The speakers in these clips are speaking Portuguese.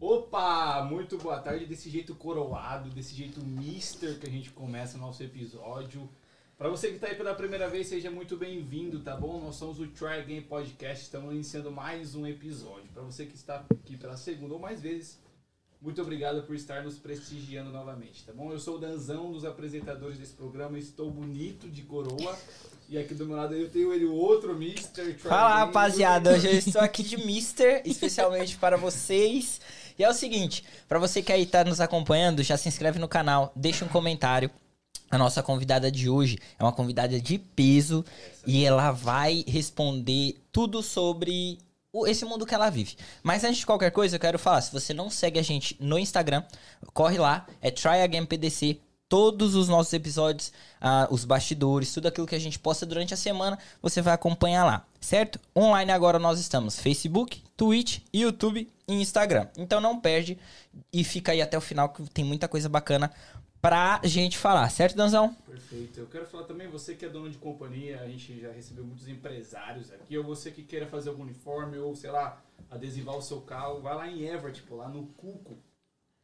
Opa, muito boa tarde. Desse jeito coroado, desse jeito mister que a gente começa o nosso episódio. Para você que está aí pela primeira vez, seja muito bem-vindo, tá bom? Nós somos o Try Game Podcast, estamos iniciando mais um episódio. Para você que está aqui pela segunda ou mais vezes, muito obrigado por estar nos prestigiando novamente, tá bom? Eu sou o Danzão, um dos apresentadores desse programa, estou bonito de coroa. E aqui do meu lado eu tenho ele, o outro Mr. Fala rapaziada, hoje eu estou aqui de Mister, especialmente para vocês. E é o seguinte, para você que aí tá nos acompanhando, já se inscreve no canal, deixa um comentário. A nossa convidada de hoje é uma convidada de peso e ela vai responder tudo sobre esse mundo que ela vive. Mas antes de qualquer coisa, eu quero falar, se você não segue a gente no Instagram, corre lá, é TryAgainPDC. Todos os nossos episódios, ah, os bastidores, tudo aquilo que a gente posta durante a semana, você vai acompanhar lá, certo? Online agora nós estamos Facebook, Twitch, YouTube e Instagram. Então não perde e fica aí até o final que tem muita coisa bacana pra gente falar, certo, Danzão? Perfeito. Eu quero falar também, você que é dono de companhia, a gente já recebeu muitos empresários aqui, ou você que queira fazer algum uniforme, ou sei lá, adesivar o seu carro, vai lá em Everett, pô, lá no Cuco,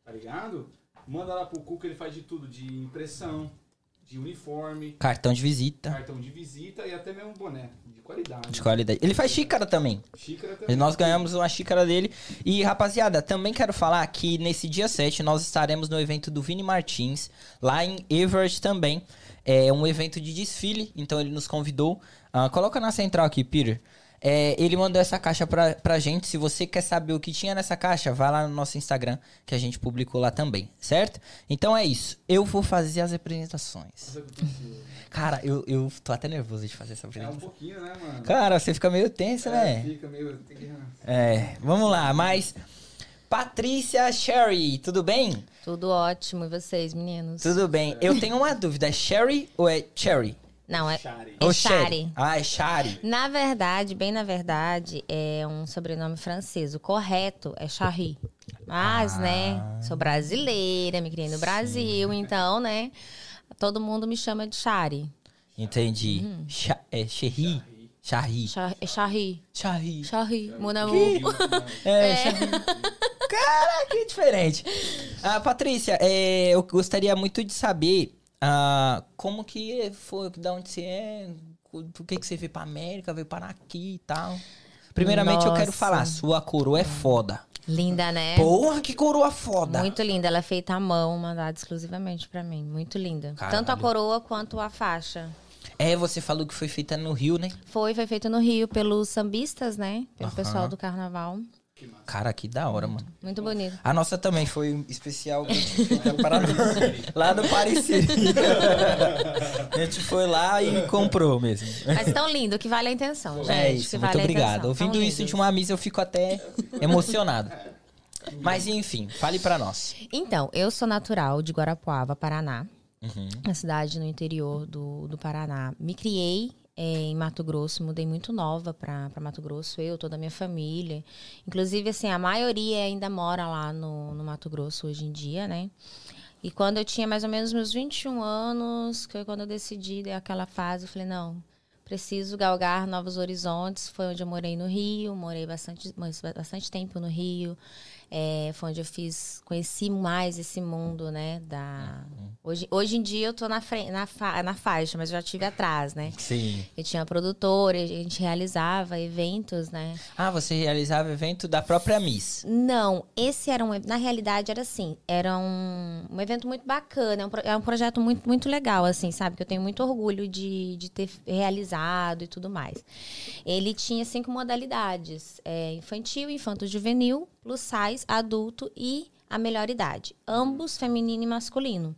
tá ligado? Manda lá pro Cuco, ele faz de tudo, de impressão, de uniforme, Cartão de visita, cartão de visita e até mesmo boné, qualidade. de qualidade. Ele faz xícara também. Xícara E também. nós ganhamos uma xícara dele. E, rapaziada, também quero falar que nesse dia 7 nós estaremos no evento do Vini Martins, lá em Everett também. É um evento de desfile, então ele nos convidou. Ah, coloca na central aqui, Peter. É, ele mandou essa caixa pra, pra gente. Se você quer saber o que tinha nessa caixa, vai lá no nosso Instagram, que a gente publicou lá também, certo? Então é isso. Eu vou fazer as apresentações. Cara, eu, eu tô até nervoso de fazer essa É um apresentação. pouquinho, né, mano? Cara, você fica meio tenso, É, né? Fica meio... É, vamos lá, mas. Patrícia Sherry, tudo bem? Tudo ótimo. E vocês, meninos? Tudo bem. Eu tenho uma dúvida, é Sherry ou é Cherry? Não, é. Shari. É Shari. Ah, é Shari. Na verdade, bem na verdade, é um sobrenome francês. O correto é Charry. Mas, Ah. né, sou brasileira, me criei no Brasil, então, né, todo mundo me chama de Shari. Entendi. Uhum. Cha- é Cherry? Charry. Char- É Charry. Charry. Charry, mon amour. É, Charry. Cara, que diferente. Ah, Patrícia, é, eu gostaria muito de saber ah, como que foi, da onde você é, por que, que você veio pra América, veio parar aqui e tal. Primeiramente, eu quero Nossa. falar, sua coroa é foda. Linda, né? Porra, que coroa foda. Muito linda. Ela é feita à mão, mandada exclusivamente pra mim. Muito linda. Caralho. Tanto a coroa quanto a faixa. É, você falou que foi feita no Rio, né? Foi, foi feito no Rio pelos sambistas, né? Pelo pessoal do carnaval. Cara, que da hora, mano. Muito bonito. A nossa também foi especial para lá no Parecer. a gente foi lá e comprou mesmo. Mas tão lindo, que vale a intenção, gente. é isso, vale muito a obrigado. Ouvindo Tão isso de uma missa, eu fico até emocionado. Mas enfim, fale pra nós. Então, eu sou natural de Guarapuava, Paraná. Uhum. Uma cidade no interior do, do Paraná. Me criei eh, em Mato Grosso, mudei muito nova para Mato Grosso, eu, toda a minha família. Inclusive, assim, a maioria ainda mora lá no, no Mato Grosso hoje em dia, né? E quando eu tinha mais ou menos meus 21 anos, que foi quando eu decidi, dei aquela fase, eu falei, não, preciso galgar novos horizontes. Foi onde eu morei no Rio, morei bastante, bastante tempo no Rio. É, foi onde eu fiz, conheci mais esse mundo, né? Da... Hoje, hoje em dia eu tô na, frente, na, fa- na faixa, mas já estive atrás, né? Sim. Eu tinha produtora, a gente realizava eventos, né? Ah, você realizava evento da própria Miss. Não, esse era um. Na realidade, era assim. Era um, um evento muito bacana. É um, é um projeto muito, muito legal, assim, sabe? Que eu tenho muito orgulho de, de ter realizado e tudo mais. Ele tinha cinco modalidades: é, infantil, infanto-juvenil, plus size, adulto e a melhor idade. Ambos feminino e masculino.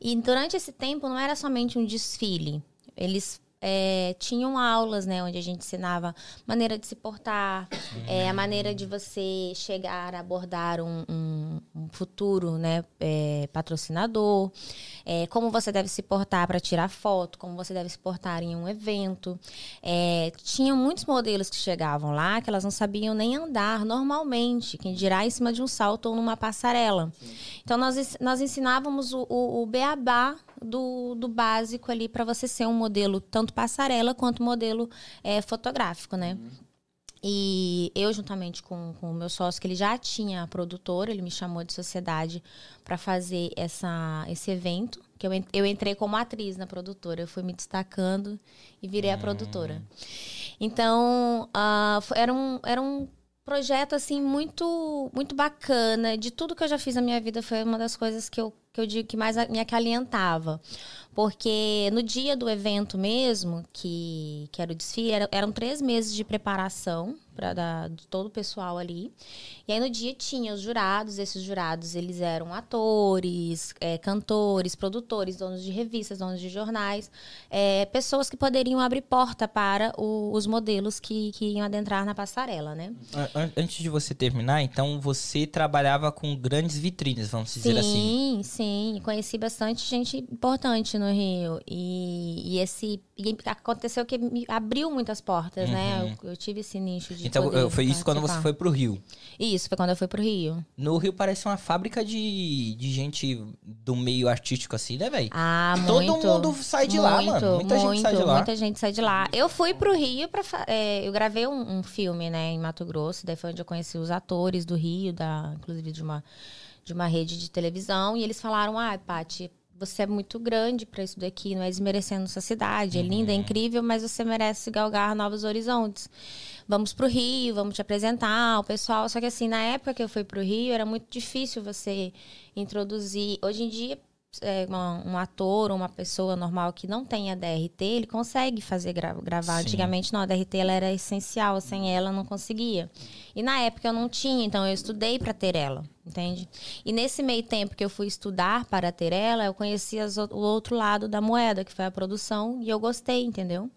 E durante esse tempo não era somente um desfile. Eles é, tinham aulas, né? Onde a gente ensinava maneira de se portar, é, a maneira de você chegar a abordar um, um, um futuro né, é, patrocinador, é, como você deve se portar para tirar foto, como você deve se portar em um evento. É, tinham muitos modelos que chegavam lá que elas não sabiam nem andar normalmente, quem dirá em cima de um salto ou numa passarela. Então, nós, nós ensinávamos o, o, o beabá do, do básico ali para você ser um modelo tanto passarela quanto modelo é, fotográfico, né? Uhum. E eu, juntamente com, com o meu sócio, que ele já tinha a produtora, ele me chamou de sociedade para fazer essa, esse evento. Que eu, eu entrei como atriz na produtora, eu fui me destacando e virei a hum. produtora. Então, uh, era, um, era um projeto assim muito muito bacana. De tudo que eu já fiz na minha vida foi uma das coisas que eu que eu digo que mais me acalentava. Porque no dia do evento mesmo, que, que era o desfile, era, eram três meses de preparação pra, da, de todo o pessoal ali. E aí no dia tinha os jurados, esses jurados eles eram atores, é, cantores, produtores, donos de revistas, donos de jornais, é, pessoas que poderiam abrir porta para o, os modelos que, que iam adentrar na passarela, né? Antes de você terminar, então você trabalhava com grandes vitrines, vamos dizer sim, assim. Sim, sim. Conheci bastante gente importante no Rio. E, e esse e aconteceu que me abriu muitas portas, né? uhum. né? Eu, eu, tive esse nicho de então, foi isso quando você foi pro Rio? Isso, foi quando eu fui pro Rio. No Rio parece uma fábrica de, de gente do meio artístico, assim, né, velho? Ah, Todo muito. Todo mundo sai de muito, lá, mano. Muita muito, gente sai de lá. Muita gente sai de lá. Eu fui pro Rio pra. É, eu gravei um, um, filme, né, em Mato Grosso. Daí foi onde eu conheci os atores do Rio, da, inclusive de uma, de uma rede de televisão. E eles falaram: ah, Paty, você é muito grande para isso daqui, não é desmerecendo sua cidade, é linda, é uhum. incrível, mas você merece galgar novos horizontes. Vamos para o Rio, vamos te apresentar o pessoal. Só que assim, na época que eu fui para o Rio, era muito difícil você introduzir. Hoje em dia, é, uma, um ator ou uma pessoa normal que não tenha DRT, ele consegue fazer gra gravar. Sim. Antigamente não, a DRT ela era essencial, sem ela não conseguia. E na época eu não tinha, então eu estudei para ter ela, entende? E nesse meio tempo que eu fui estudar para ter ela, eu conheci as, o outro lado da moeda, que foi a produção, e eu gostei, entendeu?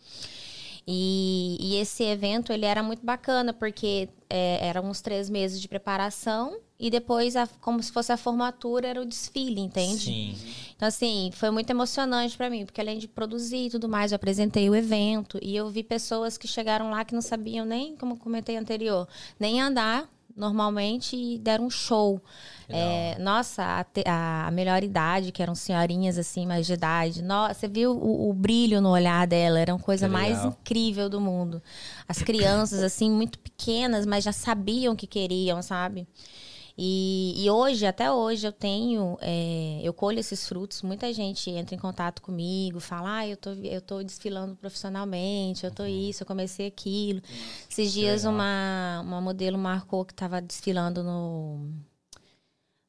E, e esse evento ele era muito bacana, porque é, eram uns três meses de preparação e depois, a, como se fosse a formatura, era o desfile, entende? Sim. Então, assim, foi muito emocionante para mim, porque além de produzir e tudo mais, eu apresentei o evento e eu vi pessoas que chegaram lá que não sabiam nem, como comentei anterior, nem andar normalmente e deram um show. É, nossa, a, a, melhor idade, que eram senhorinhas assim, mais de idade. Nossa, você viu o, o brilho no olhar dela, era uma coisa mais incrível do mundo. As crianças, assim, muito pequenas, mas já sabiam o que queriam, sabe? E, e, hoje, até hoje, eu tenho, é, eu colho esses frutos. Muita gente entra em contato comigo, fala, ah, eu tô, eu tô desfilando profissionalmente, eu tô uhum. isso, eu comecei aquilo. Esses dias uma, uma modelo marcou que estava desfilando no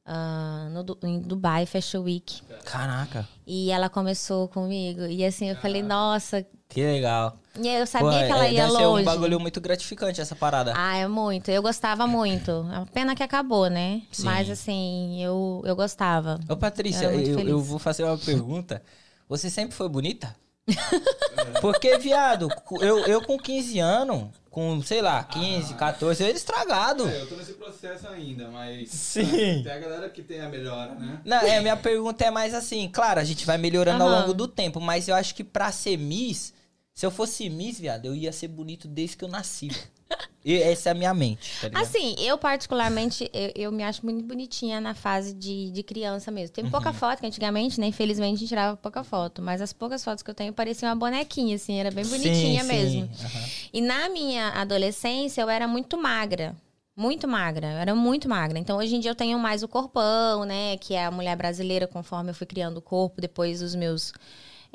Uh, no, em Dubai Fashion Week. Caraca. E ela começou comigo. E assim, eu falei, nossa. Que legal. E eu sabia Pô, que ela é, ia deve longe. Ser um bagulho muito gratificante essa parada. Ah, é muito. Eu gostava muito. É uma pena que acabou, né? Sim. Mas assim, eu, eu gostava. Ô, Patrícia, eu, eu, vou fazer uma pergunta. Você sempre foi bonita? Porque, viado, eu, eu com 15 anos, com, sei lá, 15, ah, 14, eu era estragado. É, eu tô nesse processo ainda, mas. Sim. Tem a galera que tem a melhora, né? Não, é, minha pergunta é mais assim, claro, a gente vai melhorando uhum. ao longo do tempo, mas eu acho que pra ser Miss, se eu fosse Miss, viado, eu ia ser bonito desde que eu nasci. E essa é a minha mente. Tá assim, eu particularmente, eu, eu, me acho muito bonitinha na fase de, de criança mesmo. Tem pouca uhum. foto, que antigamente, né? Infelizmente, a gente tirava pouca foto. Mas as poucas fotos que eu tenho pareciam uma bonequinha, assim. Era bem bonitinha sim, mesmo. Sim. Uhum. E na minha adolescência, eu era muito magra. Muito magra, eu era muito magra. Então, hoje em dia, eu tenho mais o corpão, né? Que é a mulher brasileira, conforme eu fui criando o corpo, depois dos meus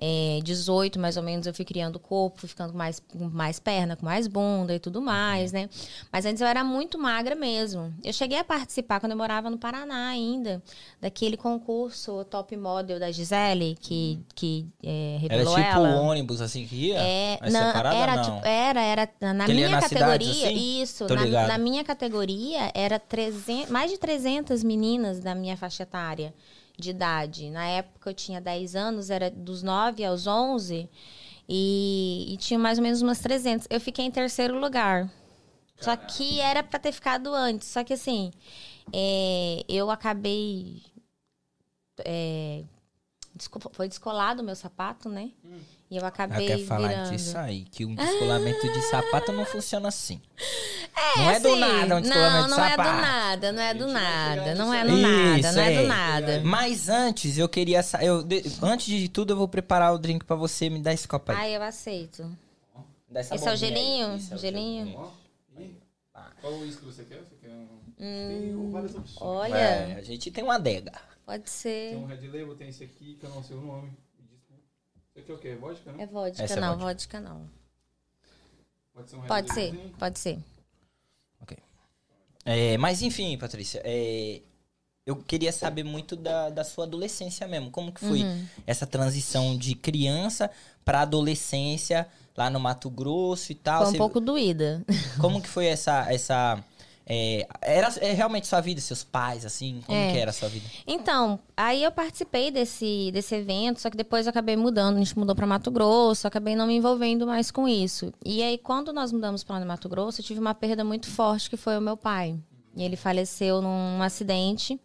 é, 18, mais ou menos, eu fui criando o corpo, fui ficando com mais, com mais perna, com mais bunda e tudo mais, né? Mas antes eu era muito magra mesmo. Eu cheguei a participar quando eu morava no Paraná ainda, daquele concurso Top Model da Gisele, que, que é, revelou era tipo ela. ônibus, assim, que ia? É, não, era, não. Tipo, era, era, na minha na categoria, assim? isso, na, na, minha categoria, era 300, mais de 300 meninas da minha faixa etária de idade. Na época eu tinha 10 anos, era dos 9 aos 11. E, e tinha mais ou menos umas 300. Eu fiquei em terceiro lugar. Só Caraca. que era pra ter ficado antes. Só que assim, é, eu acabei. é, foi descolado o meu sapato, né? E eu Ela acabei quer falar virando. disso aí, que um descolamento de sapato não funciona assim. É, não é do assim, nada um descolamento Não, de não é sapato. do nada, não é do chegar nada. Não é do nada, Isso, não é é. do nada. Mas antes, eu queria. Eu, de- antes de tudo, eu vou preparar o drink pra você. Me dá esse copo aí. Ai, eu aceito. Dá essa Esse é o gelinho? Isso é o Gelinho? Tá. Qual uísque você quer? Você quer um... Tem várias opções. Olha, É, a gente tem uma adega. pode Tem ser. um Red Label, tem esse aqui, que eu não sei o nome. Esse é o quê? Vodka, né? É vodka, Essa é não, vodka. vodka não. Pode ser um Pode ser, Labelzinho? pode ser. É, mas enfim, Patrícia, é, eu queria saber muito da, da sua adolescência mesmo. Como que foi Uhum. essa transição de criança pra adolescência lá no Mato Grosso e tal? Foi um Você- pouco doída. Como que foi essa. essa é, era é, realmente sua vida, seus pais, assim? Como É. que era a sua vida? Então, aí eu participei desse, desse evento, só que depois eu acabei mudando. A gente mudou para Mato Grosso, acabei não me envolvendo mais com isso. E aí, quando nós mudamos para Mato Grosso, eu tive uma perda muito forte, que foi o meu pai. E ele faleceu num acidente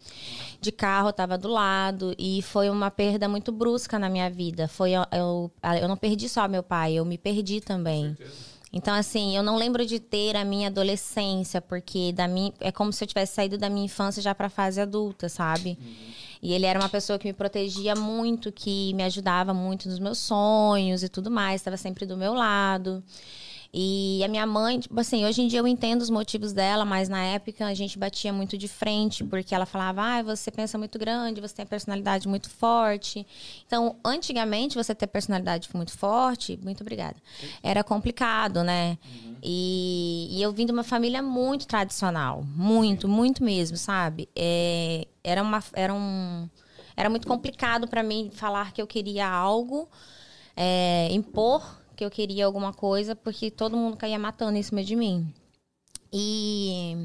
de carro, eu tava do lado, e foi uma perda muito brusca na minha vida. Foi eu, eu, eu não perdi só meu pai, eu me perdi também. Então, assim, eu não lembro de ter a minha adolescência, porque da minha, é como se eu tivesse saído da minha infância já para a fase adulta, sabe? E ele era uma pessoa que me protegia muito, que me ajudava muito nos meus sonhos e tudo mais, estava sempre do meu lado. E a minha mãe, tipo assim, hoje em dia eu entendo os motivos dela, mas na época a gente batia muito de frente, porque ela falava, ah, você pensa muito grande, você tem personalidade muito forte. Então, antigamente, você ter personalidade muito forte, muito obrigada, era complicado, né? E, e eu vim de uma família muito tradicional, muito, muito mesmo, sabe? É, era, uma, era, um, era muito complicado para mim falar que eu queria algo, é, impor que eu queria alguma coisa, porque todo mundo caía matando em cima de mim. E,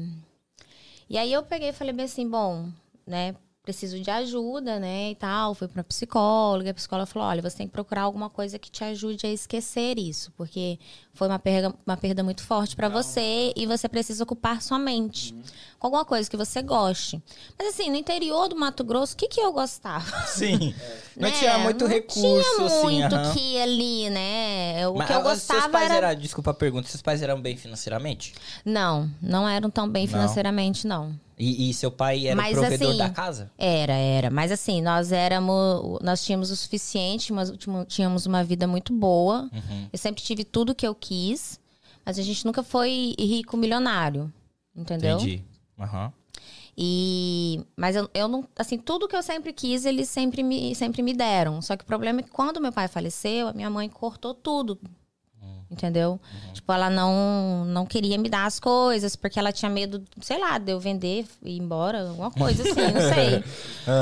e aí eu peguei e falei bem assim, bom, né, preciso de ajuda, né, e tal. Fui pra psicóloga, a psicóloga falou, olha, você tem que procurar alguma coisa que te ajude a esquecer isso, porque foi uma perda, uma perda muito forte para você e você precisa ocupar sua mente com alguma coisa que você goste. Mas assim, no interior do Mato Grosso, o que que eu gostava? Sim. Não Né? tinha muito Não recurso, tinha assim. muito aham. que ali, né? O Mas, que eu ah, Seus gostava pais era... eram, desculpa a pergunta, seus pais eram bem financeiramente? Não, não eram tão bem Não? financeiramente, não. E, e seu pai era Mas, provedor assim, da casa? Era, era. Mas assim, nós éramos. Nós tínhamos o suficiente, mas tínhamos- tínhamos uma vida muito boa. Uhum. Eu sempre tive tudo que eu quis, mas a gente nunca foi rico milionário. Entendeu? Entendi. Aham. E mas eu, eu não, assim, tudo que eu sempre quis, eles sempre me, sempre me deram. Só que o problema é que quando meu pai faleceu, a minha mãe cortou tudo. Entendeu? Tipo, ela não, não queria me dar as coisas, porque ela tinha medo, sei lá, de eu vender e ir embora, alguma coisa assim, não sei.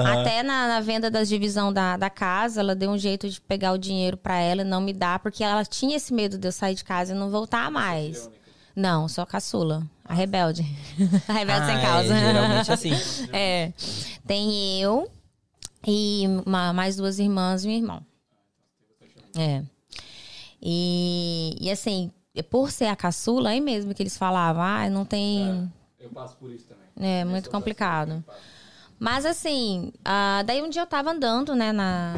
Até na, na venda das divisão da, da casa, ela deu um jeito de pegar o dinheiro pra ela e não me dar, porque ela tinha esse medo de eu sair de casa e não voltar mais. Não, sou a caçula. A rebelde. a rebelde sem Ah, causa. É, geralmente assim. É. Tem eu e uma- mais duas irmãs e um irmão. É. E, e assim, por ser a caçula, aí mesmo que eles falavam, ah, não tem. Eu passo por isso também. É, muito complicado. Mas assim, ah, daí um dia eu tava andando, né, na,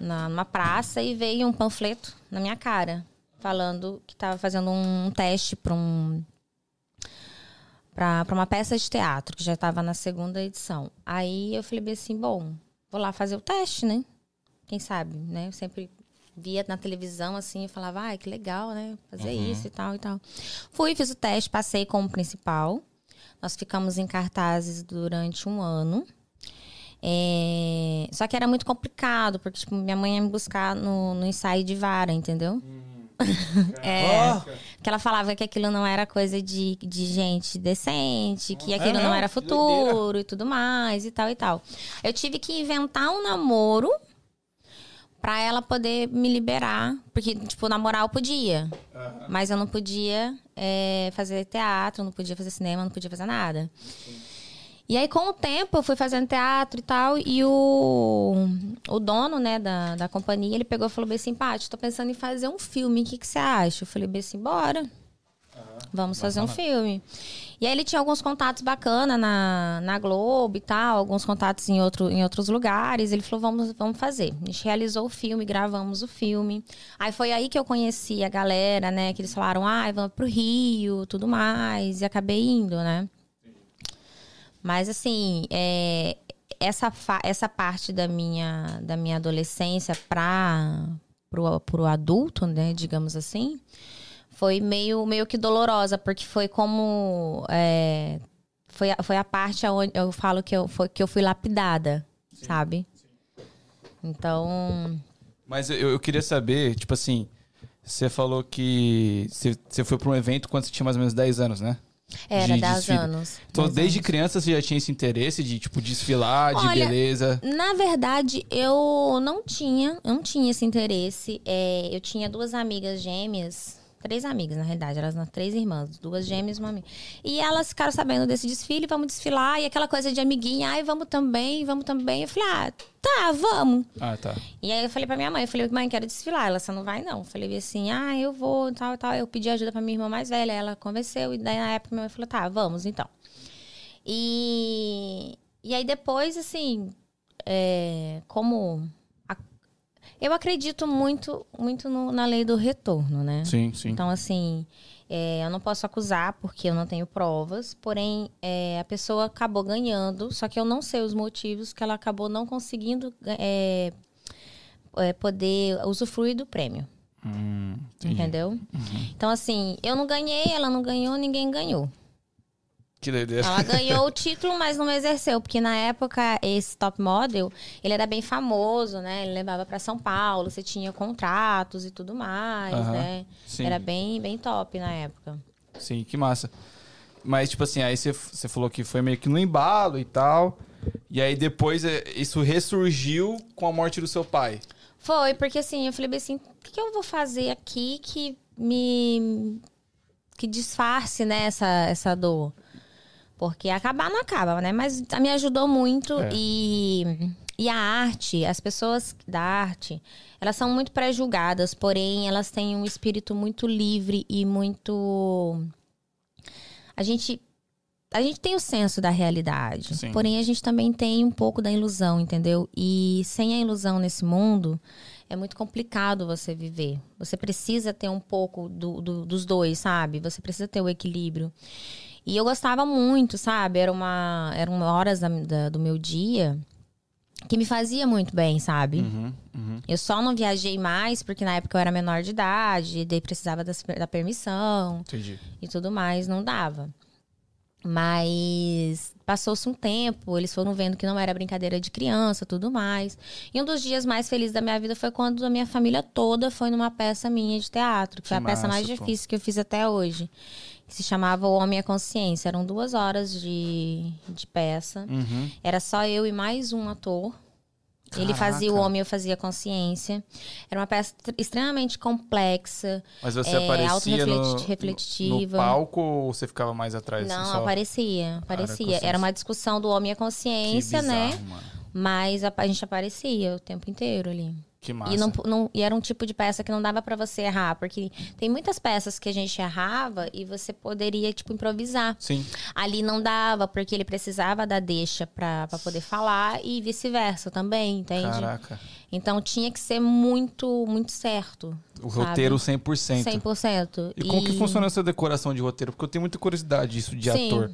na, numa praça e veio um panfleto na minha cara, falando que tava fazendo um teste para um. Pra uma peça de teatro, que já estava na segunda edição. Aí eu falei bem assim, bom, vou lá fazer o teste, né? Quem sabe, né? Eu sempre via na televisão assim e falava, ai, que legal, né? Fazer isso e tal e tal. Fui, fiz o teste, passei como principal. Nós ficamos em cartazes durante um ano. É, Só que era muito complicado, porque tipo, minha mãe ia me buscar no, no ensaio de vara, entendeu? É, que ela falava que aquilo não era coisa de, de gente decente, que É, aquilo não não, era futuro e tudo mais e tal e tal. Eu tive que inventar um namoro pra ela poder me liberar, porque, tipo, namorar eu podia, mas eu não podia é, fazer teatro, não podia fazer cinema, não podia fazer nada. E aí, com o tempo, eu fui fazendo teatro e tal, e o, o dono, né, da, da companhia, ele pegou e falou bem assim, Paty, tô pensando em fazer um filme, o que, que você acha? Eu falei bem assim, bora, vamos fazer um filme. E aí ele tinha alguns contatos bacanas na, na Globo e tal, alguns contatos em, outro, em outros lugares. Ele falou, vamos, vamos fazer. A gente realizou o filme, gravamos o filme. Aí foi aí que eu conheci a galera, né? Que eles falaram, ah, vamos pro Rio, tudo mais. E acabei indo, né? Mas assim, é, essa, essa parte da minha, da minha adolescência para pro, pro adulto, né, digamos assim, foi meio, meio que dolorosa, porque foi como. É, foi, a, foi a parte onde eu falo que eu, foi, que eu fui lapidada, sim, sabe? Sim. Então. Mas eu, eu queria saber, tipo assim, você falou que você, você foi para um evento quando você tinha mais ou menos 10 anos, né? Era, de 10 anos. Então, 10 desde anos. criança você já tinha esse interesse de, tipo, desfilar, de Olha, beleza? Na verdade, eu não tinha, eu não tinha esse interesse. É, eu tinha duas amigas gêmeas, três amigas, na realidade, elas eram três irmãs, duas gêmeas e uma amiga. E elas ficaram sabendo desse desfile, vamos desfilar, e aquela coisa de amiguinha, ai, vamos também, vamos também. Eu falei, ah, tá, vamos. Ah, tá. E aí eu falei pra minha mãe, eu falei, mãe, quero desfilar. Ela, você não vai, não. Eu falei assim, ah, eu vou, tal, tal. Eu pedi ajuda pra minha irmã mais velha, ela convenceu, e daí na época minha mãe falou, tá, vamos, então. E, e aí depois, assim, é, como eu acredito muito, muito no, na lei do retorno, né? Sim, sim. Então, assim, é, eu não posso acusar porque eu não tenho provas, porém, é, a pessoa acabou ganhando, só que eu não sei os motivos que ela acabou não conseguindo é, poder usufruir do prêmio. Hum, entendeu? Uhum. Então, assim, eu não ganhei, ela não ganhou, ninguém ganhou. Que doideira. Ela ganhou o título, mas não exerceu, porque na época esse top model, ele era bem famoso, né? Ele levava para São Paulo, você tinha contratos e tudo mais, né? sim. Era bem, bem top na época. Sim, que massa. Mas, tipo assim, aí você, você falou que foi meio que no embalo e tal. E aí depois é, isso ressurgiu com a morte do seu pai. Foi, porque assim, eu falei bem assim, o que, que eu vou fazer aqui que me... que disfarce, né, essa, essa dor? Porque acabar não acaba, né? Mas me ajudou muito É. e, e a arte, as pessoas da arte, elas são muito pré-julgadas, porém elas têm um espírito muito livre e muito. A gente. A gente tem o senso da realidade, Sim. porém a gente também tem um pouco da ilusão, entendeu? E sem a ilusão nesse mundo, é muito complicado você viver. Você precisa ter um pouco do, do- dos dois, sabe? Você precisa ter o equilíbrio. E eu gostava muito, sabe? Era uma, eram horas da- da- do meu dia que me fazia muito bem, sabe? Uhum, uhum. Eu só não viajei mais porque na época eu era menor de idade, daí precisava das- da permissão Entendi. e tudo mais, não dava. Mas passou-se um tempo, eles foram vendo que não era brincadeira de criança, tudo mais. E um dos dias mais felizes da minha vida foi quando a minha família toda foi numa peça minha de teatro, que, Que foi a peça mais massa, pô. difícil que eu fiz até hoje. Que se chamava O Homem e a Consciência. Eram duas horas de, de peça. Uhum. Era só eu e mais um ator. Ele fazia o Caraca. homem, eu fazia a consciência. Era uma peça tr- extremamente complexa. Mas você É, aparecia no, autorreflexitiva. no palco ou você ficava mais atrás? Não, assim, só... aparecia, aparecia. Era uma discussão do homem e a consciência, bizarro, né? mano. Mas a, a gente aparecia o tempo inteiro ali. Que massa. E, não, não- e era um tipo de peça que não dava pra você errar, porque tem muitas peças que a gente errava e você poderia, tipo, improvisar. Sim. Ali não dava, porque ele precisava da deixa pra, pra poder falar e vice-versa também, entende? Caraca. Então tinha que ser muito, muito certo. O sabe? roteiro 100%. 100%. E como que funciona essa decoração de roteiro? Porque eu tenho muita curiosidade disso de Sim. ator.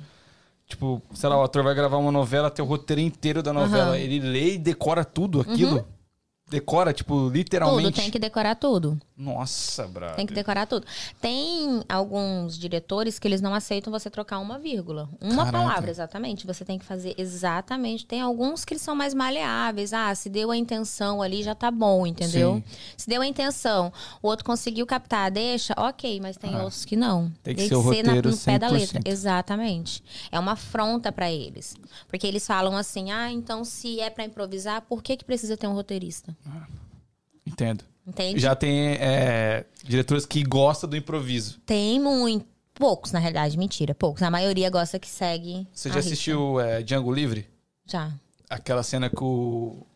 Tipo, sei lá, o ator vai gravar uma novela, tem o roteiro inteiro da novela. Aham. Ele lê e decora tudo aquilo. Decora, tipo, literalmente. Tudo, tem que decorar tudo. Nossa, brother. Tem que decorar tudo. Tem alguns diretores que eles não aceitam você trocar uma vírgula. Uma Caraca. palavra, exatamente. Você tem que fazer exatamente. Tem alguns que são mais maleáveis. Ah, se deu a intenção ali, já tá bom, entendeu? Sim. Se deu a intenção, o outro conseguiu captar, deixa, ok, mas tem Ah. outros que não. Tem que ser o roteiro no pé da 100%. letra. Exatamente. É uma afronta pra eles. Porque eles falam assim: ah, então se é pra improvisar, por que, que precisa ter um roteirista? Entendo. Entende? Já tem é, diretores que gostam do improviso. Tem muito. Poucos, na realidade, mentira, poucos. A maioria gosta que segue. Você já assistiu é, Django Livre? Já. Aquela cena que o,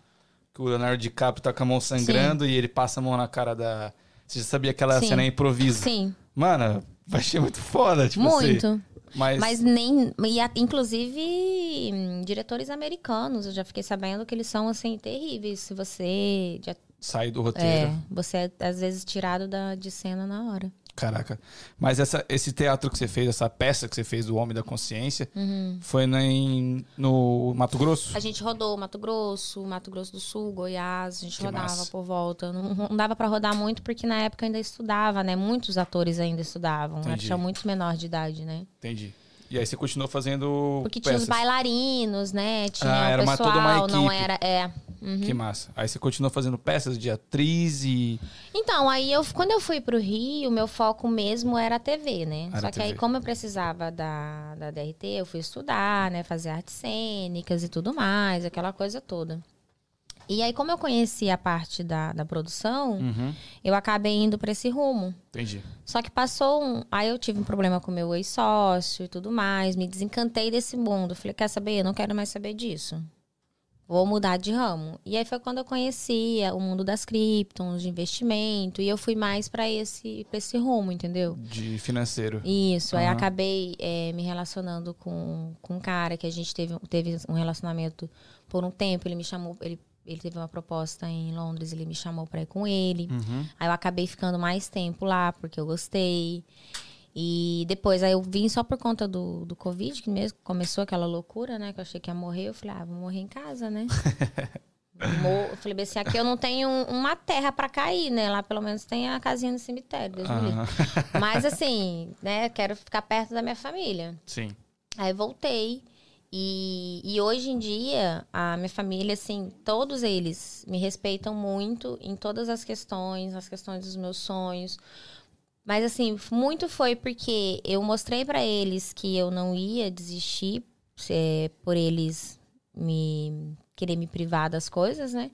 que o Leonardo DiCaprio tá com a mão sangrando e ele passa a mão na cara da. Você já sabia que aquela Sim. cena é improviso? Sim, Mano, vai ser muito foda, tipo assim. muito. Mas, Mas nem. E inclusive, hum, diretores americanos, eu já fiquei sabendo que eles são, assim, terríveis. Se você. Já, sai do roteiro. é, você é, às vezes, tirado da, de cena na hora. Caraca. Mas essa, esse teatro que você fez, essa peça que você fez do Homem da Consciência, foi na- em, no Mato Grosso? Uhum. A gente rodou Mato Grosso, Mato Grosso do Sul, Goiás, a gente Que rodava massa. por volta. Não, não dava pra rodar muito porque na época ainda estudava, né? Muitos atores ainda estudavam. né? Entendi. Tinha muito menor de idade, né? Entendi. E aí você continuou fazendo Porque tinha os bailarinos, né? Tinha Ah, era uma- pessoal, toda uma não equipe. era. É. Uhum. Que massa. Aí você continuou fazendo peças de atriz e... Então, aí eu, quando eu fui pro Rio, meu foco mesmo era a TV, né? Era Só que aí, TV. como eu precisava da, da DRT, eu fui estudar, né? Fazer artes cênicas e tudo mais, aquela coisa toda. E aí, como eu conheci a parte da, da produção, Uhum. eu acabei indo pra esse rumo. Entendi. Só que passou um. Aí eu tive um problema com meu ex-sócio e tudo mais, me desencantei desse mundo. Falei, quer saber? Eu não quero mais saber disso. Vou mudar de ramo. E aí foi quando eu conheci o mundo das criptons, de investimento, e eu fui mais pra esse, pra esse rumo, entendeu? De financeiro. Isso, aí Aham. acabei é, me relacionando com, com um cara que a gente teve, teve um relacionamento por um tempo. Ele me chamou, ele, ele teve uma proposta em Londres, ele me chamou pra ir com ele. Uhum. Aí eu acabei ficando mais tempo lá, porque eu gostei. E depois, aí eu vim só por conta do, do Covid, que mesmo começou aquela loucura, né? Que eu achei que ia morrer. Eu falei, ah, vou morrer em casa, né? Mo- eu falei assim, aqui eu não tenho uma terra pra cair, né? Lá pelo menos tem a casinha no cemitério, Deus me livre. Mas assim, né? Quero ficar perto da minha família. Sim. Aí voltei. E, e hoje em dia, a minha família, assim, todos eles me respeitam muito em todas as questões, as questões dos meus sonhos. Mas, assim, muito foi porque eu mostrei pra eles que eu não ia desistir é, por eles me querer me privar das coisas, né?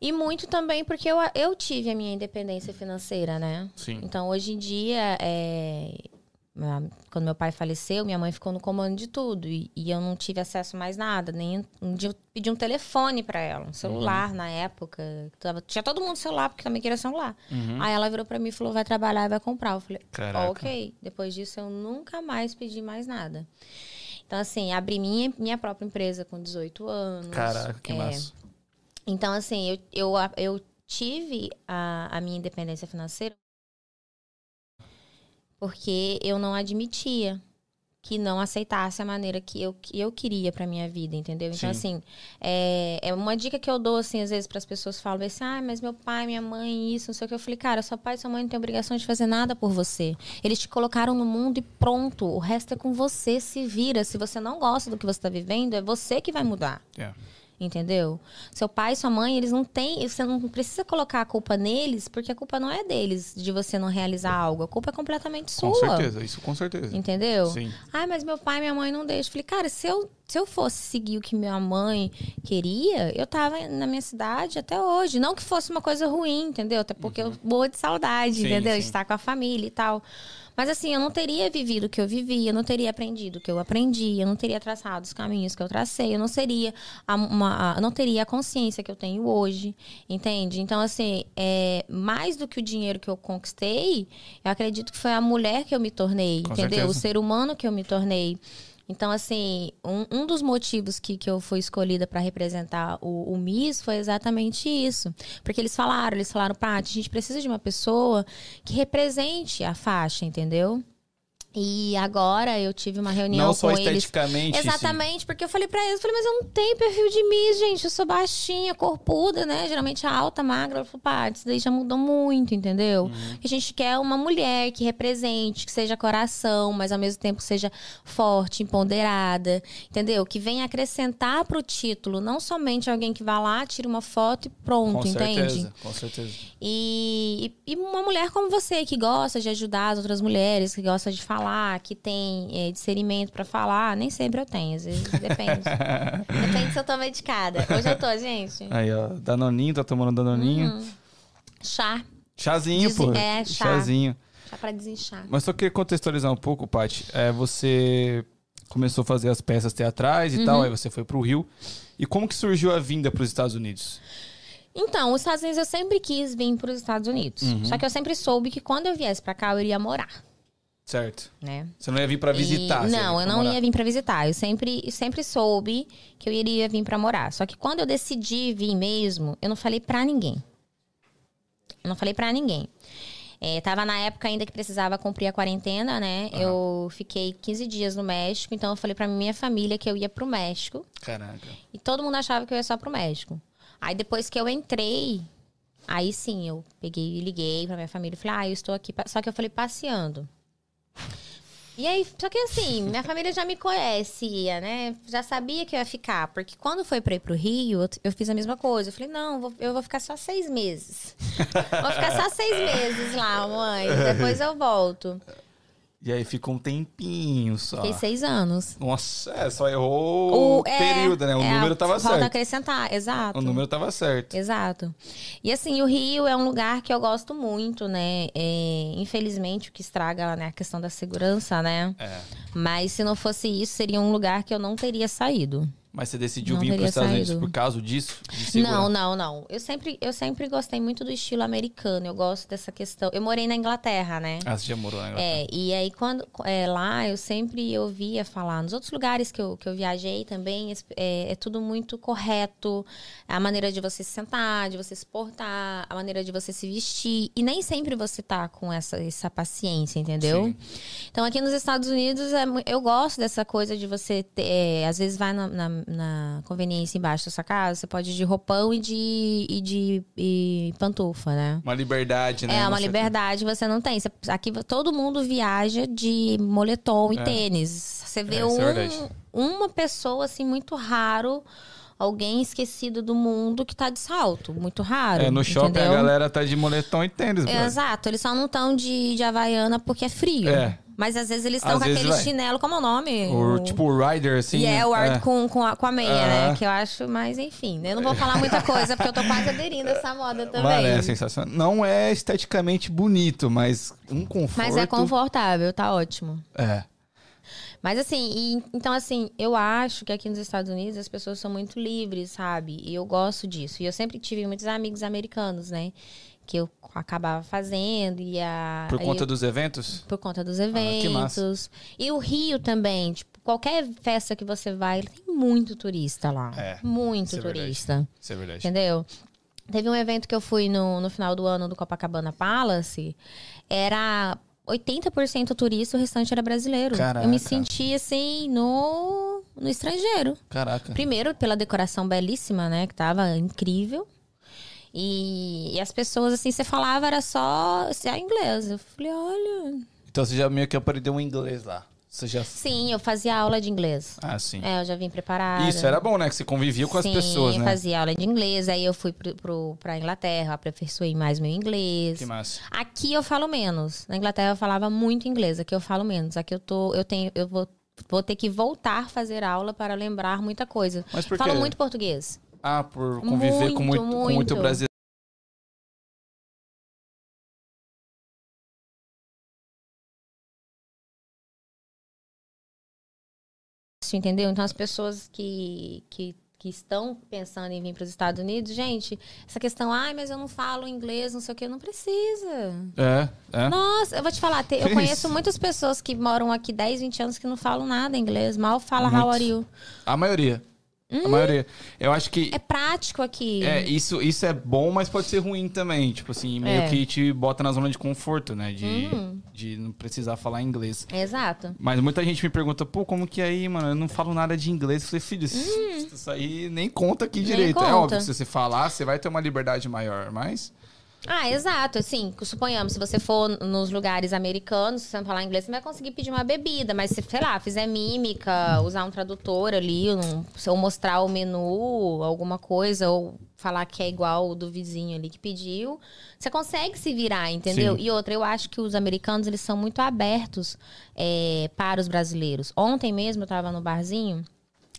E muito também porque eu, eu tive a minha independência financeira, né? Sim. Então, hoje em dia, é, quando meu pai faleceu, minha mãe ficou no comando de tudo. E, e eu não tive acesso a mais nada. Nem um dia eu pedi um telefone pra ela, um celular na época. Tava- tinha todo mundo celular, porque também queria celular. Uhum. Aí ela virou pra mim e falou: vai trabalhar e vai comprar. Eu falei: Caraca. ok. Depois disso, eu nunca mais pedi mais nada. Então, assim, abri minha, minha própria empresa com 18 anos. Caraca, que É, massa. então, assim, eu, eu, eu tive a, a minha independência financeira porque eu não admitia que não aceitasse a maneira que eu, que eu queria pra minha vida, entendeu? Então, Sim. assim, é, é uma dica que eu dou, assim, às vezes, para as pessoas falam assim, ah, mas meu pai, minha mãe, isso, não sei o que. Eu falei, cara, seu pai e sua mãe não têm obrigação de fazer nada por você. Eles te colocaram no mundo e pronto. O resto é com você, se vira. Se você não gosta do que você tá vivendo, é você que vai mudar. É. Entendeu? Seu pai e sua mãe, eles não têm. Você não precisa colocar a culpa neles, porque a culpa não é deles de você não realizar algo. A culpa é completamente sua. Com certeza, isso com certeza. Entendeu? Sim. Ai, mas meu pai e minha mãe não deixam. Falei, cara, se eu, se eu fosse seguir o que minha mãe queria, eu tava na minha cidade até hoje. Não que fosse uma coisa ruim, entendeu? Até porque eu morro de saudade, Sim, entendeu? sim. Estar com a família e tal. Mas assim, eu não teria vivido o que eu vivi, eu não teria aprendido o que eu aprendi, eu não teria traçado os caminhos que eu tracei, eu não seria a, uma, a- não teria a consciência que eu tenho hoje, entende? Então, assim, é, mais do que o dinheiro que eu conquistei, eu acredito que foi a mulher que eu me tornei, Com entendeu? certeza. O ser humano que eu me tornei. Então, assim, um, um dos motivos que, que eu fui escolhida para representar o, o Miss foi exatamente isso. Porque eles falaram, eles falaram, Paty, a gente precisa de uma pessoa que represente a faixa, entendeu? E agora eu tive uma reunião Não só com eles. esteticamente. sim. Exatamente, porque eu falei pra eles, eu falei, mas eu não tenho perfil de Miss, gente. Eu sou baixinha, corpuda, né? Geralmente alta, magra. Eu falei, pá, isso daí já mudou muito, entendeu? Uhum. Que a gente quer uma mulher que represente, que seja coração, mas ao mesmo tempo seja forte, empoderada, entendeu? Que venha acrescentar pro título, não somente alguém que vá lá, tira uma foto e pronto, Com entende? certeza, com certeza. E, e uma mulher como você, que gosta de ajudar as outras mulheres, que gosta de falar, que tem é, discernimento pra falar, nem sempre eu tenho, às vezes depende. depende se eu tô medicada. Hoje eu tô, gente. Aí, ó, Danoninho, tá tomando Danoninho. Uhum. Chá. Chazinho, Dizem- pô. é, chá. Chazinho. Já pra desinchar. Mas só queria contextualizar um pouco, Paty. É, você começou a fazer as peças teatrais e Uhum. tal, aí você foi pro Rio. E como que surgiu a vinda para os Estados Unidos? Então, os Estados Unidos eu sempre quis vir para os Estados Unidos. Uhum. Só que eu sempre soube que quando eu viesse pra cá, eu iria morar, Certo. né? Você não ia vir para visitar? E- não, eu não morar. ia vir pra visitar. Eu sempre, eu sempre soube que eu iria vir pra morar. Só que quando eu decidi vir mesmo, eu não falei pra ninguém. Eu não falei pra ninguém. É, tava na época ainda que precisava cumprir a quarentena, né? Eu fiquei 15 dias no México, então eu falei pra minha família que eu ia pro México. Caraca. E todo mundo achava que eu ia só pro México. Aí depois que eu entrei, aí sim, eu peguei e liguei pra minha família e falei, ah, eu estou aqui. Só que eu falei passeando. E aí, só que assim, minha família já me conhecia, né? Já sabia que eu ia ficar. Porque quando foi pra ir pro Rio, eu, fiz a mesma coisa. Eu falei, não, eu vou ficar só seis meses. vou ficar só seis meses lá, mãe. Depois eu volto. E aí ficou um tempinho só. Fiquei seis anos. Nossa, é, só errou o, é, período, né? O é, número tava Falta certo. acrescentar, exato. O número tava certo. Exato. E assim, o Rio é um lugar que eu gosto muito, né? É, infelizmente, o que estraga né, a questão da segurança, né? É. Mas se não fosse isso, seria um lugar que eu não teria saído. Mas você decidiu Não vir para os Estados Unidos por causa disso? Não, não, não. Eu sempre, eu sempre gostei muito do estilo americano. Eu gosto dessa questão. Eu morei na Inglaterra, né? Ah, você já morou na Inglaterra? É, e aí quando é, lá eu sempre ouvia falar, nos outros lugares que eu, que eu viajei também, é, é tudo muito correto. A maneira de você se sentar, de você se portar, a maneira de você se vestir. E nem sempre você tá com essa, essa paciência, entendeu? Sim. Então aqui nos Estados Unidos é eu gosto dessa coisa de você ter, é, às vezes vai na, na- na conveniência embaixo da sua casa, você pode ir de roupão e de, e de e pantufa, né? Uma liberdade, né? É, uma Você- liberdade você não tem. Você- aqui todo mundo viaja de moletom e É. tênis. Você vê É, é um, uma pessoa, assim, muito raro, alguém esquecido do mundo que tá de salto. Muito raro. É, no shopping entendeu? a galera tá de moletom e tênis, brother. Exato, eles só não estão de, de Havaiana porque é frio. É. Mas às vezes eles estão com aquele vai. chinelo, como é o nome? O, tipo o Rider, assim. E é o art com, com, a, com a meia, Aham. né? Que eu acho, mas enfim, né? eu não vou falar muita coisa, porque eu tô quase aderindo a essa moda também. Mano, é sensacional. Não é esteticamente bonito, mas um conforto. Mas é confortável, tá ótimo. É. Mas assim, e- então assim, eu acho que aqui nos Estados Unidos as pessoas são muito livres, sabe? E eu gosto disso. E eu sempre tive muitos amigos americanos, né? Que eu acabava fazendo e a... Por conta dos eventos? por conta dos Ah, que massa. eventos. e o Rio também, tipo, qualquer festa que você vai, tem muito turista lá. É, muito isso é turista. Isso é verdade. Entendeu? Teve um evento que eu fui no, no final do ano do Copacabana Palace. Era 80% turista, o restante era brasileiro. Caraca. Eu me senti assim no, no estrangeiro. Caraca. Primeiro, pela decoração belíssima, né? Que tava incrível. E, e as pessoas, assim, você falava, era só se é inglês. Eu falei, olha. Então você já meio que aprendeu um inglês lá. Você já. Sim, eu fazia aula de inglês. Ah, sim. É, eu já vim preparada. Isso era bom, né? Que você convivia com as Sim, pessoas, né? fazia aula de inglês. Aí eu fui pro, pro, pra Inglaterra, aperfeiçoei mais meu inglês. Que massa. Aqui eu falo menos. Na Inglaterra eu falava muito inglês. Aqui eu falo menos. Aqui eu tô, eu tenho, eu vou, vou ter que voltar a fazer aula para lembrar muita coisa. Mas por Falo quê? muito português. Ah, por conviver com, muito, Muito, com muito muito. brasileiro. Entendeu? Então as pessoas que, que, que estão pensando em vir para os Estados Unidos, gente, essa questão, ai, mas eu não falo inglês, não sei o que, não precisa. É, é. Nossa, eu vou te falar, te- eu conheço muitas pessoas que moram aqui 10, 20 anos que não falam nada inglês, mal fala how Muitos. are you. A maioria. A maioria. Eu acho que. É prático aqui. É, isso, isso é bom, mas pode ser ruim também. Tipo assim, meio É. Que te bota na zona de conforto, né? De, de não precisar falar inglês. Exato. Mas muita gente me pergunta, pô, como que é aí, mano? Eu não falo nada de inglês. Eu falei, filho, isso, isso aí nem conta aqui Hum. Nem direito. É conta. óbvio, se você falar, você vai ter uma liberdade maior, mas. Ah, exato. Assim, suponhamos, se você for nos lugares americanos, se você não falar inglês, você vai conseguir pedir uma bebida. Mas se, sei lá, fizer mímica, usar um tradutor ali, um- ou mostrar o menu, alguma coisa, ou falar que é igual o do vizinho ali que pediu, você consegue se virar, entendeu? Sim. E outra, eu acho que os americanos, eles são muito abertos é, para os brasileiros. Ontem mesmo, eu tava no barzinho,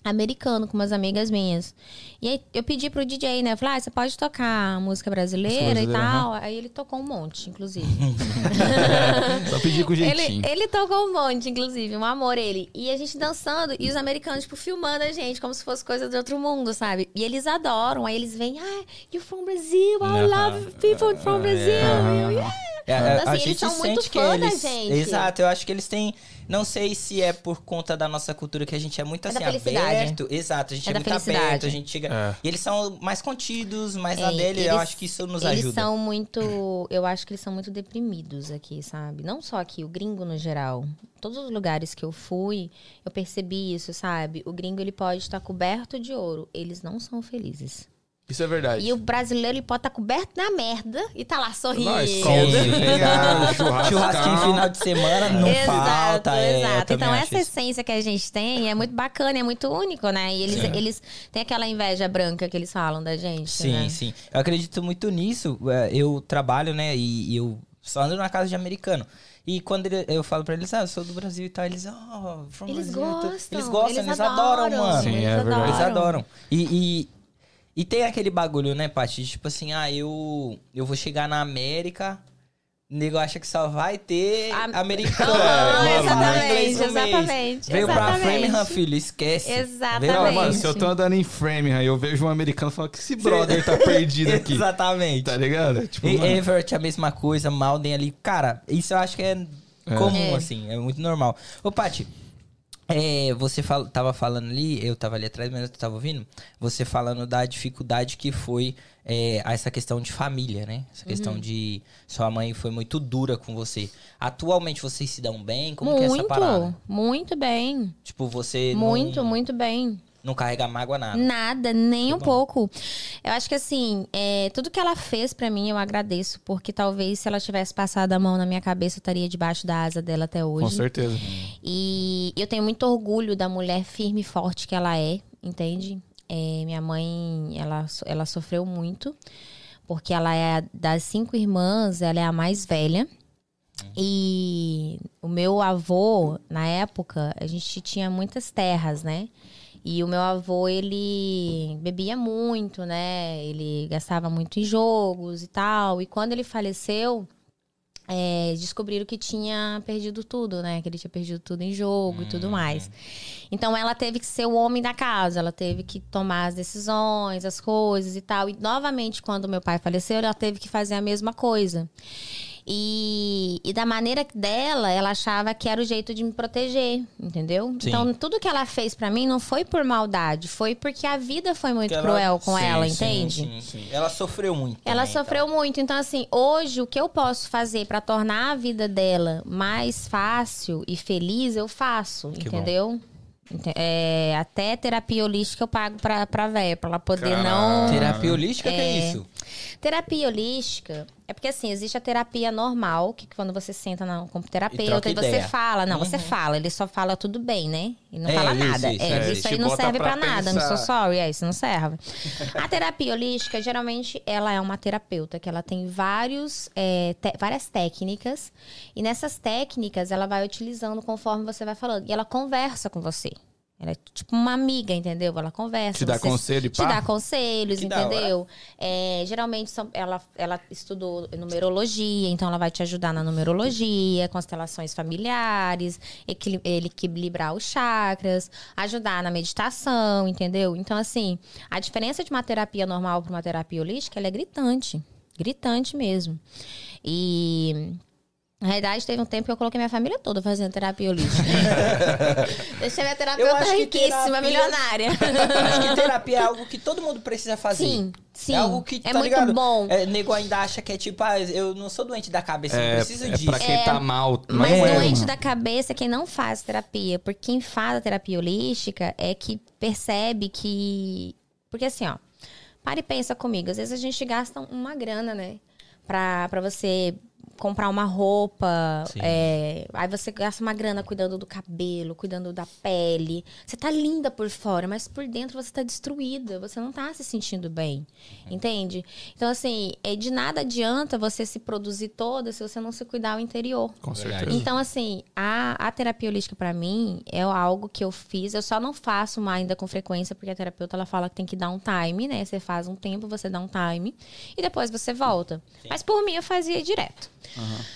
americano com umas amigas minhas. E aí eu pedi pro DJ, né? Eu falei, ah, você pode tocar música brasileira, e tal. Aí ele tocou um monte, inclusive. Só pedir com ele, jeitinho. ele tocou um monte, inclusive, um amor ele. E a gente dançando, e os americanos, tipo, filmando a gente, como se fosse coisa de outro mundo, sabe? E eles adoram, aí eles vêm, ah, you're from Brazil, I love people from Brazil. E eu, yeah. É, Então, a- assim, a eles gente são muito sente que fã da eles. gente. Exato, eu acho que eles têm. Não sei se é por conta da nossa cultura que a gente é muito É da assim felicidade. aberto. Exato, a gente É é, da muito felicidade. aberto, a gente chega. É. E eles são mais contidos, mais É, na dele. eu eles- acho que isso nos eles ajuda. são muito. Eu acho que eles são muito deprimidos aqui, sabe? Não só aqui, o gringo no geral. Todos os lugares que eu fui, eu percebi isso, sabe? O gringo ele pode estar coberto de ouro. Eles não são felizes. Isso é verdade. E o brasileiro ele pode estar coberto na merda e tá lá sorrindo. Nós, Churrasquinho final de semana não exato, falta. é, exato. Então, essa isso. essência que a gente tem é muito bacana, é muito único, né? E eles, eles têm aquela inveja branca que eles falam da gente. Sim, né? sim. Eu acredito muito nisso. É, Eu trabalho, né? E, eu só ando na casa de americano. E quando ele- eu falo pra eles, ah, eu sou do Brasil e tal, eles, oh, from Eles Brazil, tá- gostam. Eles gostam, eles, adoram, mano. Sim, eles é verdade. Eles adoram. E, e, e tem aquele bagulho, né, Paty? Tipo assim, ah, eu, eu vou chegar na América, o nego acha que só vai ter A- americano. Exatamente, exatamente, Veio pra. Framingham, filho, esquece. Exatamente. Não, mano, se eu tô andando em Framingham e eu vejo um americano falando que esse brother tá perdido aqui. Exatamente. Tá ligado? Tipo, E mano, Everett a mesma coisa, Malden ali. Cara, isso eu acho que é, comum, É. assim, é muito normal. Ô, Paty, é, você fal, tava falando ali, eu tava ali atrás, mas eu tava ouvindo, você falando da dificuldade que foi é, essa questão de família, né? Essa questão Uhum. de sua mãe foi muito dura com você. Atualmente vocês se dão bem? Como que é essa muito, parada? muito bem. Tipo, você Muito, não, muito bem. Não carrega mágoa nada. Nada, nem Que um bom. pouco. Eu acho que assim, é, tudo que ela fez pra mim eu agradeço, porque talvez se ela tivesse passado a mão na minha cabeça, eu estaria debaixo da asa dela até com hoje. certeza. E eu tenho muito orgulho da mulher firme e forte que ela é, entende? É, minha mãe, ela, ela sofreu muito, porque ela é a- das cinco irmãs, ela é a mais velha. E o meu avô, na época, a gente tinha muitas terras, né? E o meu avô, ele bebia muito, né? Ele gastava muito em jogos e tal. E quando ele faleceu, é, descobriram que tinha perdido tudo, né? Que ele tinha perdido tudo em jogo e tudo mais. Então ela teve que ser o homem da casa, ela teve que tomar as decisões, as coisas e tal. E novamente, quando meu pai faleceu, ela teve que fazer a mesma coisa. E, e da maneira dela, ela achava que era o jeito de me proteger, entendeu? Sim. Então, tudo que ela fez pra mim não foi por maldade, foi porque a vida foi muito ela- cruel com Sim, ela, sim, entende? Sim, sim. Ela sofreu muito. Ela também, sofreu então. muito. Então, assim, hoje o que eu posso fazer pra tornar a vida dela mais fácil e feliz, eu faço, Que entendeu? Ente- É, até terapia holística eu pago pra, pra véia, pra ela poder Caralho. não. Terapia holística, que é isso? Terapia holística é porque assim, existe a terapia normal, que quando você senta na, com o terapeuta troca e, você ideia. fala, não, você Uhum. fala, ele só fala tudo bem, né? E não É, fala isso, nada. isso, é, é, isso aí não serve pra pra nada, não sou sorry, é, isso não serve. A terapia holística, geralmente, ela é uma terapeuta que ela tem vários, é, te- várias técnicas, e nessas técnicas ela vai utilizando conforme você vai falando, e ela conversa com você. Ela é tipo uma amiga, entendeu? Ela conversa. Te dá você- conselho e Te dá conselhos, Que entendeu? É, geralmente são- ela, ela estudou numerologia, então ela vai te ajudar na numerologia, constelações familiares, equilibrar os chakras, ajudar na meditação, entendeu? Então, assim, a diferença de uma terapia normal para uma terapia holística, ela é gritante. Gritante mesmo. E. Na realidade, teve um tempo que eu coloquei minha família toda fazendo terapia holística. Deixei minha terapeuta riquíssima, terapia- milionária. Acho que terapia é algo que todo mundo precisa fazer. Sim, sim. É algo que, É tá muito ligado? bom. É, nego ainda acha que é tipo, ah, eu não sou doente da cabeça, eu É, não preciso é disso. pra quem tá mal. Mas não é, doente mano. da cabeça é quem não faz terapia. Porque quem faz a terapia holística é que percebe que. Porque assim, ó. Para e pensa comigo. Às vezes a gente gasta uma grana, né? Pra, pra você comprar uma roupa, Sim. é, aí você gasta uma grana cuidando do cabelo, cuidando da pele. Você tá linda por fora, mas por dentro você tá destruída, você não tá se sentindo bem, entende? Então, assim, é, de nada adianta você se produzir toda se você não se cuidar o interior. Com Verdade. certeza. Então, assim, a, a terapia holística pra mim é algo que eu fiz. Eu só não faço mais ainda com frequência, porque a terapeuta ela fala que tem que dar um time, né? Você faz um tempo, você dá um time e depois você volta. Mas por mim eu fazia direto.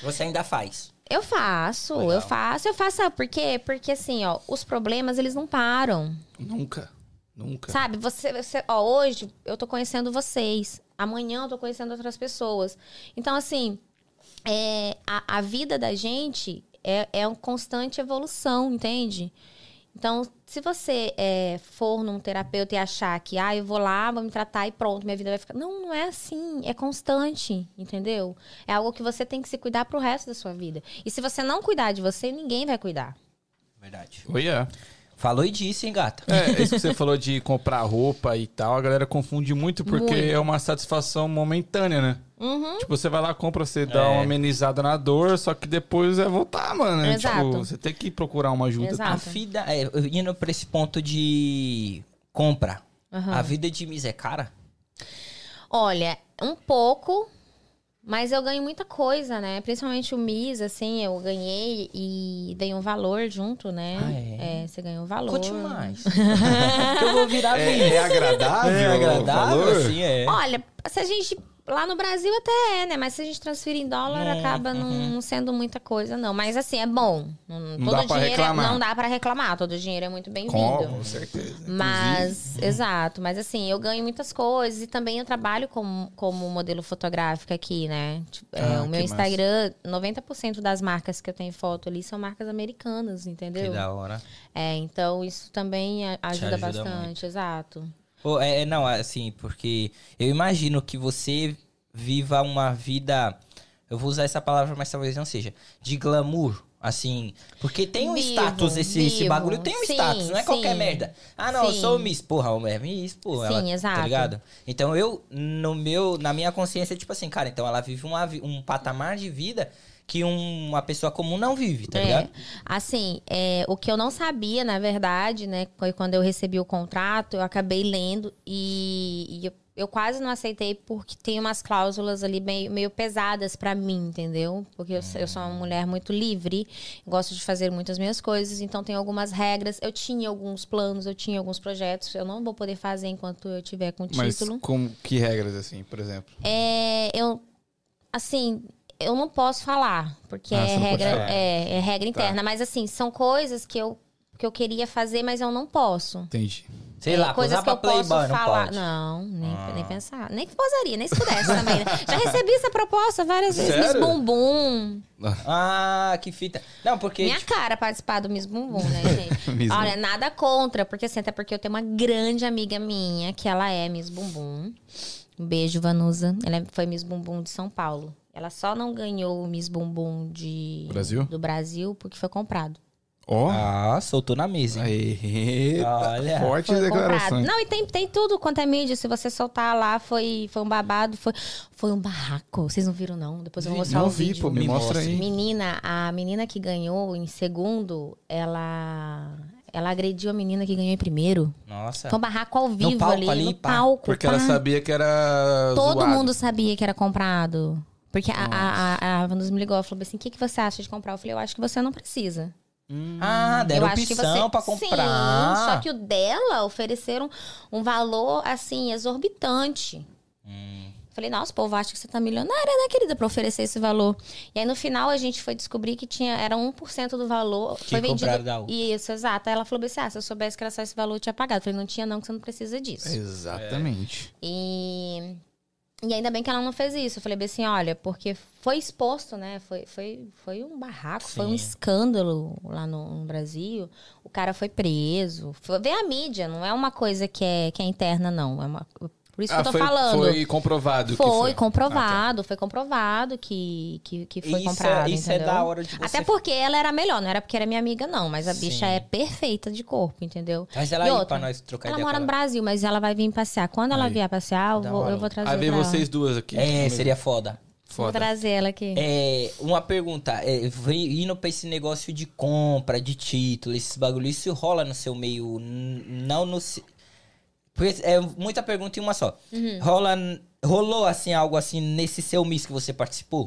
Você ainda faz. Eu faço, Legal. eu faço, eu faço, sabe por quê? Porque assim, ó, os problemas eles não param. Nunca. Nunca. Sabe, você, você- ó, hoje eu tô conhecendo vocês, amanhã eu tô conhecendo outras pessoas. Então, assim, é, a, a vida da gente é, é uma constante evolução, entende? Então, se você é, for num terapeuta e achar que, ah, eu vou lá, vou me tratar e pronto, minha vida vai ficar. Não, não é assim. É constante, entendeu? É algo que você tem que se cuidar pro resto da sua vida. E se você não cuidar de você, ninguém vai cuidar. Verdade. Oi, é. Falou e disse, hein, gata? É, isso que você falou de comprar roupa e tal, a galera confunde muito porque Muito. é uma satisfação momentânea, né? Uhum. Tipo, você vai lá, compra, você dá É. uma amenizada na dor, só que depois é voltar, mano. né? Exato. Tipo, você tem que procurar uma ajuda. A Exato. vida, é, indo pra esse ponto de compra, Aham. a vida de Miss é cara? Olha, um pouco, mas eu ganho muita coisa, né? Principalmente o MIS, assim, eu ganhei e dei um valor junto, né? Ah, é? você ganhou um valor. Conte mais. que eu vou virar É, Miss. é agradável? É o agradável, valor? assim, é. Olha, se a gente. Lá no Brasil até é, né? Mas se a gente transferir em dólar, Hum, acaba não, não sendo muita coisa, não. Mas assim, é bom. Não, Não todo dá pra dinheiro é- reclamar. não dá pra reclamar. Todo dinheiro é muito bem-vindo. com certeza. Mas, exato. Mas assim, eu ganho muitas coisas e também eu trabalho como, como modelo fotográfica aqui, né? Tipo, é, Ah, o meu que Instagram, 90% das marcas que eu tenho foto ali são marcas americanas, Que entendeu? da hora. É, então isso também ajuda, ajuda bastante, exato. Pô, é, não, assim, porque eu imagino que você viva uma vida. Eu vou usar essa palavra, mas talvez não seja. De glamour. Assim, porque tem um Vivo, status, esse, esse vivo. bagulho tem um Sim, status, não é qualquer sim. merda. Ah, não, eu Sim. sou Miss, porra, é Miss, porra. Sim, ela, exato. Tá ligado? Então eu, no meu, na minha consciência, tipo assim, cara, então ela vive vi- um patamar de vida que um- uma pessoa comum não vive, tá É, ligado? Assim, é, o que eu não sabia, na verdade, né, foi quando eu recebi o contrato, eu acabei lendo e, e eu, eu quase não aceitei porque tem umas cláusulas ali meio, meio pesadas pra mim, entendeu? Porque eu, eu sou uma mulher muito livre, gosto de fazer muitas minhas coisas, então tem algumas regras. Eu tinha alguns planos, eu tinha alguns projetos, eu não vou poder fazer enquanto eu tiver com o Mas título. com que regras, assim, por exemplo? É, eu, assim, eu não posso falar, porque Ah, é não regra, falar. Tá. é, é regra interna. Mas assim, são coisas que eu, que eu queria fazer, mas eu não posso. Entendi. Sei É, lá, coisas que eu posso Playboy, não falar. pode. Não, nem, Ah. nem pensar. Nem que posaria, nem se pudesse também. né? Já recebi essa proposta várias vezes. Miss Sério? Bumbum. Ah, que fita. Não, porque. Minha tipo, cara participar do Miss Bumbum, né, gente? Miss Olha, nada contra, porque assim, até porque eu tenho uma grande amiga minha, que ela é Miss Bumbum. Um beijo, Vanusa. Ela é- foi Miss Bumbum de São Paulo. Ela só não ganhou o Miss Bumbum de... Brasil? do Brasil porque foi comprado. Ó. Ah, soltou na mesa. hein? Eita, Olha. comprado. declarações. Não, e tem, tem tudo quanto é mídia. Se você soltar lá, foi, foi um babado, foi, foi um barraco. Vocês não viram, não? Depois eu vou mostrar Não o vi, vídeo. pô, me Me mostra aí. Menina, a menina que ganhou em segundo, ela ela agrediu a menina que ganhou em primeiro. Nossa. Foi um barraco ao vivo palco ali, ali, no pá. palco. Porque pá. ela sabia que era Todo zoado. mundo sabia que era comprado. Porque a, a, a, a Vanus me ligou e falou assim: o que, que você acha de comprar? Eu falei, eu acho que você não precisa. Ah, deram eu acho que opção você... pra comprar. Sim, só que o dela ofereceram um valor, assim, exorbitante. Hum. Falei, nossa, o povo acha que você tá milionária, né, querida, pra oferecer esse valor. E aí, no final, a gente foi descobrir que tinha, era 1% do valor. Que foi vendido. da outra. Isso, exato. Aí ela falou assim: ah, se eu soubesse que era só esse valor, eu tinha pagado. Eu falei, não tinha, não, que você não precisa disso. Exatamente. E, e ainda bem que ela não fez isso. Eu falei bem assim, olha, porque foi exposto, né? Foi, foi, foi um barraco, foi um Sim. escândalo lá no, no Brasil. O cara foi preso. Foi, vê a mídia, não é uma coisa que é, que é interna, não. É uma, por isso que eu tô Ah, foi, falando. foi comprovado que Foi foi. comprovado, foi comprovado que, que, que foi isso comprado. é, isso é entendeu? da hora de você. Até porque ela era melhor, não era porque era minha amiga, não. Mas a bicha Sim. é perfeita de corpo, entendeu? Mas ela E aí outra, pra nós trocar Ela ideia mora no Brasil, mas ela vai vir passear. Quando ela Aí. vier passear, eu vou, eu vou trazer Aí ela. vocês duas aqui. É, seria foda. Vou Foda. trazer ela aqui. É, uma pergunta, é, vem- indo pra esse negócio de compra, de título, esses bagulho, isso rola no seu meio, não no... Porque é muita pergunta em uma só. Uhum. Rola, rolou assim, algo assim, nesse seu Miss que você participou?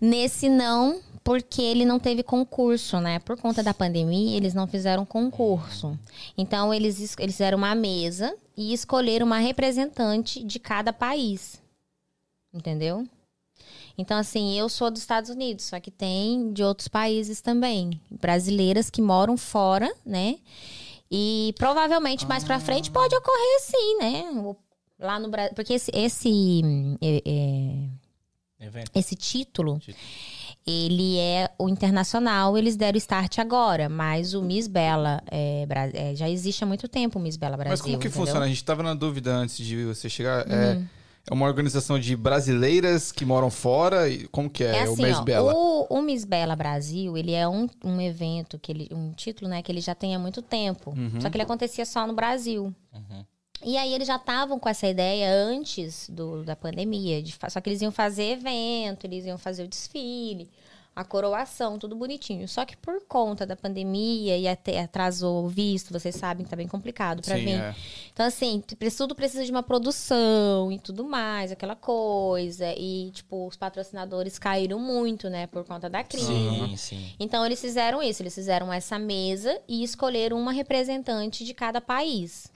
Nesse não, porque ele não teve concurso, né? Por conta da pandemia, eles não fizeram concurso. Então, eles, es- eles fizeram uma mesa e escolheram uma representante de cada país. Entendeu? Então, assim, eu sou dos Estados Unidos, só que tem de outros países também. Brasileiras que moram fora, né? E provavelmente mais pra frente pode ocorrer sim, né? O- Lá no Brasil. Porque esse. esse é- é, esse título, Título. ele é o internacional, eles deram start agora, mas o Miss Bela é, é, já existe há muito tempo o Miss Bela Brasil. Mas como que entendeu? funciona? A gente tava na dúvida antes de você chegar. Uhum. É, uma organização de brasileiras que moram fora? E como que é, É o assim, Mês ó, Bela? O, o Miss Bela Brasil, ele é um, um evento, que ele, um título, né, que ele já tem há muito tempo. Uhum. Só que ele acontecia só no Brasil. Uhum. E aí eles já estavam com essa ideia antes do, da pandemia. de só que eles iam fazer evento, eles iam fazer o desfile, a coroação, tudo bonitinho. Só que por conta da pandemia e até atrasou o visto, vocês sabem que tá bem complicado para vir. é. Então, assim, tudo precisa de uma produção e tudo mais, aquela coisa. E, tipo, os patrocinadores caíram muito, né, por conta da crise. Sim, sim. Então, eles fizeram isso. Eles fizeram essa mesa e escolheram uma representante de cada país.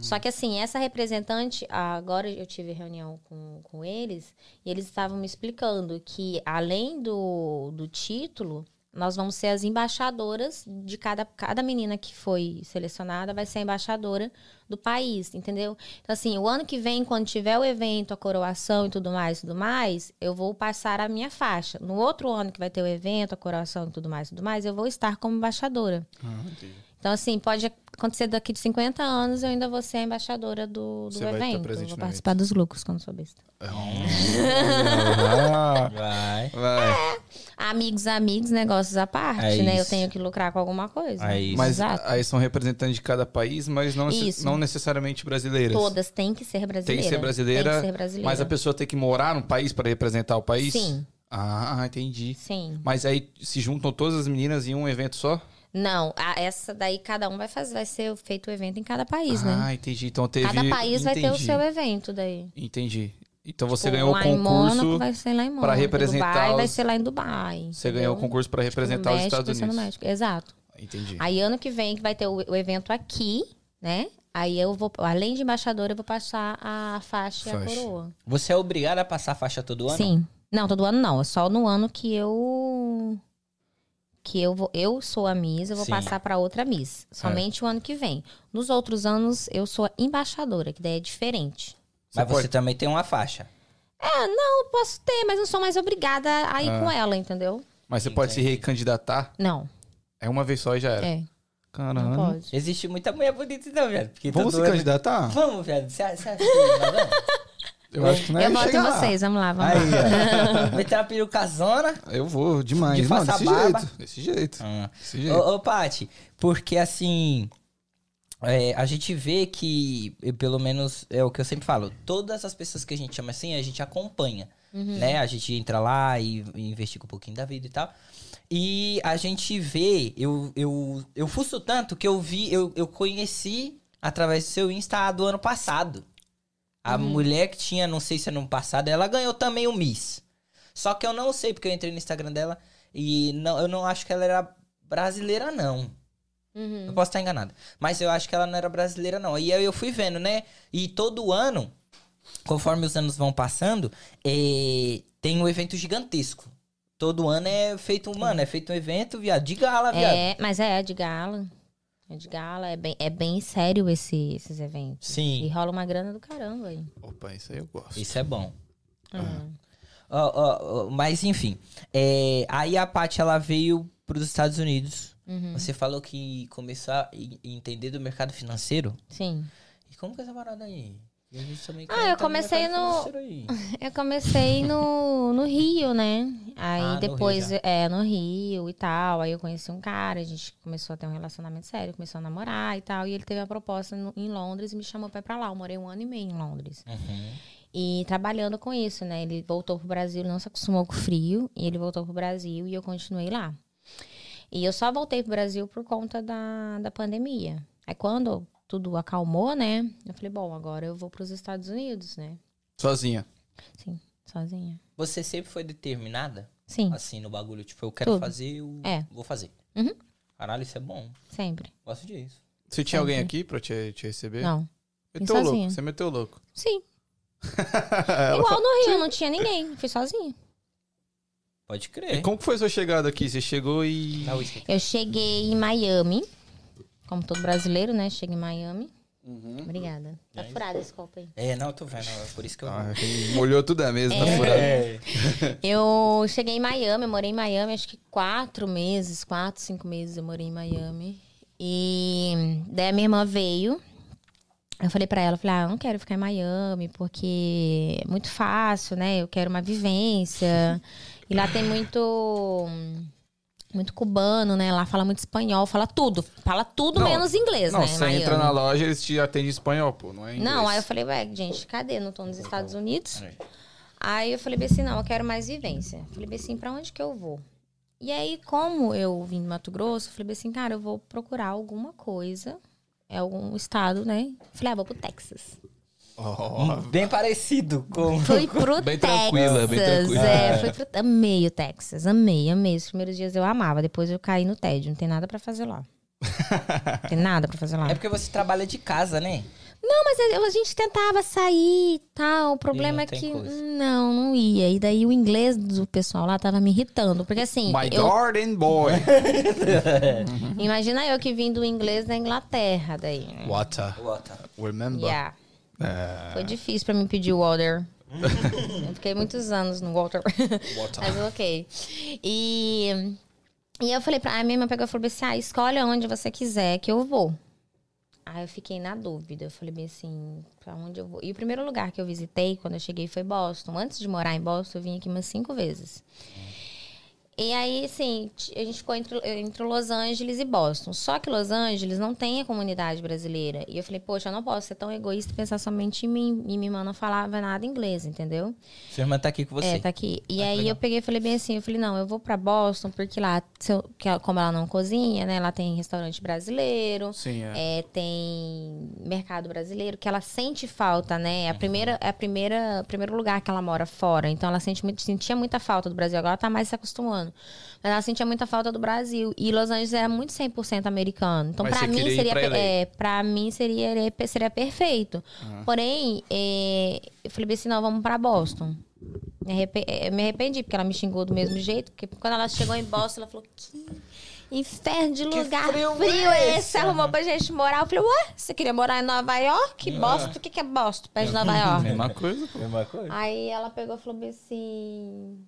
Só que, assim, essa representante, agora eu tive reunião com, com eles e eles estavam me explicando que, além do, do título, nós vamos ser as embaixadoras de cada, cada menina que foi selecionada, vai ser a embaixadora do país, entendeu? Então, assim, o ano que vem, quando tiver o evento, a coroação e tudo mais, tudo mais, eu vou passar a minha faixa. No outro ano que vai ter o evento, a coroação e tudo mais, tudo mais, eu vou estar como embaixadora. Ah, entendi. Então, assim, pode acontecer daqui de 50 anos, eu ainda vou ser a embaixadora do, do Você vai estar evento. Eu vou participar dos lucros quando sou besta. Vai. vai. Amigos, amigos, negócios à parte, É né? Eu tenho que lucrar com alguma coisa. É isso. Mas Exato. aí são representantes de cada país, mas não, Isso. não necessariamente brasileiras. Todas têm que ser brasileiras. Tem que ser brasileira, Tem que ser brasileira. mas a pessoa tem que morar no país para representar o país? Sim, Ah, entendi. sim. Mas aí se juntam todas as meninas em um evento só? Não, a- essa daí cada um vai fazer, vai ser feito o evento em cada país, né? ah, entendi. Então teve. Cada país vai ter o entendi. seu evento daí. Entendi. Então você Tipo, ganhou o lá em Mônaco concurso. vai ser lá em Mônaco. pra representar Dubai vai os- ser lá em Dubai. Você entendeu? ganhou o concurso para representar No os México Estados vai no Unidos. México. Exato. Entendi. Aí ano que vem que vai ter o, o evento aqui, né? Aí eu vou, além de embaixadora, eu vou passar a faixa, e a Faixa. coroa. Você é obrigado a passar a faixa todo ano? Sim. Não, todo ano não. É só no ano que eu. Que eu vou. Eu sou a Miss, eu vou Sim. passar pra outra Miss. Somente o ano que vem. Nos outros anos, eu sou a embaixadora, que daí é diferente. Mas Você também tem uma faixa. É, não, eu posso ter, mas não sou mais obrigada a ir Ah. com ela, entendeu? Mas você pode se Entendi. recandidatar? Não. É uma vez só e já era. É. Caramba. Não pode. Existe muita mulher bonita, não, velho. Porque Vamos se ano- candidatar? Vamos, velho. Você acha que? Eu acho que não é eu voto em vocês, vamos lá, vamos Aí, lá. Meter uma perucazona. Eu vou demais. De não, passar desse barba. jeito. Desse jeito. Ah. Desse jeito. Ô, ô Paty, porque assim. é, a gente vê que, pelo menos é o que eu sempre falo, todas as pessoas que a gente chama assim, a gente acompanha, né? A gente entra lá e, e investiga um pouquinho da vida e tal. E a gente vê, eu, eu, eu fuço tanto que eu vi, eu, eu conheci através do seu Insta do ano passado. A mulher que tinha, não sei se é no ano passado, ela ganhou também o Miss. Só que eu não sei, porque eu entrei no Instagram dela e não, eu não acho que ela era brasileira, não. Uhum. Eu posso estar enganado. Mas eu acho que ela não era brasileira, não. E aí eu fui vendo, né? E todo ano, conforme os anos vão passando, eh, tem um evento gigantesco. Todo ano é feito, mano, é feito um evento, viado, de gala, viado. É, mas é de gala. É de gala, é bem, é bem sério esse, esses eventos. E Sim, rola uma grana do caramba aí. Opa, isso aí eu gosto. isso é bom. Uhum. Mas enfim, é, aí a Paty ela veio para os Estados Unidos. Uhum. Você falou que começou a e- entender do mercado financeiro. Sim. E como que é essa parada aí? E a gente também Ah, eu entrar comecei no-. Eu comecei no, no Rio, né? Aí Ah, no depois, já. é, no Rio e tal. Aí eu conheci um cara, a gente começou a ter um relacionamento sério, começou a namorar e tal. E ele teve a proposta no- em Londres e me chamou pra ir pra lá. Eu morei um ano e meio em Londres. Uhum. E trabalhando com isso, né? Ele voltou pro Brasil, não se acostumou com o frio, e ele voltou pro Brasil e eu continuei lá. E eu só voltei pro Brasil por conta da, da pandemia. Aí quando tudo acalmou, né? Eu falei, bom, agora eu vou pros Estados Unidos, né? Sozinha. Sim, sozinha. Você sempre foi determinada? Sim, Assim, no bagulho, tipo, eu quero Tudo. fazer, eu É. vou fazer. Uhum. Caralho, isso é bom. sempre. Gosto disso. Você tinha alguém Sempre. aqui pra te, te receber? Não. Meteu sozinha. louco. Você meteu louco. Sim. Ela Igual no Rio, não tinha ninguém. Fui sozinha. Pode E crer. como que foi sua chegada aqui? Você chegou e. Eu cheguei em Miami. Como todo brasileiro, né? Cheguei em Miami. Uhum. Obrigada. Tá É furado esse copo aí. É, não, eu tô vendo. É por isso que eu. Ah, molhou tudo a mesa, tá É. furado. É. Eu cheguei em Miami, eu morei em Miami acho que quatro meses, quatro, cinco meses eu morei em Miami. E daí a minha irmã veio. Eu falei pra ela, falei, ah, eu não quero ficar em Miami, porque é muito fácil, né? Eu quero uma vivência. E lá tem muito. Muito cubano, né? Lá fala muito espanhol, fala tudo. Fala tudo Não, menos inglês, Não, né? em você entra na loja, eles te atendem em espanhol, pô, não é inglês. Não, aí eu falei, ué, gente, cadê? Não tô nos Estados Unidos? Peraí. Aí eu falei bem assim, não, eu quero mais vivência. Falei bem assim, pra onde que eu vou? E aí, como eu vim do Mato Grosso, eu falei bem assim, cara, eu vou procurar alguma coisa, é algum estado, né? Falei, ah, vou pro Texas. Bem parecido com. Fui pro Bem Texas. tranquila, bem tranquila. É, fui pro... Amei o Texas, amei, amei. Os primeiros dias eu amava, depois eu caí no tédio, não tem nada pra fazer lá. Não tem nada pra fazer lá. É porque você trabalha de casa, né? Não, mas a gente tentava sair e tal. O problema é que coisa. não, não ia. E daí o inglês do pessoal lá tava me irritando. Porque assim, My eu, garden boy. imagina eu que vim do inglês da Inglaterra daí. Water. Bota. Remember? Yeah. É, Foi difícil pra mim pedir water. eu fiquei muitos anos no water. water. Mas ok. E, e eu falei pra a minha irmã pegou e falou assim: ah, escolhe onde você quiser que eu vou. Aí eu fiquei na dúvida. Eu falei bem assim, pra onde eu vou? E o primeiro lugar que eu visitei quando eu cheguei foi Boston. Antes de morar em Boston, eu vim aqui umas cinco vezes. E aí, assim, a gente ficou entre, entre Los Angeles e Boston. Só que Los Angeles não tem a comunidade brasileira. E eu falei, poxa, eu não posso ser tão egoísta e pensar somente em mim. E minha irmã não falava nada inglês, entendeu? Sua irmã tá aqui com você. É, tá aqui. E Ah, aí legal. eu peguei e falei bem assim, eu falei, não, eu vou pra Boston, porque lá, eu- ela- como ela não cozinha, né? Lá tem restaurante brasileiro, Sim, é. é, tem mercado brasileiro, que ela sente falta, né? É Uhum. a primeira, é a primeira, o primeiro lugar que ela mora fora. Então ela sente muito, sentia muita falta do Brasil. Agora ela tá mais se acostumando. Mas ela sentia muita falta do Brasil. E Los Angeles era muito 100% americano. Então, você mim, seria, pra é, pra mim seria, seria perfeito. Porém, é, eu falei bem assim, não, vamos pra Boston. Me, arrepe- eh, me arrependi, porque ela me xingou do mesmo jeito. Porque quando ela chegou em Boston, ela falou, que inferno de lugar frio frio, é é esse? esse? Arrumou pra gente morar. Eu falei, ué, você queria morar em Nova York? Boston? O que, que é Boston? Perto de Nova York. Mesma coisa, pô. Mesma coisa. Aí ela pegou e falou bem assim...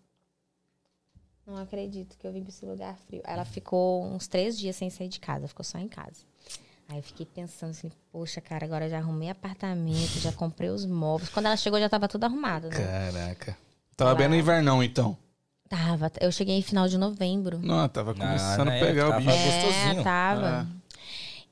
Não acredito que eu vim pra esse lugar frio. Ela ficou uns três dias sem sair de casa, ficou só em casa. Aí eu fiquei pensando assim, poxa, cara, agora eu já arrumei apartamento, já comprei os móveis. Quando ela chegou, já tava tudo arrumado, né? Caraca. Tava bem no invernão, então. Tava. Eu cheguei em final de novembro. Não, tava Na- começando na a pegar época o bicho. gostosinho. É, tava.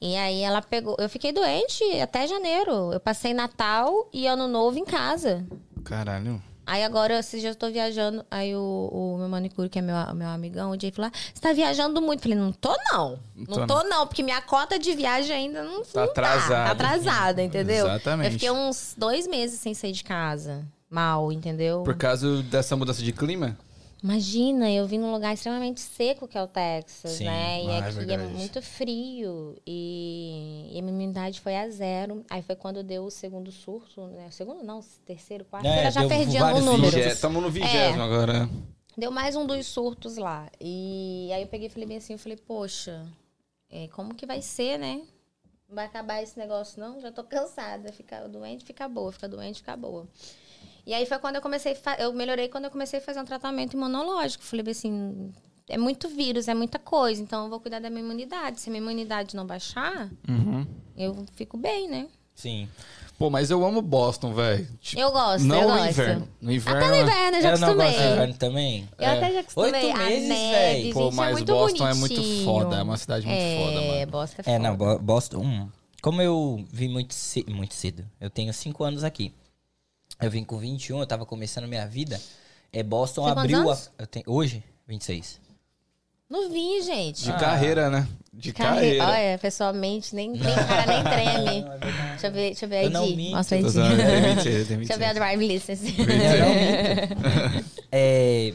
E aí ela pegou. Eu fiquei doente até janeiro. Eu passei Natal e Ano Novo em casa. Caralho. Aí agora, esses dias eu tô viajando. Aí o, o meu manicure, que é meu, meu amigão, o Jay falou: Você tá viajando muito? Eu falei: Não tô, não. Não, tô, tô, não. porque minha cota de viagem ainda não, Tá não atrasada. Tá, tá atrasada, entendeu? Exatamente. Eu fiquei uns dois meses sem sair de casa. Mal, entendeu? Por causa dessa mudança de clima? Imagina, eu vim num lugar extremamente seco que é o Texas, Sim. né? E Ah, é aqui é, verdade. muito frio e, e a minha imunidade foi a zero. Aí foi quando deu o segundo surto, né? Segundo não, terceiro, quarto. É, eu já perdi o número. Estamos no vigésimo agora. Deu mais um dos surtos lá. E aí eu peguei e falei bem assim, eu falei, poxa, é, como que vai ser, né? Não vai acabar esse negócio, não? Já tô cansada. Ficar doente, fica boa. Fica doente, fica boa. E aí foi quando eu comecei, eu melhorei quando eu comecei a fazer um tratamento imunológico. Falei assim, é muito vírus, é muita coisa, então eu vou cuidar da minha imunidade. Se a minha imunidade não baixar, Uhum. eu fico bem, né? Sim. Pô, mas eu amo Boston, velho. Tipo, Eu gosto, não eu no gosto. inverno. No inverno. Até no inverno eu já eu não acostumei. gosto de inverno também. Eu até já acostumei. Oito meses, véi. Pô, gente, mas é muito Boston é muito bonitinho. foda, é uma cidade muito é, foda, mano. Boston é É, foda. não, Bo- Boston. hum, como eu vim muito, muito cedo, eu tenho cinco anos aqui. Eu vim com 21, eu tava começando minha vida. É, Boston Você abriu a. Eu tenho, hoje? 26. Novinho, gente. De Ah. carreira, né? De Carre- carreira. Olha, pessoalmente, nem, nem cara nem treme. Não, é. Deixa eu ver, deixa eu ver a Eu não ID. minto. Mostra a Tô ID. zoando, tem 26, tem Deixa eu ver a 26. drive license. É.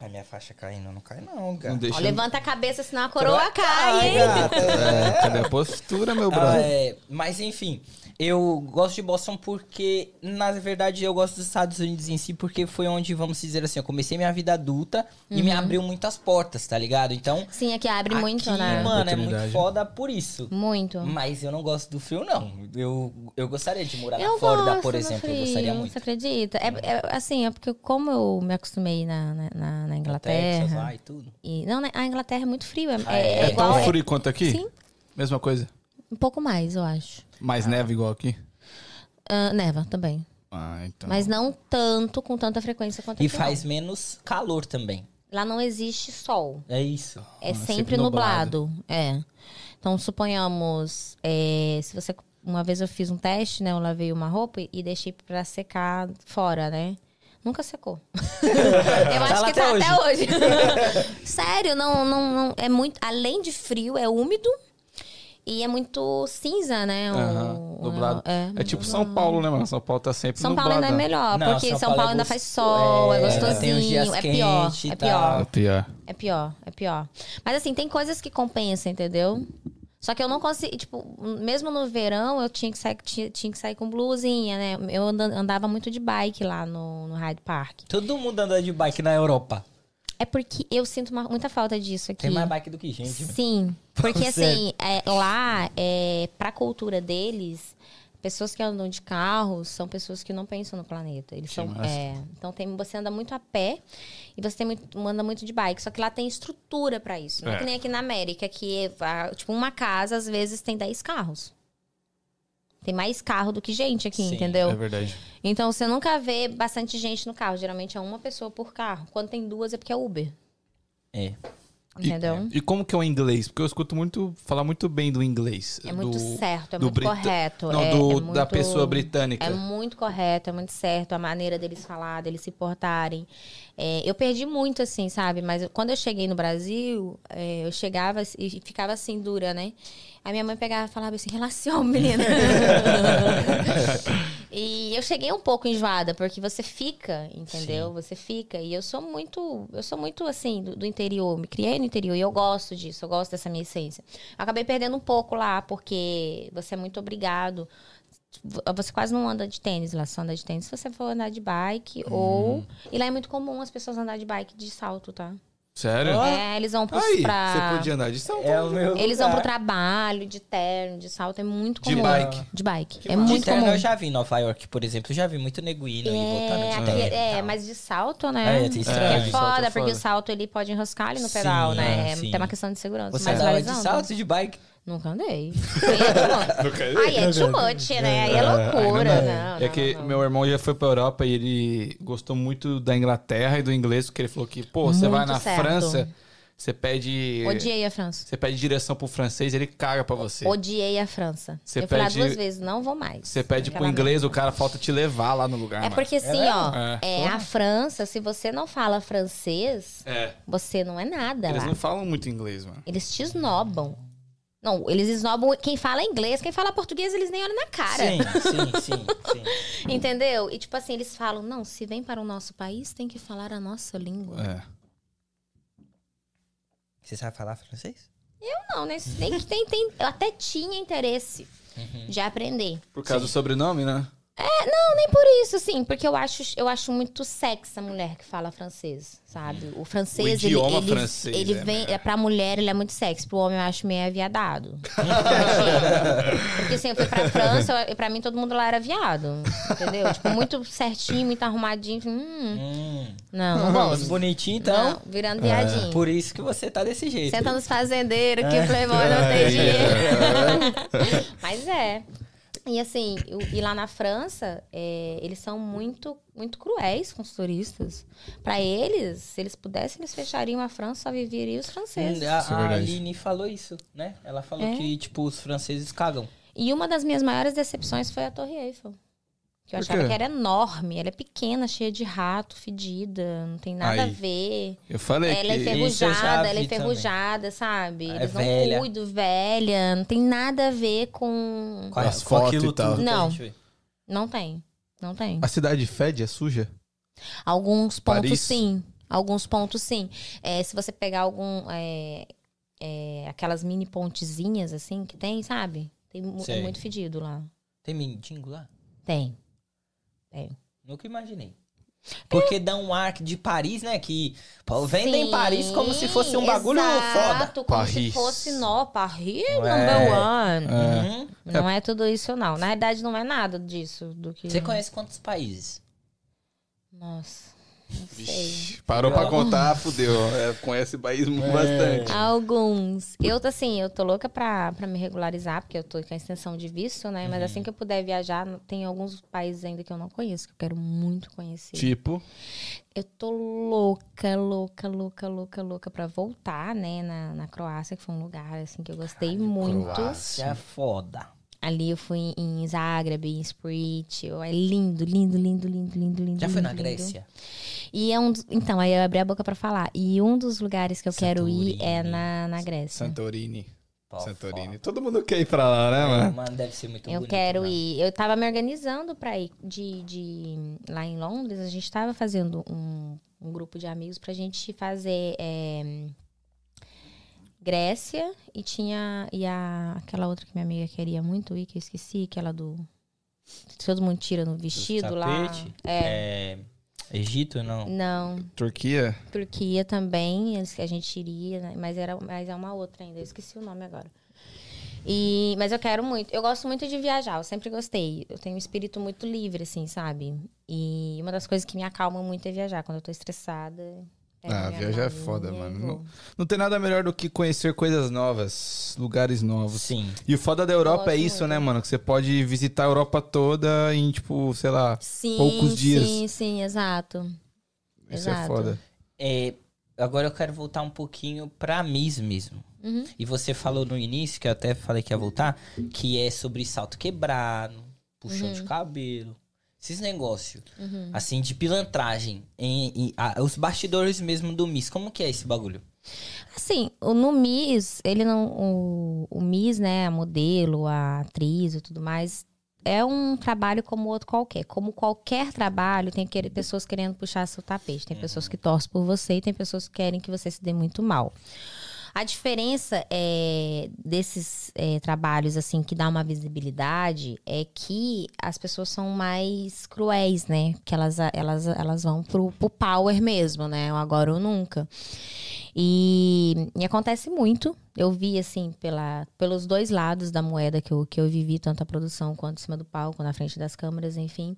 A minha faixa caindo, não cai não, cara. Não deixa... Ó, levanta a cabeça, senão a coroa Ai, cai, hein? É, cadê a postura, meu Ah, brother? é, mas enfim, eu gosto de Boston porque, na verdade, eu gosto dos Estados Unidos em si, porque foi onde, vamos dizer assim, eu comecei minha vida adulta e Uhum. me abriu muitas portas, tá ligado? Então, Sim, aqui abre muito, aqui, né? mano, é muito foda por isso. Muito. Mas eu não gosto do frio, não. Eu, eu gostaria de morar Eu na Flórida, por exemplo. frio, eu gostaria muito. Você acredita? É, é, assim, é porque como eu me acostumei na, na, na- Inglaterra. Texas lá e tudo. e, não, né, a Inglaterra é muito frio. É, Ah, é- é? é É igual. tão é- frio quanto aqui? Sim, Mesma coisa. Um pouco mais, eu acho. Mais neve igual aqui? Ah, neva também. Ah, então. Mas não tanto, com tanta frequência quanto E aqui, faz menos calor também. não. Lá não existe sol. É isso. É Ah, sempre, sempre nublado. É. Então, suponhamos, é, se você. Uma vez eu fiz um teste, né? Eu lavei uma roupa e deixei pra secar fora, né? Nunca secou. eu acho lá que até tá até hoje. Sério, não, não, não. É muito. Além de frio, é úmido. E é muito cinza, né? o- Aham, o- nublado. É, É tipo São Paulo, né, mano? São Paulo tá sempre São Paulo ainda é melhor, Não, porque São São, Paulo Paulo, é ainda faz sol, é, é, gostosinho, é pior, é pior. É pior. É pior, é pior. Mas assim, tem coisas que compensam, entendeu? Só que eu não consigo, tipo, mesmo no verão eu tinha que sair, tinha, tinha que sair com blusinha, né? Eu anda- andava muito de bike lá no, no Hyde Park. Todo mundo anda de bike na Europa. É porque eu sinto uma- muita falta disso aqui. Tem mais bike do que gente. Sim, porque assim, é, lá, é, pra cultura deles, pessoas que andam de carros são pessoas que não pensam no planeta. Eles Que são, massa. é, então tem, você anda muito a pé e você tem muito, anda muito de bike. Só que lá tem estrutura pra isso. Não é. É. que nem aqui na América, que ah, tipo uma casa às vezes tem 10 carros. Tem mais carro do que gente aqui, Sim, entendeu? É verdade. Então você nunca vê bastante gente no carro. Geralmente é uma pessoa por carro. Quando tem duas é porque é Uber. É. E- Entendeu? E, como que é o inglês? Porque eu escuto muito falar muito bem do inglês. É muito do, certo, é muito brita- correto. Não, é, do, é da muito- pessoa britânica. É muito correto, é muito certo a maneira deles falar, deles se portarem. É, eu perdi muito, assim, sabe? Mas quando eu cheguei no Brasil, é, eu chegava e ficava assim, dura, né? Aí minha mãe pegava e falava assim, relaciona, menina. e eu cheguei um pouco enjoada, porque você fica, entendeu? Você fica. E eu sou muito, eu sou muito assim, do, do interior, me criei no interior e eu gosto disso, eu gosto dessa minha essência. Acabei perdendo um pouco lá, porque você é muito obrigado. Você quase não anda de tênis lá, só anda de tênis se você for andar de bike ou. E lá é muito comum as pessoas andar de bike de salto, tá? Sério? É, eles vão pros, Aí, pra. você podia andar de São É Paulo. o meu Eles vão pro lugar. trabalho, de terno, de salto, é muito De comum. bike. De bike. é De muito terno comum. eu já vi em Nova York, por exemplo. Eu já vi muito neguinho e voltando É, de aqui- terno. e é, tal. mas de salto, né? É, tem estranho. É Salto é foda, porque foda. o salto ele pode enroscar ali no pedal, Sim, né? é, sim. Tem uma questão de segurança. Você mas andava de salto de bike? Nunca andei. Aí é too much, né? Aí é loucura. Não, é não, que não, não. meu irmão já foi pra Europa e ele gostou muito da Inglaterra e do inglês, porque ele falou que, pô, você vai na certo. França, você pede. Odiei a França. Você pede direção pro francês, ele caga pra você. Odiei a França. Você eu fui lá pede- duas vezes, não vou mais. Você pede pro inglês, o cara falta te levar lá no lugar. É mano. porque assim, mesmo? ó, É. é, a França, se você não fala francês, É. você não é nada Eles lá. não falam muito inglês, mano. Eles te esnobam. Não, eles esnobam quem fala inglês, quem fala português, eles nem olham na cara. Sim, sim, sim, sim. Entendeu? E tipo assim, eles falam, não, se vem para o nosso país, tem que falar a nossa língua. É. Você sabe falar francês? Não, né? Nem, tem, tem, eu até tinha interesse Uhum. de aprender. Por causa do sobrenome, né? Nem por isso, assim, porque eu acho, eu acho muito sexy a mulher que fala francês, sabe? O francês, O ele, idioma ele, francês ele é vem, é pra mulher, ele é muito sexy, pro homem eu acho meio aviadado. porque assim, eu fui pra França, e pra mim todo mundo lá era viado, entendeu? Tipo, muito certinho, muito arrumadinho, hum, Hum. não, não gosto. bonitinho, então. Não, virando viadinho. Por isso que você tá desse jeito. Senta nos fazendeiros que o Playboy É. não tem dinheiro. Mas é. E assim, e lá na França, é, eles são muito, muito cruéis com os turistas. Pra eles, se eles pudessem, eles fechariam a França, só viveriam os franceses. Hum, A, é a. Aline falou isso, né? Ela falou É. que, tipo, os franceses cagam. E uma das minhas maiores decepções foi a Torre Eiffel. Que eu Por achava quê? que era enorme. Ela é pequena, cheia de rato, fedida. Não tem nada Aí. a ver. Eu falei Ela é que... Já enferrujada, ela é também. enferrujada, sabe? É Eles velha. não cuidam, velha. Não tem nada a ver com. Com, As fotos e tal. Não. Não tem. Não tem. A cidade fede, é suja? Alguns pontos Paris? sim. Alguns pontos sim. É, se você pegar algum. é, é, aquelas mini pontezinhas assim que tem, sabe? Tem, é Sei. muito fedido lá. Tem mendigo lá? Tem. Nunca imaginei. Porque dá um ar de Paris, né? Que pô, vendem Sim, Paris como se fosse um bagulho foda. Como se Paris. fosse nó, Paris É. number one. Uhum. Não é tudo isso, não. Na verdade, não é nada disso do que. Você conhece quantos países? Nossa. Vixe, Parou pra contar, fudeu. É, conhece país bastante. Alguns. Eu, tô assim, eu tô louca pra, pra me regularizar, porque eu tô com a extensão de visto, né? Mas assim que eu puder viajar, tem alguns países ainda que eu não conheço, que eu quero muito conhecer. Tipo, Eu tô louca, louca, louca, louca, louca pra voltar, né? Na, na Croácia, que foi um lugar, assim, que eu gostei muito. Isso é foda. Ali eu fui em Zagreb, em Split. É lindo, lindo, lindo, lindo, lindo, lindo. Já foi na lindo, Grécia? E é um dos- Então, aí eu abri a boca pra falar. E um dos lugares que eu quero ir é Santorini. na, na Grécia. Santorini. Pô, Santorini. foda. Todo mundo quer ir pra lá, né, É, mano? mano, deve ser muito Eu bonito. quero né? ir. Eu tava me organizando pra ir de, de lá em Londres. A gente tava fazendo um, um grupo de amigos pra gente fazer é, Grécia e tinha e a, aquela outra que minha amiga queria muito ir, que eu esqueci, aquela do todo mundo tira no vestido lá. É. É, Egito, não? Não, Turquia? Turquia também, eles- a gente iria, né? mas era mas é uma outra ainda, eu esqueci o nome agora. E, mas eu quero muito, eu gosto muito de viajar, eu sempre gostei. Eu tenho um espírito muito livre, assim, sabe? E uma das coisas que me acalma muito é viajar. Quando eu tô estressada. Pego Ah, viajar é malinha foda, mano. vou. Não tem nada melhor do que conhecer coisas novas, lugares novos. Sim. E o foda da Europa é isso, muito. né, mano? Que você pode visitar a Europa toda em, tipo, sei lá, Sim, poucos dias. sim, sim, exato. Isso é Exato. foda. É, agora eu quero voltar um pouquinho pra Miss mesmo. Uhum. E você falou no início, que eu até falei que ia voltar, que é sobre salto quebrado, puxão de cabelo. Esses negócios, Uhum. assim, de pilantragem. Em, em- a- os bastidores mesmo do Miss. Como que é esse bagulho? Assim, o- no Miss, ele não. O, o Miss, né, a modelo, a atriz e tudo mais, é um trabalho como outro qualquer. Como qualquer trabalho, tem que- pessoas querendo puxar seu tapete. Tem pessoas que torcem por você e tem pessoas que querem que você se dê muito mal. A diferença é, desses é, trabalhos assim que dá uma visibilidade é que as pessoas são mais cruéis, né? Que elas, elas, elas vão pro, pro power mesmo, né? O agora ou nunca. E, e acontece muito. Eu vi, assim, pela, pelos dois lados da moeda que eu, que eu vivi, tanto a produção quanto em cima do palco, na frente das câmeras, enfim.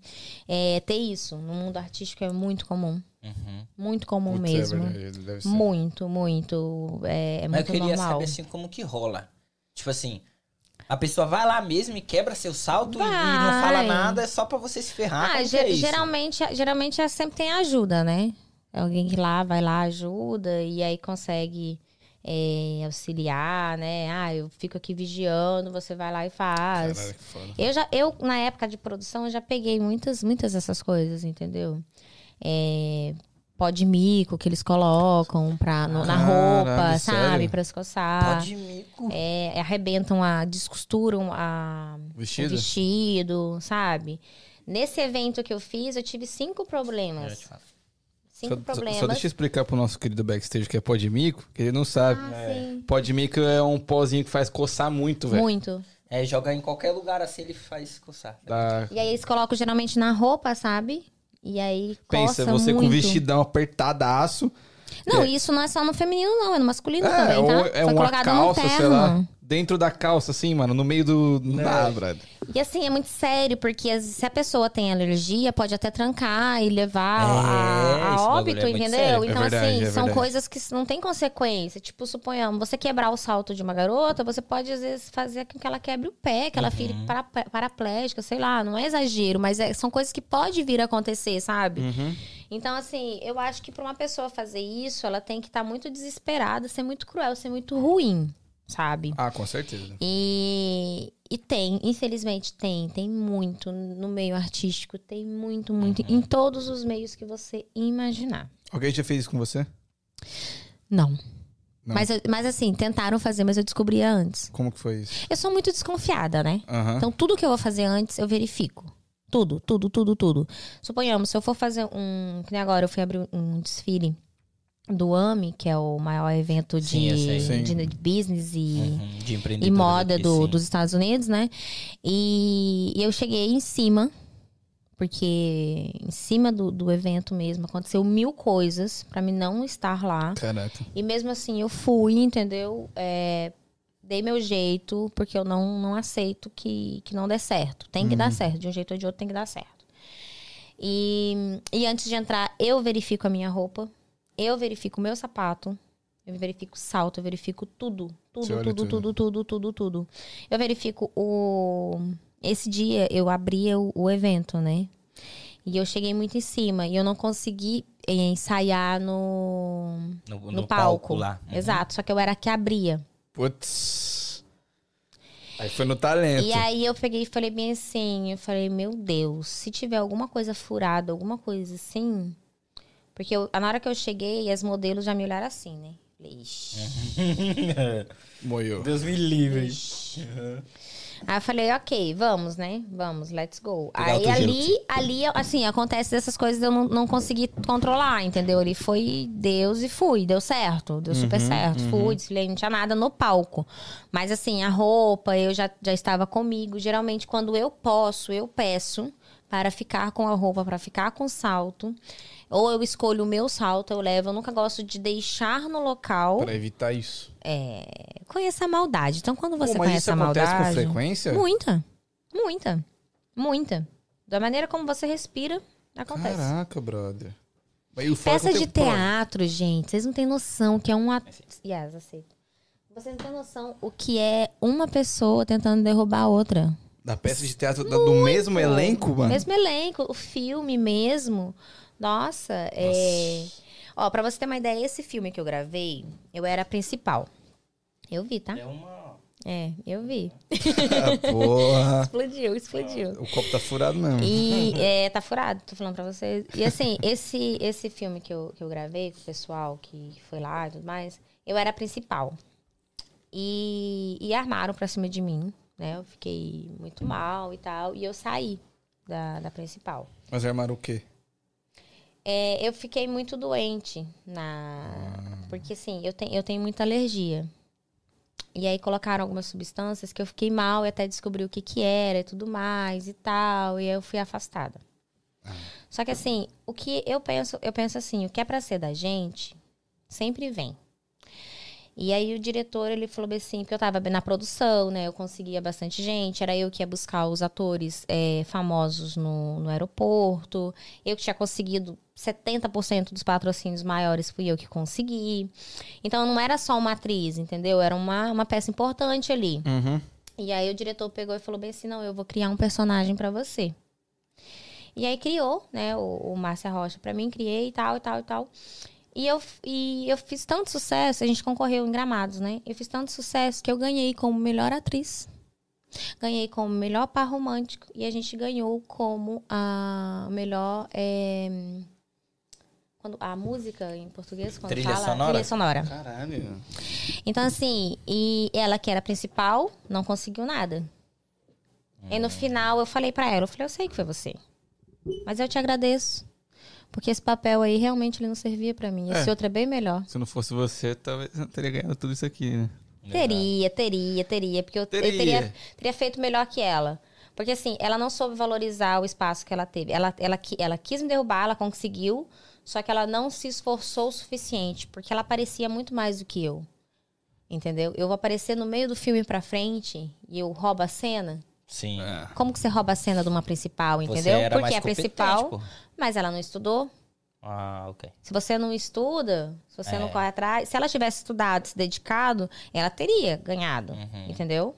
É, ter isso no mundo artístico é muito comum. Uhum. Muito comum Putz, é mesmo. ser. muito, muito. É, é Mas eu muito queria normal. saber, assim, como que rola. Tipo assim, a pessoa vai lá mesmo e quebra seu salto e, e não fala Vai. nada, é só pra você se ferrar. Ah, é geralmente, geralmente é, sempre tem ajuda, né? É Alguém que lá vai lá, ajuda, e aí consegue é, auxiliar, né? Ah, eu fico aqui vigiando, você vai lá e faz. Caralho. Eu já, eu, na época de produção, eu já peguei muitas, muitas dessas coisas, entendeu? É, pó de mico que eles colocam pra, no- na Caralho, roupa, sabe? sério? Pra escoçar. Pode mico. É, arrebentam, a, descosturam a, o Vestido? vestido, sabe? Nesse evento que eu fiz, eu tive cinco É, problemas. tipo, Cinco Só, problemas. só deixa eu explicar pro nosso querido backstage que é pó de mico, que ele não sabe. Ah, sim. Pó de mico é um pozinho que faz coçar muito, velho. Muito. É, joga em qualquer lugar assim, ele faz coçar. Dá- E aí eles colocam geralmente na roupa, sabe? E aí Pensa, você muito. com vestidão apertadaço. Não, É. isso não é só no feminino, não. É no masculino É, também, ou tá? é Foi uma colocado calça, sei lá. Dentro da calça, assim, mano, no meio do. Não dá, brother. E assim, é muito sério, porque as- se a pessoa tem alergia, pode até trancar e levar É, a, esse a bagulho óbito, é muito entendeu? sério. Então, É verdade, assim, é são verdade. coisas que não tem consequência. Tipo, suponhamos, você quebrar o salto de uma garota, você pode, às vezes, fazer com que ela quebre o pé, que ela Uhum. fique para, paraplégica, sei lá, não é exagero, mas é- são coisas que pode vir a acontecer, sabe? Uhum. Então, assim, eu acho que pra uma pessoa fazer isso, ela tem que estar muito desesperada, ser muito cruel, ser muito ruim. Sabe? Ah, com certeza. E, e tem, infelizmente tem, tem muito no meio artístico, tem muito, muito, em todos os meios que você imaginar. Alguém já fez isso com você? Não. Não. Mas, mas assim, tentaram fazer, mas eu descobria antes. Como que foi isso? Eu sou muito desconfiada, né? Aham. Então, tudo que eu vou fazer antes, eu verifico. Tudo, tudo, tudo, tudo. Suponhamos, se eu for fazer um. Que nem agora, eu fui abrir um desfile do AMI, que é o maior evento de, Sim. de, de business e, Uhum, de e moda do- dos Estados Unidos, né? E, e eu cheguei em cima, porque em cima do, do evento mesmo aconteceu mil coisas pra mim não estar lá. Caraca. E mesmo assim eu fui, entendeu? É, dei meu jeito, porque eu não, não aceito que, que não dê certo. Tem que dar certo, de um jeito ou de outro tem que dar certo. E, e antes de entrar, eu verifico a minha roupa, eu verifico o meu sapato, eu verifico o salto, eu verifico tudo. Tudo, tudo, tudo. tudo, tudo, tudo, tudo. Eu verifico o. Esse dia eu abria o, o evento, né? E eu cheguei muito em cima e eu não consegui eh, ensaiar no, No, no, no palco. lá. Uhum. Exato, só que eu era a que abria. Putz. Aí foi no talento. E aí eu peguei e falei bem assim, eu falei, meu Deus, se tiver alguma coisa furada, alguma coisa assim. Porque eu- na hora que eu cheguei, as modelos já me olharam assim, né? Falei, Ixi. Moiou. Deus me livre. Aí eu falei, ok, vamos, né? Vamos, let's go. Pegar aí ali, ali, assim, acontece dessas coisas eu não, não consegui controlar, entendeu? Ali foi Deus e fui, deu certo, deu super certo. Fui, desfilei, não tinha nada no palco. Mas assim, a roupa, eu já, já estava comigo. Geralmente, quando eu posso, eu peço para ficar com a roupa, para ficar com o salto. Ou eu escolho o meu salto, eu levo. Eu nunca gosto de deixar no local. Pra evitar isso. É, conheça a maldade. Então, quando você Pô, mas conhece isso a acontece maldade. com frequência? Muita. Muita. Muita. Da maneira como você respira, acontece. Caraca, brother. É Peça que de teatro, gente, vocês não têm noção que é um at... Yes, aceito. Vocês não têm noção o que é uma pessoa tentando derrubar a outra. Da peça de teatro da- do mesmo elenco, mano? Mesmo elenco, o filme mesmo. Nossa, é. Ó, pra você ter uma ideia, esse filme que eu gravei, eu era a principal. Eu vi, tá? É uma. É, eu vi. Ah, porra. Explodiu, explodiu. O copo tá furado mesmo. E é, tá furado, tô falando pra vocês. E assim, esse, esse filme que eu, que eu gravei com o pessoal que foi lá e tudo mais, eu era a principal. E, e armaram pra cima de mim, né? Eu fiquei muito mal e tal. E eu saí da, da principal. Mas armaram o quê? É, eu fiquei muito doente na. Porque assim, eu, tenho eu tenho muita alergia. E aí colocaram algumas substâncias que eu fiquei mal e até descobri o que que era e tudo mais e tal. E aí eu fui afastada. Só que assim, o que eu penso, eu penso assim, o que é pra ser da gente, sempre vem. E aí o diretor, ele falou bem assim, porque eu tava na produção, né? Eu conseguia bastante gente, era eu que ia buscar os atores é, famosos no, no aeroporto. Eu que tinha conseguido 70% dos patrocínios maiores, fui eu que consegui. Então não era só uma atriz, entendeu? Era uma, uma peça importante ali. Uhum. E aí o diretor pegou e falou bem assim: não, eu vou criar um personagem pra você. E aí criou, né, o, o Márcia Rocha pra mim, criei e tal, e tal, e tal. E eu, e eu fiz tanto sucesso, a gente concorreu em Gramados, né? Eu fiz tanto sucesso que eu ganhei como melhor atriz. Ganhei como melhor par romântico. E a gente ganhou como a melhor. é, quando, a música em português, quando Trilha fala. sonora? Trilha sonora. Caralho. Então, assim, e ela que era a principal, não conseguiu nada. E no final eu falei pra ela, eu falei, eu sei que foi você. Mas eu te agradeço. Porque esse papel aí realmente ele não servia pra mim. Esse É. outro é bem melhor. Se não fosse você, talvez eu não teria ganhado tudo isso aqui, né? Teria, teria, teria. Porque eu, eu Teria. teria, teria feito melhor que ela. Porque assim, ela não soube valorizar o espaço que ela teve. Ela, ela, ela quis me derrubar, ela conseguiu. Só que ela não se esforçou o suficiente. Porque ela parecia muito mais do que eu. Entendeu? Eu vou aparecer no meio do filme pra frente e eu roubo a cena. Sim. É. Como que você rouba a cena de uma principal, entendeu? Porque é principal, mas ela não estudou. Ah, ok. Se você não estuda, se você não É. corre atrás, se ela tivesse estudado, se dedicado, ela teria ganhado, Uhum. entendeu?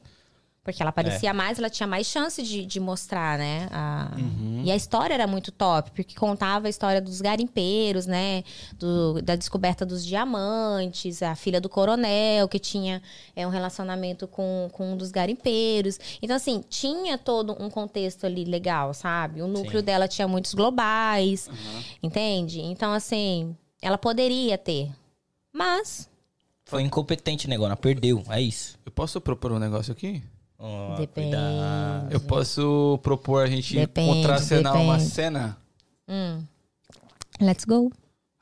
Porque ela parecia mais, ela tinha mais chance de, de mostrar, né? A, Uhum. E a história era muito top, porque contava a história dos garimpeiros, né? Do- da descoberta dos diamantes, a filha do coronel, que tinha é, um relacionamento com, com um dos garimpeiros. Então, assim, tinha todo um contexto ali legal, sabe? O núcleo Sim. dela tinha muitos globais, entende? Então, assim, ela poderia ter. Mas, Foi incompetente, negona. Perdeu. É isso. Eu posso propor um negócio aqui? Ó, Depende. cuidado. Eu posso propor a gente Depende, contracenar uma depende. cena? hum, let's go.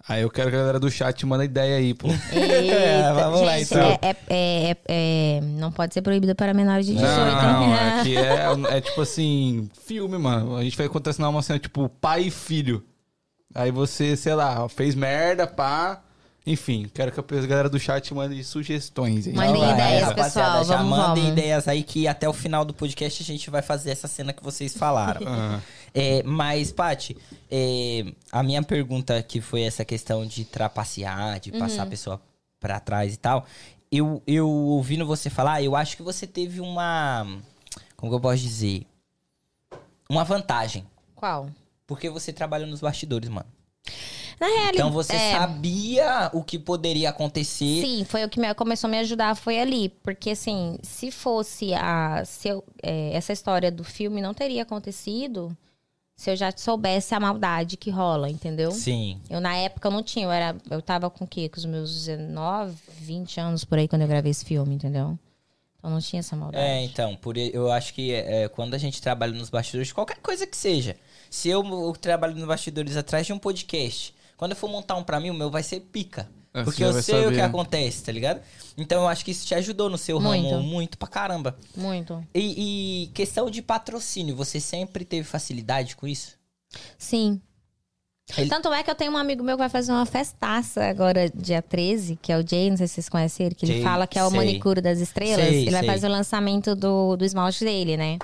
Aí eu quero que a galera do chat manda ideia aí, pô. Eita, vamos lá, gente, então. é- é- é- é- não pode ser proibido para menores de 18, Não, é que é, é tipo assim, filme, mano. A gente vai contracenar uma cena tipo pai e filho. Aí você, sei lá, fez merda, pá. Enfim, quero que a galera do chat mande sugestões. Mandem vai, ideias, rapaziada, pessoal, Já vamos, mandem vamos. ideias aí que até o final do podcast a gente vai fazer essa cena que vocês falaram. Ah, É, mas, Paty, é, a minha pergunta que foi essa questão de trapacear, de passar a Uhum. pessoa pra trás e tal. Eu, eu ouvindo você falar, eu acho que você teve uma. Como que eu posso dizer? Uma vantagem. Qual? Porque você trabalha nos bastidores, mano. Na realidade, Então você é, sabia o que poderia acontecer. Sim, foi o que me, começou a me ajudar, foi ali. Porque, assim, se fosse a. Se eu, é, essa história do filme não teria acontecido se eu já soubesse a maldade que rola, entendeu? Sim. Eu, na época, eu não tinha. Eu, era, eu tava com o quê? Com os meus 19, 20 anos por aí quando eu gravei esse filme, entendeu? Então não tinha essa maldade. É, então, por, eu acho que é, quando a gente trabalha nos bastidores, qualquer coisa que seja. Se eu, eu trabalho nos bastidores atrás de um podcast, quando eu for montar um pra mim, o meu vai ser pica. É, Porque eu vai sei o que saber. acontece, tá ligado? Então eu acho que isso te ajudou no seu Muito. ramo muito pra caramba. Muito. E, e questão de patrocínio, você sempre teve facilidade com isso? Sim. Ele- Tanto é que eu tenho um amigo meu que vai fazer uma festaça agora, dia 13, que é o Jay, não sei se vocês conhecem ele, que ele Jay, fala que é o sei. manicure das estrelas. Sei, ele vai sei. fazer o lançamento do, do esmalte dele, né?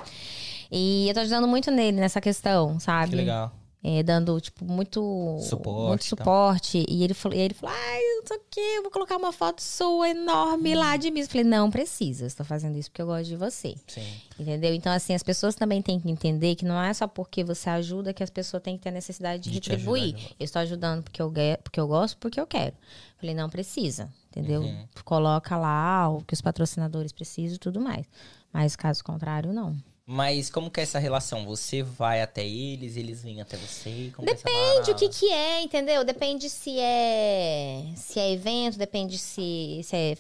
E eu tô ajudando muito nele nessa questão, sabe? Que legal. É, dando, tipo, muito Suporte, muito suporte. E ele falou, e ele falou, ai, não sei o quê, eu vou colocar uma foto sua enorme lá de mim. Eu falei, não precisa, eu estou fazendo isso porque eu gosto de você. Sim. Entendeu? Então, assim, as pessoas também têm que entender que não é só porque você ajuda que as pessoas têm que ter a necessidade de, De retribuir. ajudar eu estou ajudando porque eu, porque eu gosto, porque eu quero. Falei, não precisa, entendeu? Uhum. Coloca lá o que os patrocinadores precisam e tudo mais. Mas caso contrário, não. Mas como que é essa relação? Você vai até eles, eles vêm até você? Como que é Depende o que que é, entendeu? Depende se é se é evento, depende se, se é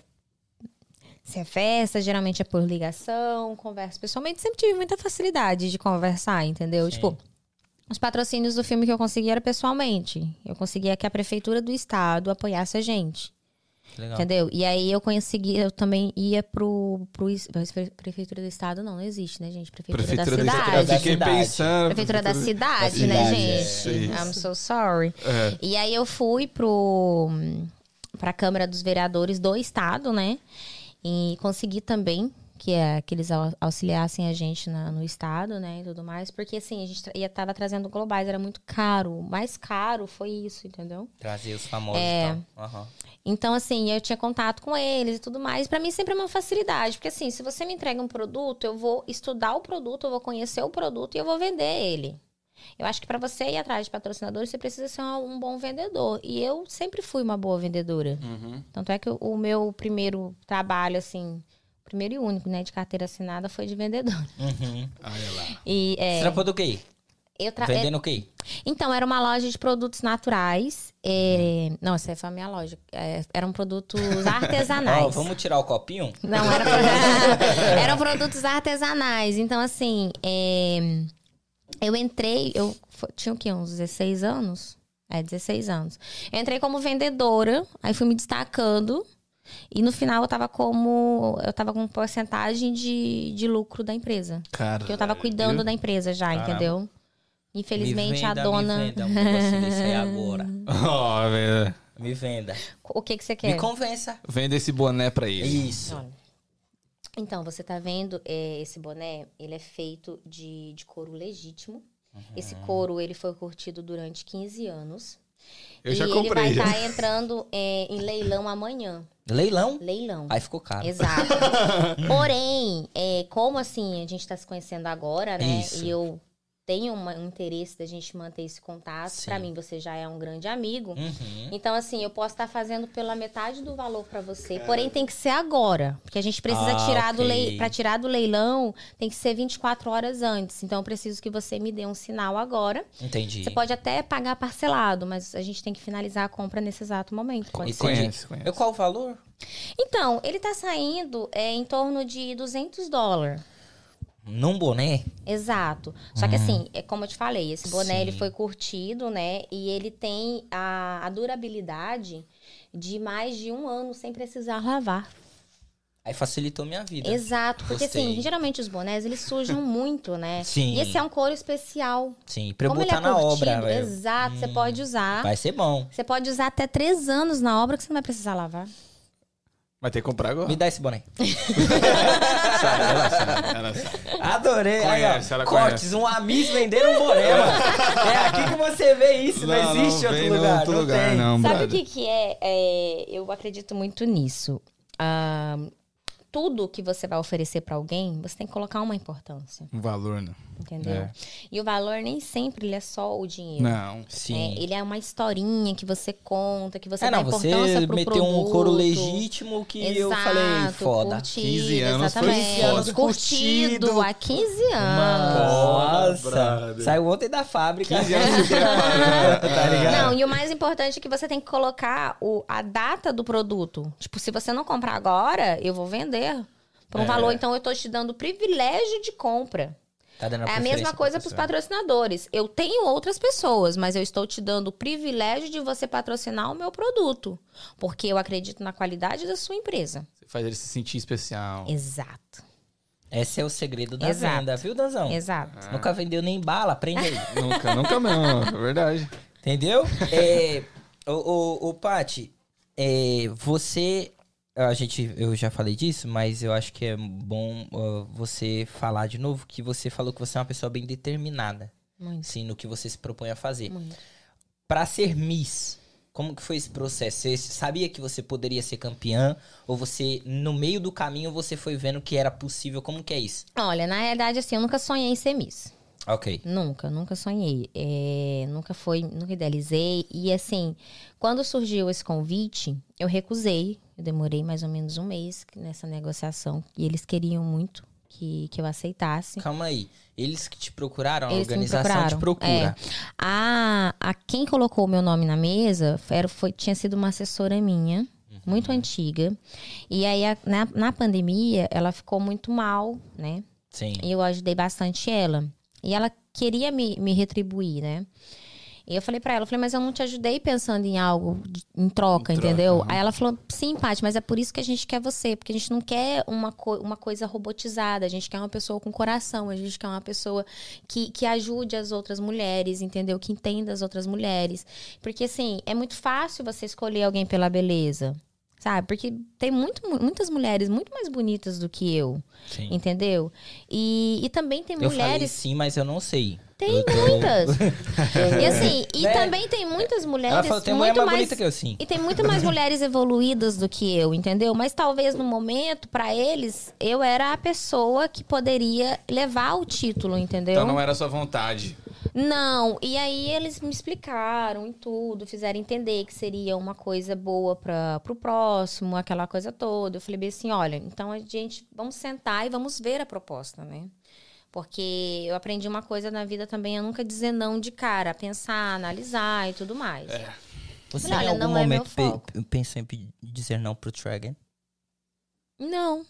se é festa, geralmente é por ligação, conversa pessoalmente. Sempre tive muita facilidade de conversar, entendeu? Sim. Tipo, os patrocínios do filme que eu consegui era pessoalmente. Eu conseguia que a prefeitura do estado apoiasse a gente. Legal. Entendeu? E aí eu consegui, eu também ia pro, pro prefeitura do estado, não, não existe, né, gente? Prefeitura, Prefeitura da cidade. Estado. Eu fiquei Cidade. pensando. Prefeitura da cidade, da né, cidade, gente? é. I'm so sorry. É. E aí eu fui pro pra Câmara dos Vereadores do estado, né? E consegui também que é que eles au- auxiliassem a gente na- no estado, né, e tudo mais, porque assim, a gente ia tava trazendo globais, era muito caro. O mais caro foi isso, entendeu? Trazer os famosos É. e tal. Então, assim, eu tinha contato com eles e tudo mais. Pra mim sempre é uma facilidade, porque assim, se você me entrega um produto, eu vou estudar o produto, eu vou conhecer o produto e eu vou vender ele. Eu acho que pra você ir atrás de patrocinadores, você precisa ser um, bom vendedor. E eu sempre fui uma boa vendedora. Uhum. Tanto é que o, meu primeiro trabalho, assim, primeiro e único, né, de carteira assinada foi de vendedor. Uhum. Olha lá. E é, Você trampou do quê? Eu tra- Vendendo o quê? então, era uma loja de produtos naturais. É... Não, essa foi a minha loja. É, eram produtos artesanais. Ó, vamos tirar o copinho? Não, era eram produtos artesanais. Então, assim, é, eu entrei, eu tinha o quê? Uns 16 anos? É, 16 anos. Eu entrei como vendedora, aí fui me destacando. E no final eu tava como. Eu tava com porcentagem de, de lucro da empresa. Cara. Porque eu tava cuidando da empresa já, Caramba. entendeu? Infelizmente me venda, a dona. Me venda um negocinho desse aí agora. Velho. Me venda. O que, que você quer? Me convença. Venda esse boné pra ele. Isso. Olha. Então, você tá vendo é, esse boné? Ele é feito de, de couro legítimo. Esse couro, ele foi curtido durante 15 anos. Eu e já ele comprei. vai já. estar entrando é, em leilão amanhã. Leilão? Leilão. Aí ficou caro. Exato. Porém, é, como assim, a gente tá se conhecendo agora, né? Isso. E eu tem uma- um interesse da gente manter esse contato. Pra mim, você já é um grande amigo. Uhum. Então, assim, eu posso estar fazendo pela metade do valor pra você. Porém, tem que ser agora. Porque a gente precisa Ah, tirar do ok. leilão. Pra tirar do leilão, tem que ser 24 horas antes. Então, eu preciso que você me dê um sinal agora. Entendi. Você pode até pagar parcelado, mas a gente tem que finalizar a compra nesse exato momento. Pode ser. Conhece, conhece. Qual o valor? Então, ele tá saindo é, em torno de 200 dólares. Num boné? Exato. Só que assim, é como eu te falei, esse boné Sim. ele foi curtido, né? E ele tem a, a durabilidade de mais de um ano sem precisar lavar. Aí facilitou minha vida. Exato, porque Gostei. assim, geralmente os bonés eles sujam muito, né? Sim. E esse é um couro especial. Sim, pra eu Como ele botar é na curtido, obra, velho. Exato, você pode usar. Vai ser bom. Você pode usar até três anos na obra que você não vai precisar lavar. Vai ter que comprar agora. Me dá esse boné. Sabe, ela sabe, ela sabe. Adorei. Aí, ó, Conhece, ela Cortes, um Amis vendendo um boné, mano. É aqui que você vê isso, não, existe vem outro lugar. outro não lugar, tem. não, Sabe o que, que é? É, Eu acredito muito nisso. Ah, tudo que você vai oferecer pra alguém, você tem que colocar uma importância, Um valor, né? Entendeu? É. E o valor nem sempre ele é só o dinheiro. Não. Sim. É, ele é uma historinha que você conta, que você é, dá não, você importância pro meteu produto. um couro legítimo que eu Exato, falei, foda. Curtido, 15 anos foi exatamente. foda. Curtido, Curtido. há 15 anos. Nossa, brother. saiu ontem da fábrica. 15 anos preparando. tá ligado? Não, e o mais importante é que você tem que colocar o, a data do produto. Tipo, se você não comprar agora, eu vou vender por um É. valor. Então, eu tô te dando o privilégio de compra. Tá dando É a mesma coisa para os patrocinadores. Eu tenho outras pessoas, mas eu estou te dando o privilégio de você patrocinar o meu produto. Porque eu acredito na qualidade da sua empresa. Você faz ele se sentir especial. Exato. Esse é o segredo da Exato. venda, viu, Danzão? Exato. Nunca vendeu nem bala, aprende aí. Nunca, nunca mesmo, é verdade. Entendeu? É, o, o, o Paty, é, você. A gente, eu já falei disso, mas eu acho que é bom ó, você falar de novo que você falou que você é uma pessoa bem determinada, Muito, assim, no que você se propõe a fazer. Pra ser Miss, como que foi esse processo? Você sabia que você poderia ser campeã? Ou você, no meio do caminho, você foi vendo que era possível? Como que é isso? Olha, na realidade, assim, eu nunca sonhei em ser Miss. Ok. Nunca, nunca sonhei. É, nunca foi, nunca idealizei. E assim, quando surgiu esse convite, eu recusei. Eu demorei mais ou menos um mês nessa negociação. E eles queriam muito que, que eu aceitasse. Calma aí. Eles que te procuraram, a Eles me organização te procuraram, é. procura. A, a quem colocou o meu nome na mesa era, foi, tinha sido uma assessora minha, Uhum. muito antiga. E aí, a- na, na pandemia, ela ficou muito mal, né? Sim. E eu ajudei bastante ela. E ela queria me, me retribuir, né? E eu falei pra ela, eu falei, mas eu não te ajudei pensando em algo em troca, Em troca, entendeu? Aí ela falou, sim, Paty, mas é por isso que a gente quer você, porque a gente não quer uma, co- uma coisa robotizada, a gente quer uma pessoa com coração, a gente quer uma pessoa que, que ajude as outras mulheres, entendeu? Que entenda as outras mulheres. Porque, assim, é muito fácil você escolher alguém pela beleza. Sabe? Porque tem muito, mu- muitas mulheres muito mais bonitas do que eu, Sim. entendeu? E, e também tem Eu falei mulheres. sim, mas eu não sei. Tem muitas. e assim, e Né? também tem muitas mulheres Ela falou, tem mulher muito mais mais. que eu, sim. E tem muito mais mulheres evoluídas do que eu, entendeu? Mas talvez no momento, pra eles, eu era a pessoa que poderia levar o título, entendeu? Então não era sua vontade. Não, e aí eles me explicaram e tudo, fizeram entender que seria uma coisa boa para pro próximo, aquela coisa toda. Eu falei bem assim, olha, então a gente vamos sentar e vamos ver a proposta, né? Porque eu aprendi uma coisa na vida também, a nunca dizer não de cara, pensar, analisar e tudo mais. É. Você Olha, em algum não é meu momento pe- foco. pensou em dizer não pro Tragan? Não,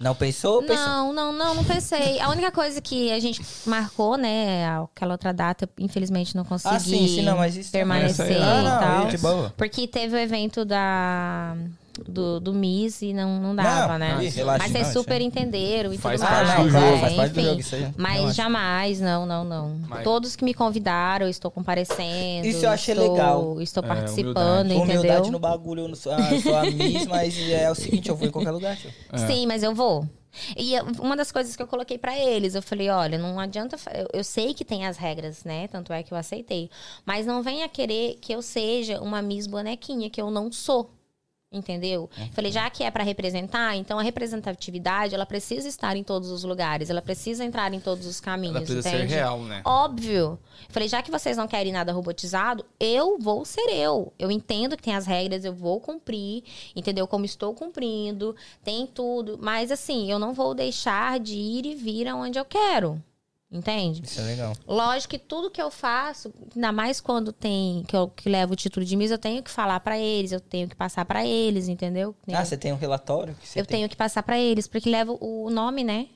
Não pensou? Pensou. não, não, não, não pensei. A única coisa que a gente marcou, né, aquela outra data, infelizmente não consegui Ah, sim, sim, não, mas isso permanecer Essa aí, Ah, e não, tal. de boa. Porque teve o evento da do, do Miss e não, não dava, Não, né? não, relaxa, Mas não, vocês super entenderam e Faz tudo parte mais. do claro, jogo, faz parte do enfim. jogo isso aí. Mas Relaxa. jamais, não, não, não. Mas- Todos que me convidaram, eu estou comparecendo. Isso eu achei estou, legal. Estou É, participando, humildade. entendeu? Humildade no bagulho, eu não sou, ah, eu sou a Miss, mas é o seguinte, eu vou em qualquer lugar, tio. É. Sim, mas eu vou. E uma das coisas que eu coloquei pra eles, eu falei, olha, não adianta, eu sei que tem as regras, né? Tanto é que eu aceitei, mas não venha querer que eu seja uma Miss bonequinha, que eu não sou. Entendeu? Falei, já que é pra representar, então a representatividade, ela precisa estar em todos os lugares, ela precisa entrar em todos os caminhos, Ela precisa entende? ser real, né? Óbvio. Falei, já que vocês não querem nada robotizado, eu vou ser eu. Eu entendo que tem as regras, eu vou cumprir, entendeu? Como estou cumprindo, tem tudo. Mas assim, eu não vou deixar de ir e vir aonde eu quero. Entende? Isso é legal. Lógico que tudo que eu faço, ainda mais quando tem que eu que levo o título de Miss, eu tenho que falar pra eles, eu tenho que passar pra eles, entendeu? Ah, você tem um relatório? Que você eu tem? tenho que passar pra eles, porque leva o nome, né?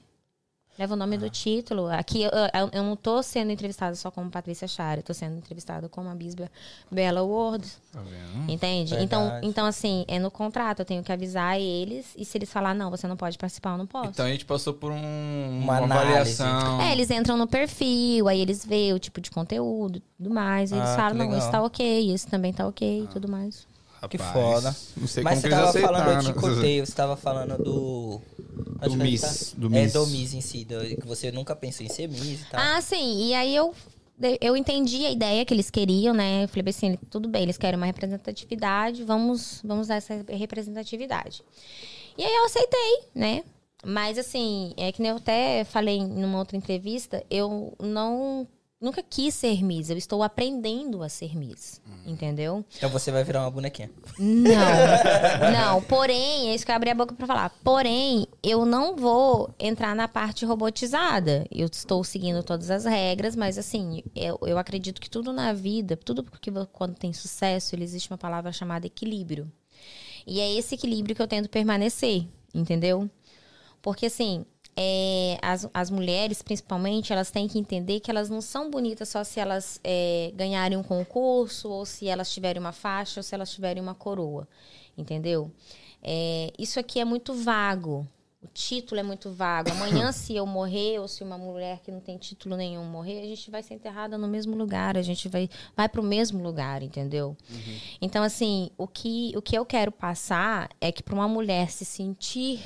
Leva o nome Ah. do título. Aqui eu, eu- eu não tô sendo entrevistada só como Patrícia Chara, eu tô sendo entrevistada como a Bisba Bela Ward. Tá vendo? Entende? Verdade. Então, então, assim, é no contrato, eu tenho que avisar eles, e se eles falar, não, você não pode participar, eu não posso. Então a gente passou por um, Uma uma, avaliação. É, eles entram no perfil, aí eles veem o tipo de conteúdo e tudo mais. E eles Ah, falam, não, esse tá ok, esse também tá ok e tudo mais. Que Rapaz, foda. Não sei Mas como você que eles tava falando, eu te aceitaram. cortei, você tava falando do... Que Miss, do É, Miss. do Miss em si, do- que você nunca pensou em ser Miss e tal. Ah, sim. E aí eu, eu entendi a ideia que eles queriam, né? Eu falei assim, tudo bem, eles querem uma representatividade, vamos, vamos dar essa representatividade. E aí eu aceitei, né? Mas assim, é que nem eu até falei numa outra entrevista, eu não nunca quis ser Miss, eu estou aprendendo a ser Miss, entendeu? Então você vai virar uma bonequinha. Não, não. Porém, é isso que eu abri a boca pra falar. Porém, eu não vou entrar na parte robotizada. Eu estou seguindo todas as regras, mas assim, eu, eu acredito que tudo na vida, tudo porque quando tem sucesso, ele existe uma palavra chamada equilíbrio. E é esse equilíbrio que eu tento permanecer, entendeu? Porque assim, é, as, as mulheres, principalmente, elas têm que entender que elas não são bonitas só se elas é, ganharem um concurso, ou se elas tiverem uma faixa, ou se elas tiverem uma coroa. Entendeu? É, isso aqui é muito vago. O título é muito vago. Amanhã, se eu morrer, ou se uma mulher que não tem título nenhum morrer, a gente vai ser enterrada no mesmo lugar, a gente vai, vai para o mesmo lugar, entendeu? Então, assim, o que, o que eu quero passar é que para uma mulher se sentir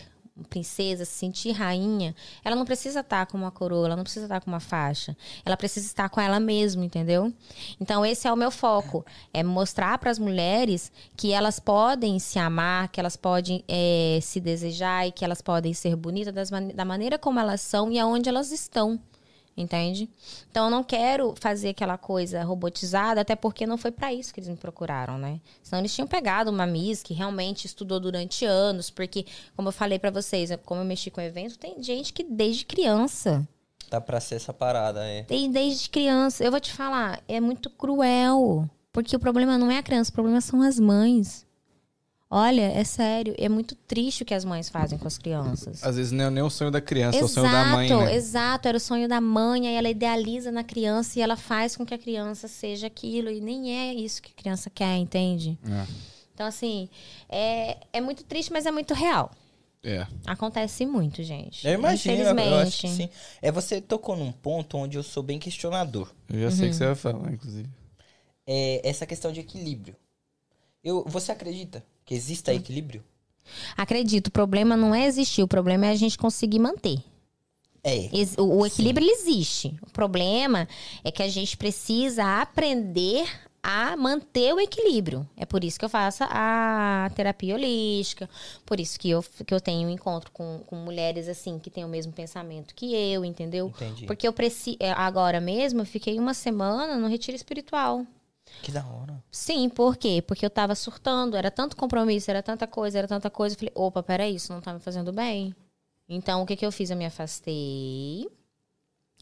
princesa, se sentir rainha, ela não precisa estar com uma coroa, ela não precisa estar com uma faixa. Ela precisa estar com ela mesma, entendeu? Então, esse é o meu foco. É mostrar para as mulheres que elas podem se amar, que elas podem eh, se desejar e que elas podem ser bonitas das da maneira como elas são e aonde elas estão. Entende? Então eu não quero fazer aquela coisa robotizada, até porque não foi para isso que eles me procuraram, né? Senão eles tinham pegado uma Miss que realmente estudou durante anos, porque, como eu falei para vocês, como eu mexi com evento, tem gente que desde criança, Tá pra ser essa parada, é. tem desde criança, eu vou te falar, é muito cruel, porque o problema não é a criança, o problema são as mães. Olha, é sério, é muito triste o que as mães fazem com as crianças. Às vezes não é nem o sonho da criança, é o sonho da mãe, né? Exato, era o sonho da mãe, aí ela idealiza na criança e ela faz com que a criança seja aquilo, e nem é isso que a criança quer, entende? É. Então, assim, é, é muito triste, mas é muito real. É. Acontece muito, gente. Eu imagino, eu- Infelizmente. eu acho que sim. É, você tocou num ponto onde eu sou bem questionador. Eu já Uhum. sei o que você vai falar, inclusive. É essa questão de equilíbrio. Eu, você acredita que exista Hum. equilíbrio? Acredito, o problema não é existir, o problema é a gente conseguir manter. É. O, o equilíbrio existe. O problema é que a gente precisa aprender a manter o equilíbrio. É por isso que eu faço a terapia holística, por isso que eu, que eu tenho um encontro com, com mulheres assim que têm o mesmo pensamento que eu, entendeu? Entendi. Porque eu preciso. Agora mesmo, eu fiquei uma semana no retiro espiritual. Que da hora. Sim, por quê? Porque eu tava surtando, era tanto compromisso, era tanta coisa, era tanta coisa. Eu falei, opa, peraí, isso não tá me fazendo bem. Então, o que que eu fiz? Eu me afastei,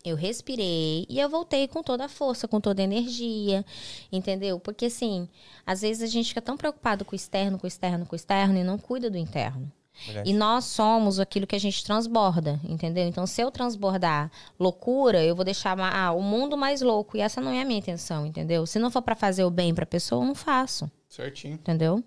eu respirei e eu voltei com toda a força, com toda a energia, entendeu? Porque, assim, às vezes a gente fica tão preocupado com o externo, com o externo, com o externo e não cuida do interno. E nós somos aquilo que a gente transborda, entendeu? Então, se eu transbordar loucura, eu vou deixar ah, o mundo mais louco. E essa não é a minha intenção, entendeu? Se não for pra fazer o bem pra pessoa, eu não faço, Certinho. entendeu?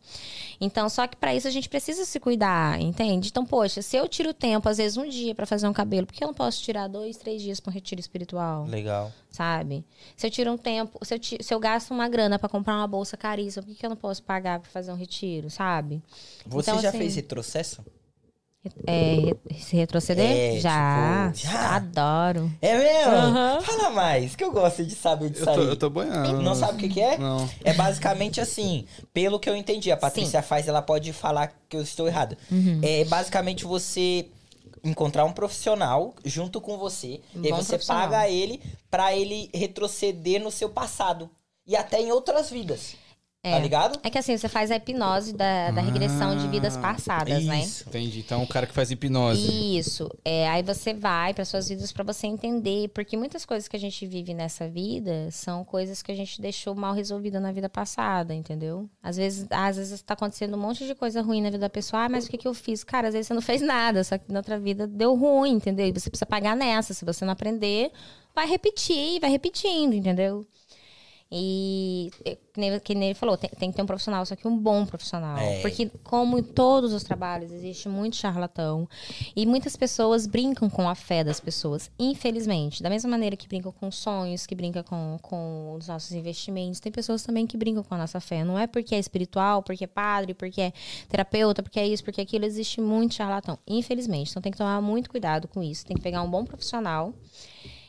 Então, só que pra isso a gente precisa se cuidar, entende? Então, poxa, se eu tiro tempo, às vezes um dia pra fazer um cabelo, por que eu não posso tirar dois, três dias pra um retiro espiritual? Legal. sabe? Se eu tiro um tempo, se eu, ti- se eu gasto uma grana pra comprar uma bolsa caríssima, por que, que eu não posso pagar pra fazer um retiro, sabe? Você Então, já assim- fez retrocesso? É, se retroceder? É, já. tipo, já? Adoro. É mesmo? Aham. Fala mais, que eu gosto de saber disso Eu tô, eu tô boiando. Não sabe o que, que é? Não. É basicamente assim, pelo que eu entendi, a Patrícia faz, ela pode falar que eu estou errado. Uhum. É basicamente você encontrar um profissional junto com você, Um e você paga ele pra ele retroceder no seu passado e até em outras vidas. Tá É. ligado? É que assim, você faz a hipnose da, da regressão de vidas passadas, né? Isso. Entendi. Então, o cara que faz hipnose. Isso. É, aí você vai para suas vidas para você entender, porque muitas coisas que a gente vive nessa vida são coisas que a gente deixou mal resolvida na vida passada, entendeu? Às vezes, às vezes tá acontecendo um monte de coisa ruim na vida da pessoa, ah, mas o que que eu fiz? Cara, às vezes você não fez nada, só que na outra vida deu ruim, entendeu? E você precisa pagar nessa, se você não aprender, vai repetir, vai repetindo, entendeu? E é, que nem, que nem ele falou, tem, tem que ter um profissional, só que um bom profissional. É. Porque, como em todos os trabalhos, existe muito charlatão. E muitas pessoas brincam com a fé das pessoas, infelizmente. Da mesma maneira que brincam com sonhos, que brincam com, com os nossos investimentos, tem pessoas também que brincam com a nossa fé. Não é porque é espiritual, porque é padre, porque é terapeuta, porque é isso, porque é aquilo. Existe muito charlatão, infelizmente. Então tem que tomar muito cuidado com isso. Tem que pegar um bom profissional.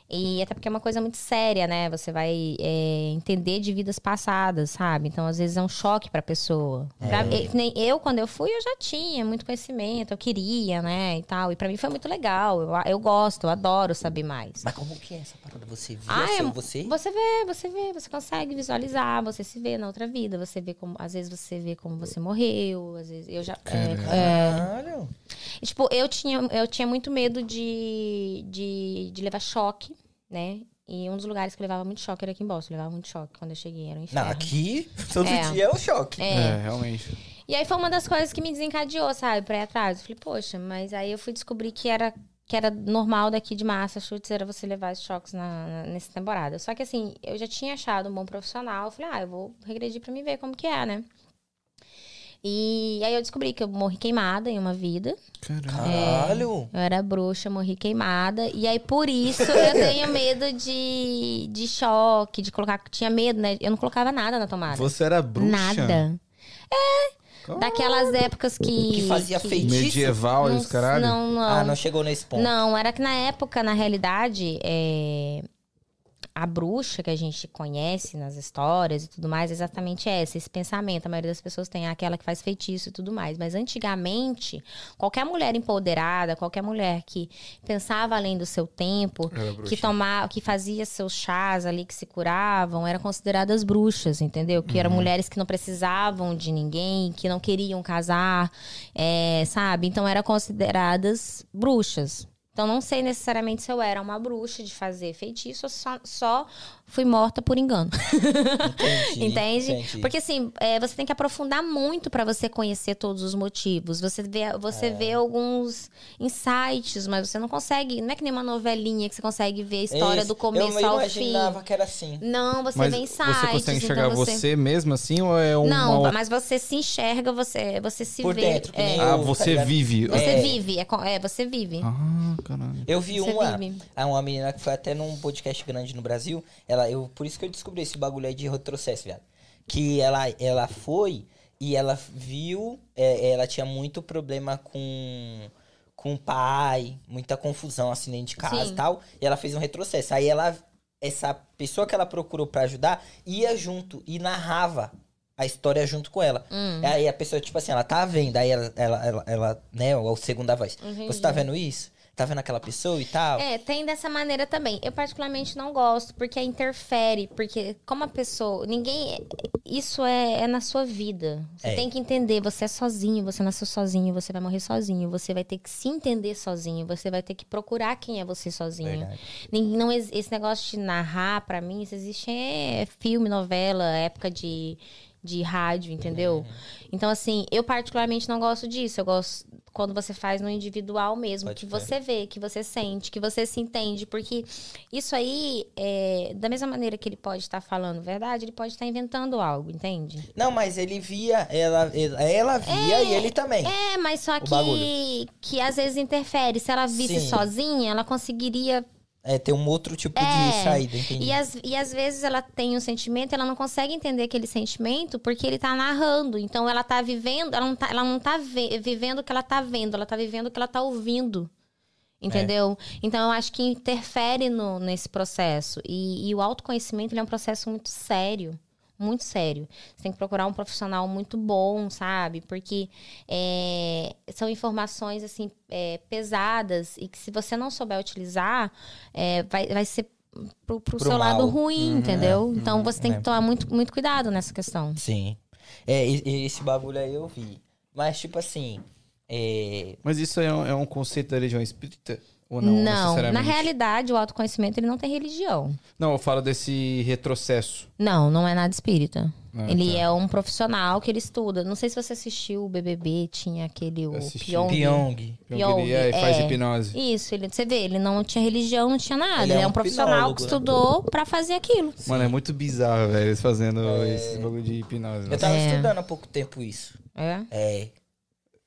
E até porque é uma coisa muito séria, né? Você vai é, entender de vidas passadas, sabe? Então, às vezes, é um choque pra pessoa. Pra- e- que nem eu, quando eu fui, eu já tinha muito conhecimento, eu queria, né? E tal. E pra mim foi muito legal. Eu, eu gosto, eu adoro saber mais. Mas como que é essa parada? Você via Ah, é- seu você? Você vê, você vê, você consegue visualizar, você se vê na outra vida, você vê como, às vezes você vê como você morreu, às vezes eu já é, é, Caralho. e, Tipo, eu tinha, eu tinha muito medo de, de, de levar choque, né? E um dos lugares que eu levava muito choque era aqui em Boston. Eu levava muito choque quando eu cheguei, era um Não, inferno. aqui, todo É. dia é um choque. É. É, realmente. E aí foi uma das coisas que me desencadeou, sabe, pra ir atrás. Eu falei, poxa, mas aí eu fui descobrir que era, que era normal daqui de Massachusetts era você levar esses choques na, na- nessa temporada. Só que assim, eu já tinha achado um bom profissional. Eu falei, ah, eu vou regredir pra me ver como que é, né? E aí eu descobri que eu morri queimada em uma vida. Caralho. Caralho. Eu era bruxa, morri queimada. E aí, por isso, eu tenho medo de, de choque, de colocar. Tinha medo, né? Eu não colocava nada na tomada. Você era bruxa? Nada. Como? Daquelas épocas que. Que fazia feitiço? Medieval e não, os caralho? não, não. Ah, não chegou nesse ponto. Não, era que na época, na realidade, é, a bruxa que a gente conhece nas histórias e tudo mais, é exatamente essa, esse pensamento. A maioria das pessoas tem aquela que faz feitiço e tudo mais. Mas antigamente, qualquer mulher empoderada, qualquer mulher que pensava além do seu tempo, que tomava, que fazia seus chás ali que se curavam, eram consideradas bruxas, entendeu? Que Uhum. eram mulheres que não precisavam de ninguém, que não queriam casar, é, sabe? Então eram consideradas bruxas. Então não sei necessariamente se eu era uma bruxa de fazer feitiço ou só, só fui morta por engano. Entendi. Entende? entendi. Porque assim, é, você tem que aprofundar muito pra você conhecer todos os motivos. Você vê, você vê alguns insights, mas você não consegue. Não é que nem uma novelinha que você consegue ver a história Esse- do começo eu ao fim. imaginava que era assim. Não, você Mas vê insights. você consegue enxergar então você... você mesmo assim ou é um. Não, uma- mas você se enxerga, você, você se Por vê. dentro, é, Ah, eu, tá você vive. Você É. vive, é, é, você vive. Ah, caralho. Eu vi Você uma, vive. ah, uma menina que foi até num podcast grande no Brasil. Ela, eu, por isso que eu descobri esse bagulho aí de retrocesso, viado. Que ela, ela foi e ela viu, é, ela tinha muito problema com com o pai, muita confusão assim dentro de casa Sim. e tal. E ela fez um retrocesso. Aí ela, essa pessoa que ela procurou pra ajudar, ia junto e narrava a história junto com ela. Hum. Aí a pessoa, tipo assim, ela tá vendo, aí ela, ela, ela, ela né, o segunda voz. Entendi. Você tá vendo isso? Tá vendo aquela pessoa e tal? É, tem dessa maneira também. Eu particularmente não gosto, porque interfere, porque como a pessoa. Ninguém. Isso é, é na sua vida. Você É. tem que entender, você é sozinho, você nasceu sozinho, você vai morrer sozinho, você vai ter que se entender sozinho, você vai ter que procurar quem é você sozinho. Ninguém- Não, esse negócio de narrar, pra mim, isso existe é filme, novela, época de, de rádio, entendeu? Uhum. Então, assim, eu particularmente não gosto disso. Eu gosto quando você faz no individual mesmo, Pode que você vê, que você sente, que você se entende. Porque isso aí, é, da mesma maneira que ele pode estar falando verdade, ele pode estar inventando algo, entende? Não, mas ele via, ela, ela, ela via e ele também. É, mas só que, que às vezes interfere. Se ela visse Sim. sozinha, ela conseguiria É, ter um outro tipo É, de saída, entendi. E às, e às vezes ela tem um sentimento, ela não consegue entender aquele sentimento porque ele tá narrando. Então ela tá vivendo, ela não tá, ela não tá ve- vivendo o que ela tá vendo, ela tá vivendo o que ela tá ouvindo. Entendeu? Então eu acho que interfere no, nesse processo. E, e o autoconhecimento é um processo muito sério. Muito sério. Você tem que procurar um profissional muito bom, sabe? Porque é, são informações assim é, pesadas e que se você não souber utilizar, é, vai, vai ser pro, pro Pro seu lado mal. ruim, Uhum, entendeu? Então você tem é. que tomar muito, muito cuidado nessa questão. Sim. É, esse bagulho aí eu vi. Mas, tipo assim. É... Mas isso é um, é um conceito da religião espírita? Ou não? na necessariamente? realidade, o autoconhecimento ele não tem religião. Não, eu falo desse retrocesso. Não, não é nada espírita. Ah, ele tá. é um profissional que ele estuda. Não sei se você assistiu o BBB, tinha aquele o Assisti. Pyong. Pyong. Pyong, Ele é, faz é. hipnose. Isso, ele, você vê, ele não tinha religião, não tinha nada. Ele Ele, é é um um profissional que hipnólogo, né? estudou pra fazer aquilo. Mano, é muito bizarro, velho, eles fazendo esse bagulho de hipnose. Eu tava É. estudando há pouco tempo isso. É, É.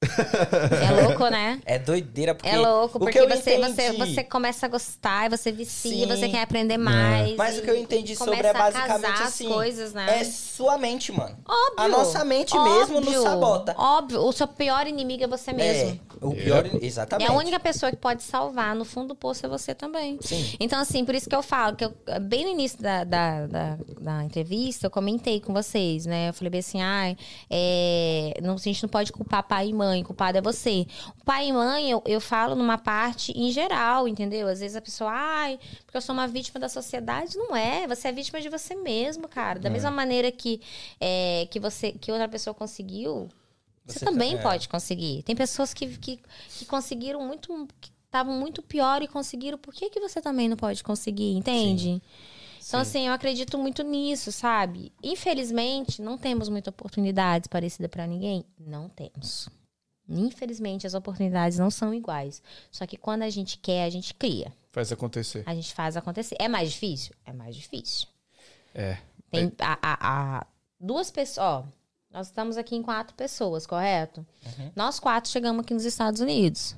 é louco, né? É doideira, porque. É louco, o porque que eu você, você, você começa a gostar, e você vicia, Sim. você quer aprender mais. Mas o que eu entendi sobre é a basicamente assim. as coisas, né? É sua mente, mano. Óbvio. A nossa mente mesmo nos Óbvio, sabota. Óbvio. O seu pior inimigo é você mesmo. É. O pior. É Exatamente. a única pessoa que pode salvar no fundo do poço é você também. Sim. Então, assim, por isso que eu falo, que eu, bem no início da, da, da, da entrevista, eu comentei com vocês, né? Eu falei bem assim, ai, é, não, a gente não pode culpar pai e mãe, culpado é você. O pai e mãe, eu, eu falo numa parte em geral, entendeu? Às vezes a pessoa, ai, porque eu sou uma vítima da sociedade. Não é, você é vítima de você mesmo, cara. Da mesma maneira que, é, que, você, que outra pessoa conseguiu, você, Você também é. pode conseguir. Tem pessoas que, que, que conseguiram muito. que estavam muito pior e conseguiram. Por que, que você também não pode conseguir? Entende? Então, assim, eu acredito muito nisso, sabe? Infelizmente, não temos muitas oportunidades parecidas para ninguém. Não temos. Infelizmente, as oportunidades não são iguais. Só que quando a gente quer, a gente cria. Faz acontecer. A gente faz acontecer. É mais difícil? É mais difícil. É. Tem a, a- a- duas pessoas. Ó, nós estamos aqui em quatro pessoas, correto? Nós quatro chegamos aqui nos Estados Unidos.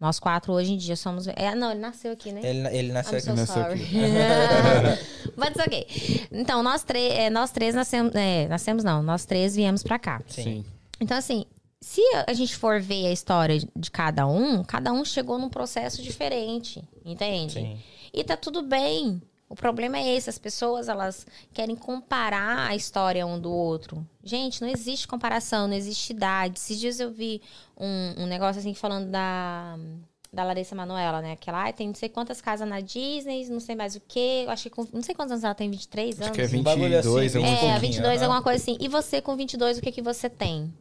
Nós quatro hoje em dia somos. É, não, ele nasceu aqui, né? Ele, ele nasceu aqui. so nasceu. But it's okay. Então, nós, três é, nós três nascemos. É, nascemos não, nós três viemos pra cá. Sim. Então, assim, se a gente for ver a história de cada um, cada um chegou num processo diferente, entende? Sim. E tá tudo bem. O problema é esse, as pessoas elas querem comparar a história um do outro. Gente, não existe comparação, não existe idade. Esses dias eu vi um, um negócio assim falando da, da Larissa Manoela, né? Que "Ai, tem não sei quantas casas na Disney, não sei mais o quê. Eu acho que com, não sei quantos anos ela tem, 23 anos. Acho que é Um bagulho assim, 22, alguma É, pouquinho, 22, aham. alguma coisa assim. E você com 22, o que, que você tem?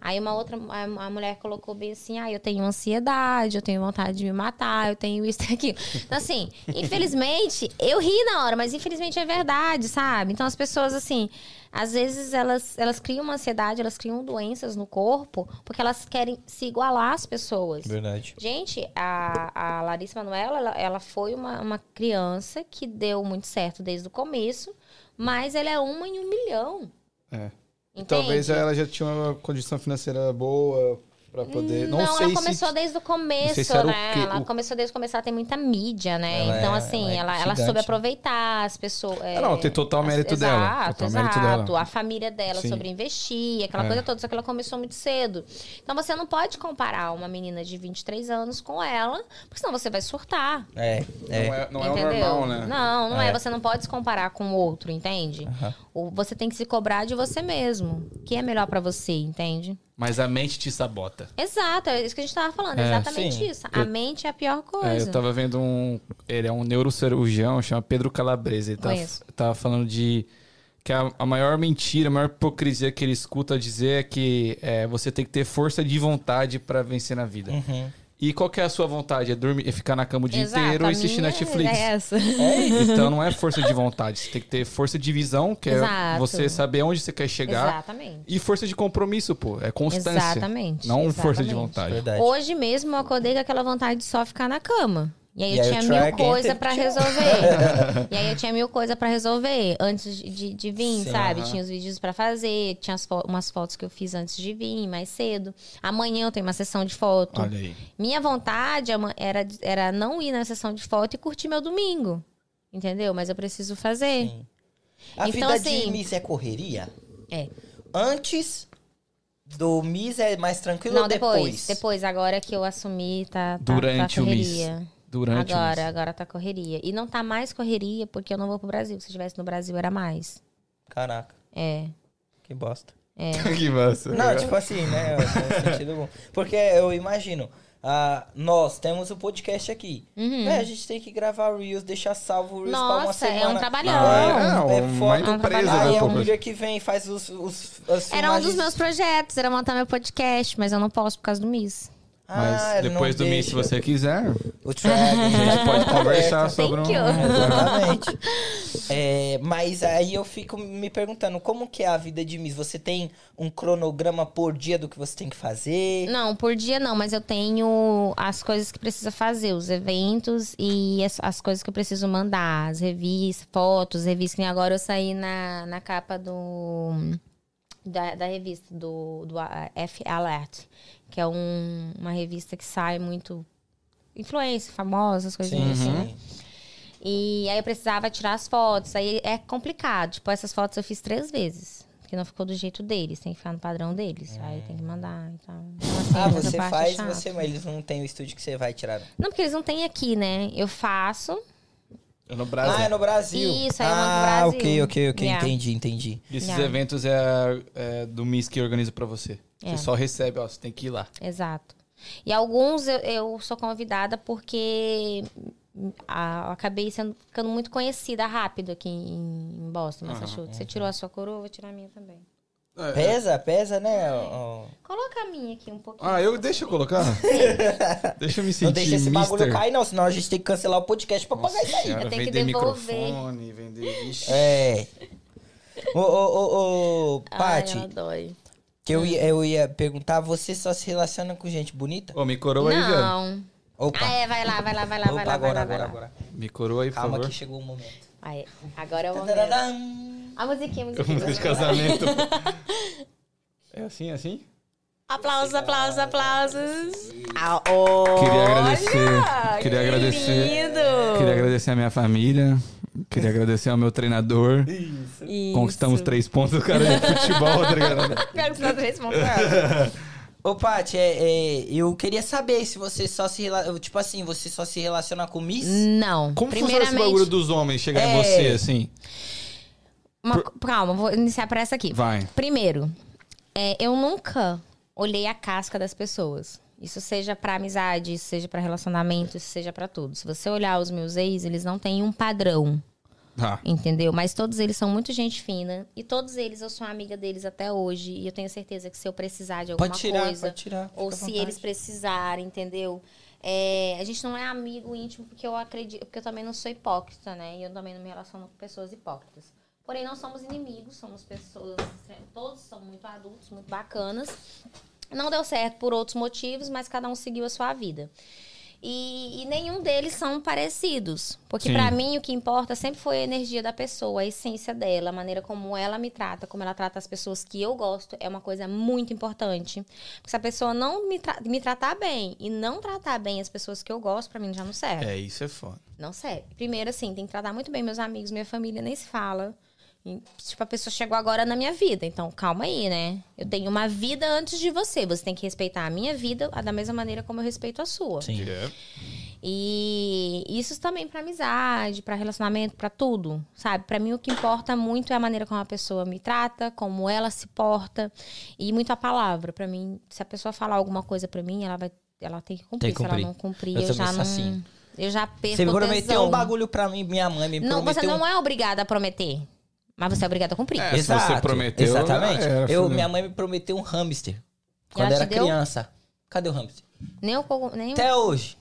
Aí uma outra, a, a mulher colocou bem assim, ah, eu tenho ansiedade, eu tenho vontade de me matar, eu tenho isso e aquilo. Então, assim, infelizmente, eu ri na hora, mas infelizmente é verdade, sabe? Então as pessoas, assim, às vezes elas, elas criam uma ansiedade, elas criam doenças no corpo, porque elas querem se igualar às pessoas. Verdade. Gente, a, a Larissa Manoela, ela, ela foi uma, uma criança que deu muito certo desde o começo, mas ela é uma em um milhão. É. Entende? Talvez ela já tinha uma condição financeira boa pra poder. Não, Não, sei ela começou se. desde o começo, se o né? quê- Ela o- começou desde o começo, ela tem muita mídia, né? Ela então, é- assim, ela é ela, soube aproveitar as pessoas. Ah, não, tem total mérito as- dela, Exato, total exato. mérito dela. A família dela Sim. sobre investir, aquela É. coisa toda. Só que ela começou muito cedo. Então, você não pode comparar uma menina de 23 anos com ela, porque senão você vai surtar. É, é. Não é, não é o entendeu? normal, né? Não, não é. É. Você não pode se comparar com o outro, entende? Aham. Ou você tem que se cobrar de você mesmo. O que é melhor pra você, entende? Mas a mente te sabota. Exato, é isso que a gente tava falando, É, exatamente sim. isso. A mente é a pior É, coisa. eu tava vendo um. Ele é um neurocirurgião, chama Pedro Calabrese. Ele tava, tava falando de. Que a, a maior mentira, a maior hipocrisia que ele escuta dizer é que é, você tem que ter força de vontade pra vencer na vida. Uhum. E qual que é a sua vontade? É dormir, é ficar na cama o dia Exato, inteiro a e assistir Netflix. É essa. Então não é força de vontade. Você tem que ter força de visão, que é Exato. você saber onde você quer chegar. Exatamente. E força de compromisso, pô. É constância. Exatamente, Não força de exatamente. vontade. Verdade. Hoje mesmo eu acordei com aquela vontade de só ficar na cama. E aí E eu aí tinha mil pra no tchau. resolver. e aí eu tinha mil coisas pra resolver antes de, de vir, Sim, sabe? aham. Tinha os vídeos pra fazer, tinha as fo- umas fotos que eu fiz antes de vir, mais cedo. Amanhã eu tenho uma sessão de foto. Olha aí. Minha vontade era, era não ir na sessão de foto e curtir meu domingo. Entendeu? Mas eu preciso fazer. Sim. A Então, vida de assim- Miss é correria? É. Antes do Miss é mais tranquilo Não, ou depois. depois? Depois, agora que eu assumi, tá, tá, Durante tá o Miss. Durante agora, o agora tá correria. E não tá mais correria porque eu não vou pro Brasil. Se eu estivesse no Brasil, era mais. Caraca, É. que bosta. É. que massa. Não, tipo assim, né? Sentido bom. Porque eu imagino, ah, nós temos o podcast aqui. Uhum. Né, a gente tem que gravar Reels, deixar salvo o Reels pra uma Nossa, é semana. um trabalhão. Não, é, é, é um foda. É um trabalho. Aí da é um dia que vem, faz os, os as Era um dos meus projetos, era montar meu podcast, mas eu não posso por causa do Miss. Mas Ah, depois do Miss, se deixa. você quiser, O track, a gente pode conversar sobre um... Exatamente. É, mas aí eu fico me perguntando, como que é a vida de Miss? Você tem um cronograma por dia do que você tem que fazer? Não, por dia não, mas eu tenho as coisas que precisa fazer, os eventos e as, as coisas que eu preciso mandar, as revistas, fotos, revistas. Que nem agora eu saí na, na capa do da, da revista do, do F Alert, que é um- uma revista que sai muito influência, famosa, as coisas Sim, assim, né? sim. E aí eu precisava tirar as fotos. Aí é complicado. Tipo, essas fotos eu fiz três vezes. Porque não ficou do jeito deles, tem que ficar no padrão deles. Aí tem que mandar. Então, assim, Ah, você faz, você, mas eles não têm o estúdio que você vai tirar. Não, porque eles não têm aqui, né? Eu faço. No Brasil. Ah, é no Brasil. Isso, aí eu mando pro Ah, Brasil. ok, ok, ok, Yeah. entendi, entendi. E esses Yeah. eventos é, é do Miss que organiza pra você. É. Você só recebe, ó, você tem que ir lá. Exato. E alguns eu, eu sou convidada porque ah, eu acabei sendo, ficando muito conhecida rápido aqui em, em Boston, Massachusetts. Você tirou a sua coroa, eu vou tirar a minha também. Pesa, pesa, né? ó, ó. Coloca a minha aqui um pouquinho. Ah, eu deixa eu colocar. deixa eu me sentir Não deixa esse bagulho mister. cair, não, senão a gente tem que cancelar o podcast pra pagar isso aí. Eu tenho que vender devolver. microfone, vender... Ixi. É. Ô, ô, ô, ô, Paty, dói. que eu ia, eu ia perguntar, você só se relaciona com gente bonita? Ô, me coroa aí, velho. Não. Opa, Ah, é, vai lá, vai lá, vai lá, opa, vai lá, agora, vai lá, vai agora, lá. agora. Me coroa aí, por Calma favor. que chegou o momento. Aí, agora é o momento. A musiquinha, a Música musiquinha. de casamento. é assim, é assim? Aplausos, aplausos, aplausos. Ah, oh, Queria agradecer. olha, Queria que agradecer. lindo. Queria agradecer a minha família. Queria agradecer ao meu treinador. Isso. Conquistamos três pontos, cara, de futebol, tá ligado? Quero que você três pontos. Ô, Paty, é, é, eu queria saber se você só se relaciona. Tipo assim, você só se relaciona com Miss? Não. Como funciona esse bagulho dos homens chegar em É. você, assim? Uma- calma, vou iniciar por essa aqui. Vai. Primeiro, é, eu nunca olhei a casca das pessoas. Isso seja pra amizade, isso seja pra relacionamento, isso seja pra tudo. Se você olhar os meus ex, eles não têm um padrão. Tá. Entendeu? Mas todos eles são muito gente fina. E todos eles, eu sou amiga deles até hoje. E eu tenho certeza que se eu precisar de alguma Pode tirar, coisa. pode tirar. ou se vontade. eles precisarem, entendeu? É, a gente não é amigo íntimo porque eu acredito, porque eu também não sou hipócrita, né? E eu também não me relaciono com pessoas hipócritas. Porém, não somos inimigos, somos pessoas, todos são muito adultos, muito bacanas. Não deu certo por outros motivos, mas cada um seguiu a sua vida. E, e nenhum deles são parecidos. Porque pra mim o que importa sempre foi a energia da pessoa, a essência dela, a maneira como ela me trata, como ela trata as pessoas que eu gosto, é uma coisa muito importante. Porque se a pessoa não me, tra- me tratar bem e não tratar bem as pessoas que eu gosto, pra mim já não serve. É, isso é foda. Não serve. Primeiro, assim, tem que tratar muito bem meus amigos, minha família, nem se fala. Tipo, a pessoa chegou agora na minha vida. Então, calma aí, né? Eu tenho uma vida antes de você. Você tem que respeitar a minha vida da mesma maneira como eu respeito a sua. Sim. É. E isso também pra amizade, pra relacionamento, pra tudo, sabe? Pra mim o que importa muito é a maneira como a pessoa me trata, como ela se porta e muito a palavra. Pra mim, se a pessoa falar alguma coisa pra mim, ela vai ela tem que cumprir. Tem que Se cumprir. ela não cumprir, Eu eu, já não assim. eu já perco Você prometeu tesão. um bagulho pra mim, minha mãe me Não, prometeu você um... não é obrigada a prometer, mas você é obrigada a cumprir. É. se você prometeu, Exatamente. era, eu, minha mãe me prometeu um hamster. Quando era deu? criança. Cadê o hamster? Nem o nem o- Até hoje.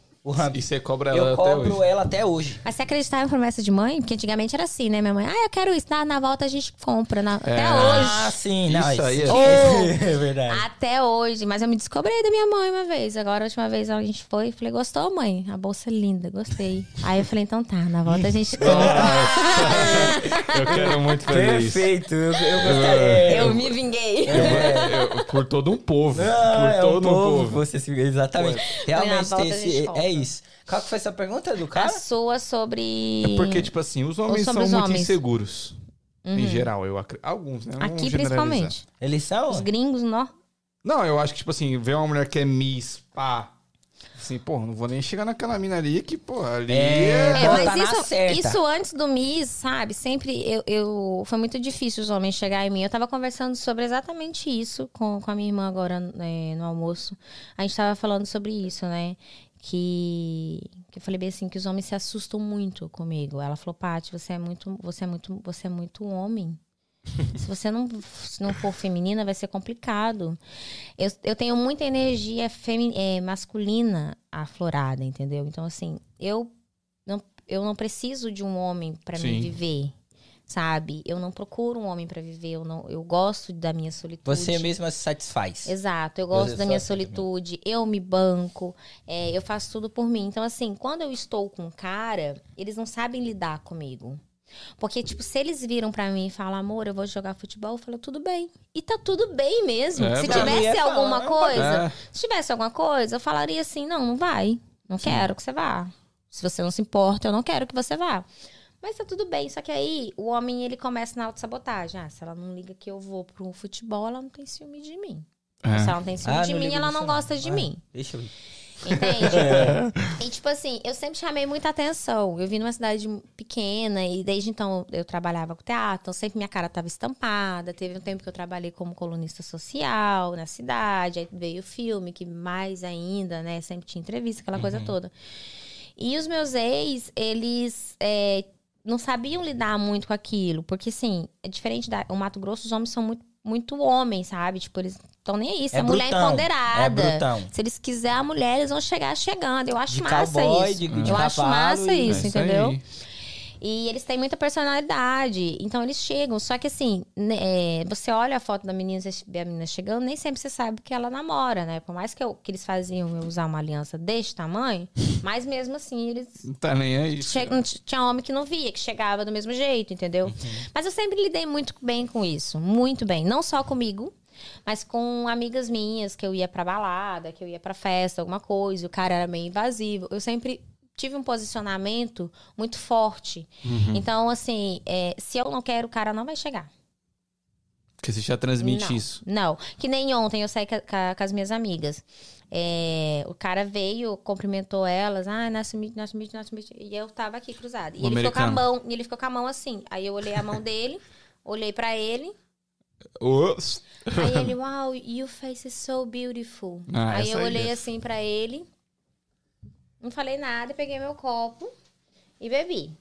E você cobra ela Eu até cobro hoje. ela até hoje. Mas você acreditava em promessa de mãe? Porque antigamente era assim, né? Minha mãe, ah, eu quero isso. Na, na volta a gente compra. na- Até É. hoje. Ah, sim. Não, Isso aí é- é verdade. Até hoje. Mas eu me descobri da minha mãe uma vez. Agora, a última vez a gente foi. Falei, gostou, mãe? A bolsa é linda, gostei. Aí eu falei, então tá, na volta a gente compra. Eu quero muito fazer isso. Perfeito. Eu, eu gostaria. eu me vinguei. Eu- eu- por todo um povo. Não, por é todo um um povo. povo. Você se... Exatamente. Realmente Na volta tem a esse... É isso. Qual que foi essa pergunta do A cara? sua sobre. É porque, tipo assim, os homens são os muito homens. inseguros. Em geral, eu acredito. Alguns, né? Não Aqui, principalmente. Eles são? Os gringos, não. Não, eu acho que, tipo assim, ver uma mulher que é Miss, pá. Assim, pô, não vou nem chegar naquela mina ali que, pô, ali É, é. É, mas tá isso, isso antes do Miss, sabe? Sempre eu, eu. Foi muito difícil os homens chegarem em mim. Eu tava conversando sobre exatamente isso com, com a minha irmã agora né, no almoço. A gente tava falando sobre isso, né? Que, que eu falei bem assim, que os homens se assustam muito comigo. Ela falou, Paty, você é muito, você é muito, você é muito homem. Se você não, se não for feminina, vai ser complicado. Eu, eu tenho muita energia femi- é, masculina aflorada, entendeu? Então, assim, eu não, eu não preciso de um homem para me viver, sabe? Eu não procuro um homem para viver. Eu, não, eu gosto da minha solitude. Você mesma se satisfaz. Exato, eu gosto Você da minha solitude, eu me banco, é, eu faço tudo por mim. Então, assim, quando eu estou com um cara, eles não sabem lidar comigo. Porque, tipo, se eles viram pra mim e falam, amor, eu vou jogar futebol, eu falo, tudo bem. E tá tudo bem mesmo. É, se tivesse é alguma falar, coisa, é. se tivesse alguma coisa, eu falaria assim, não, não vai. Não quero que você vá. Se você não se importa, eu não quero que você vá. Mas tá tudo bem. Só que aí o homem ele começa na autossabotagem. Ah, se ela não liga que eu vou pro futebol, ela não tem ciúme de mim. É. Se ela não tem ciúme Ah, de mim, ela não gosta de Ah, mim. Deixa eu ir. Entende? E tipo assim, eu sempre chamei muita atenção. Eu vim numa cidade pequena e desde então eu trabalhava com teatro, então sempre minha cara estava estampada. Teve um tempo que eu trabalhei como colunista social na cidade, aí veio o filme, que mais ainda, né? Sempre tinha entrevista, aquela coisa toda. E os meus ex, eles é, não sabiam lidar muito com aquilo, porque assim, é diferente da. O Mato Grosso, os homens são muito, muito homens, sabe? Tipo, eles estão nem aí. Se É a mulher é brutão. empoderada. É brutão. Se eles quiserem a mulher, eles vão chegar chegando. Eu acho De massa cowboy, isso. de- de eu acho massa isso, É isso entendeu? aí. E eles têm muita personalidade. Então eles chegam. Só que assim, né, é, você olha a foto da menina, vê a menina chegando, nem sempre você sabe que ela namora, né? Por mais que, eu- que eles faziam eu usar uma aliança desse tamanho, mas mesmo assim eles Não tá nem aí. Che- não t- Tinha homem que não via, que chegava do mesmo jeito, entendeu? Mas eu sempre lidei muito bem com isso. Muito bem. Não só comigo, mas com amigas minhas, que eu ia pra balada, que eu ia pra festa, alguma coisa. O cara era meio invasivo. Eu sempre tive um posicionamento muito forte. Então, assim, é, se eu não quero, o cara não vai chegar. Porque você já transmite não, isso. Não. Que nem ontem eu saí ca- com, as minhas amigas. É, o cara veio, cumprimentou elas. Ah, to meet, to meet, to meet. E eu tava aqui cruzada. E O ele ficou com a mão, e ele ficou com a mão assim. Aí eu olhei a mão dele, olhei pra ele. Os- Aí ele, wow, your face is so beautiful. Ah, aí eu olhei é. assim pra ele. Não falei nada, peguei meu copo e bebi.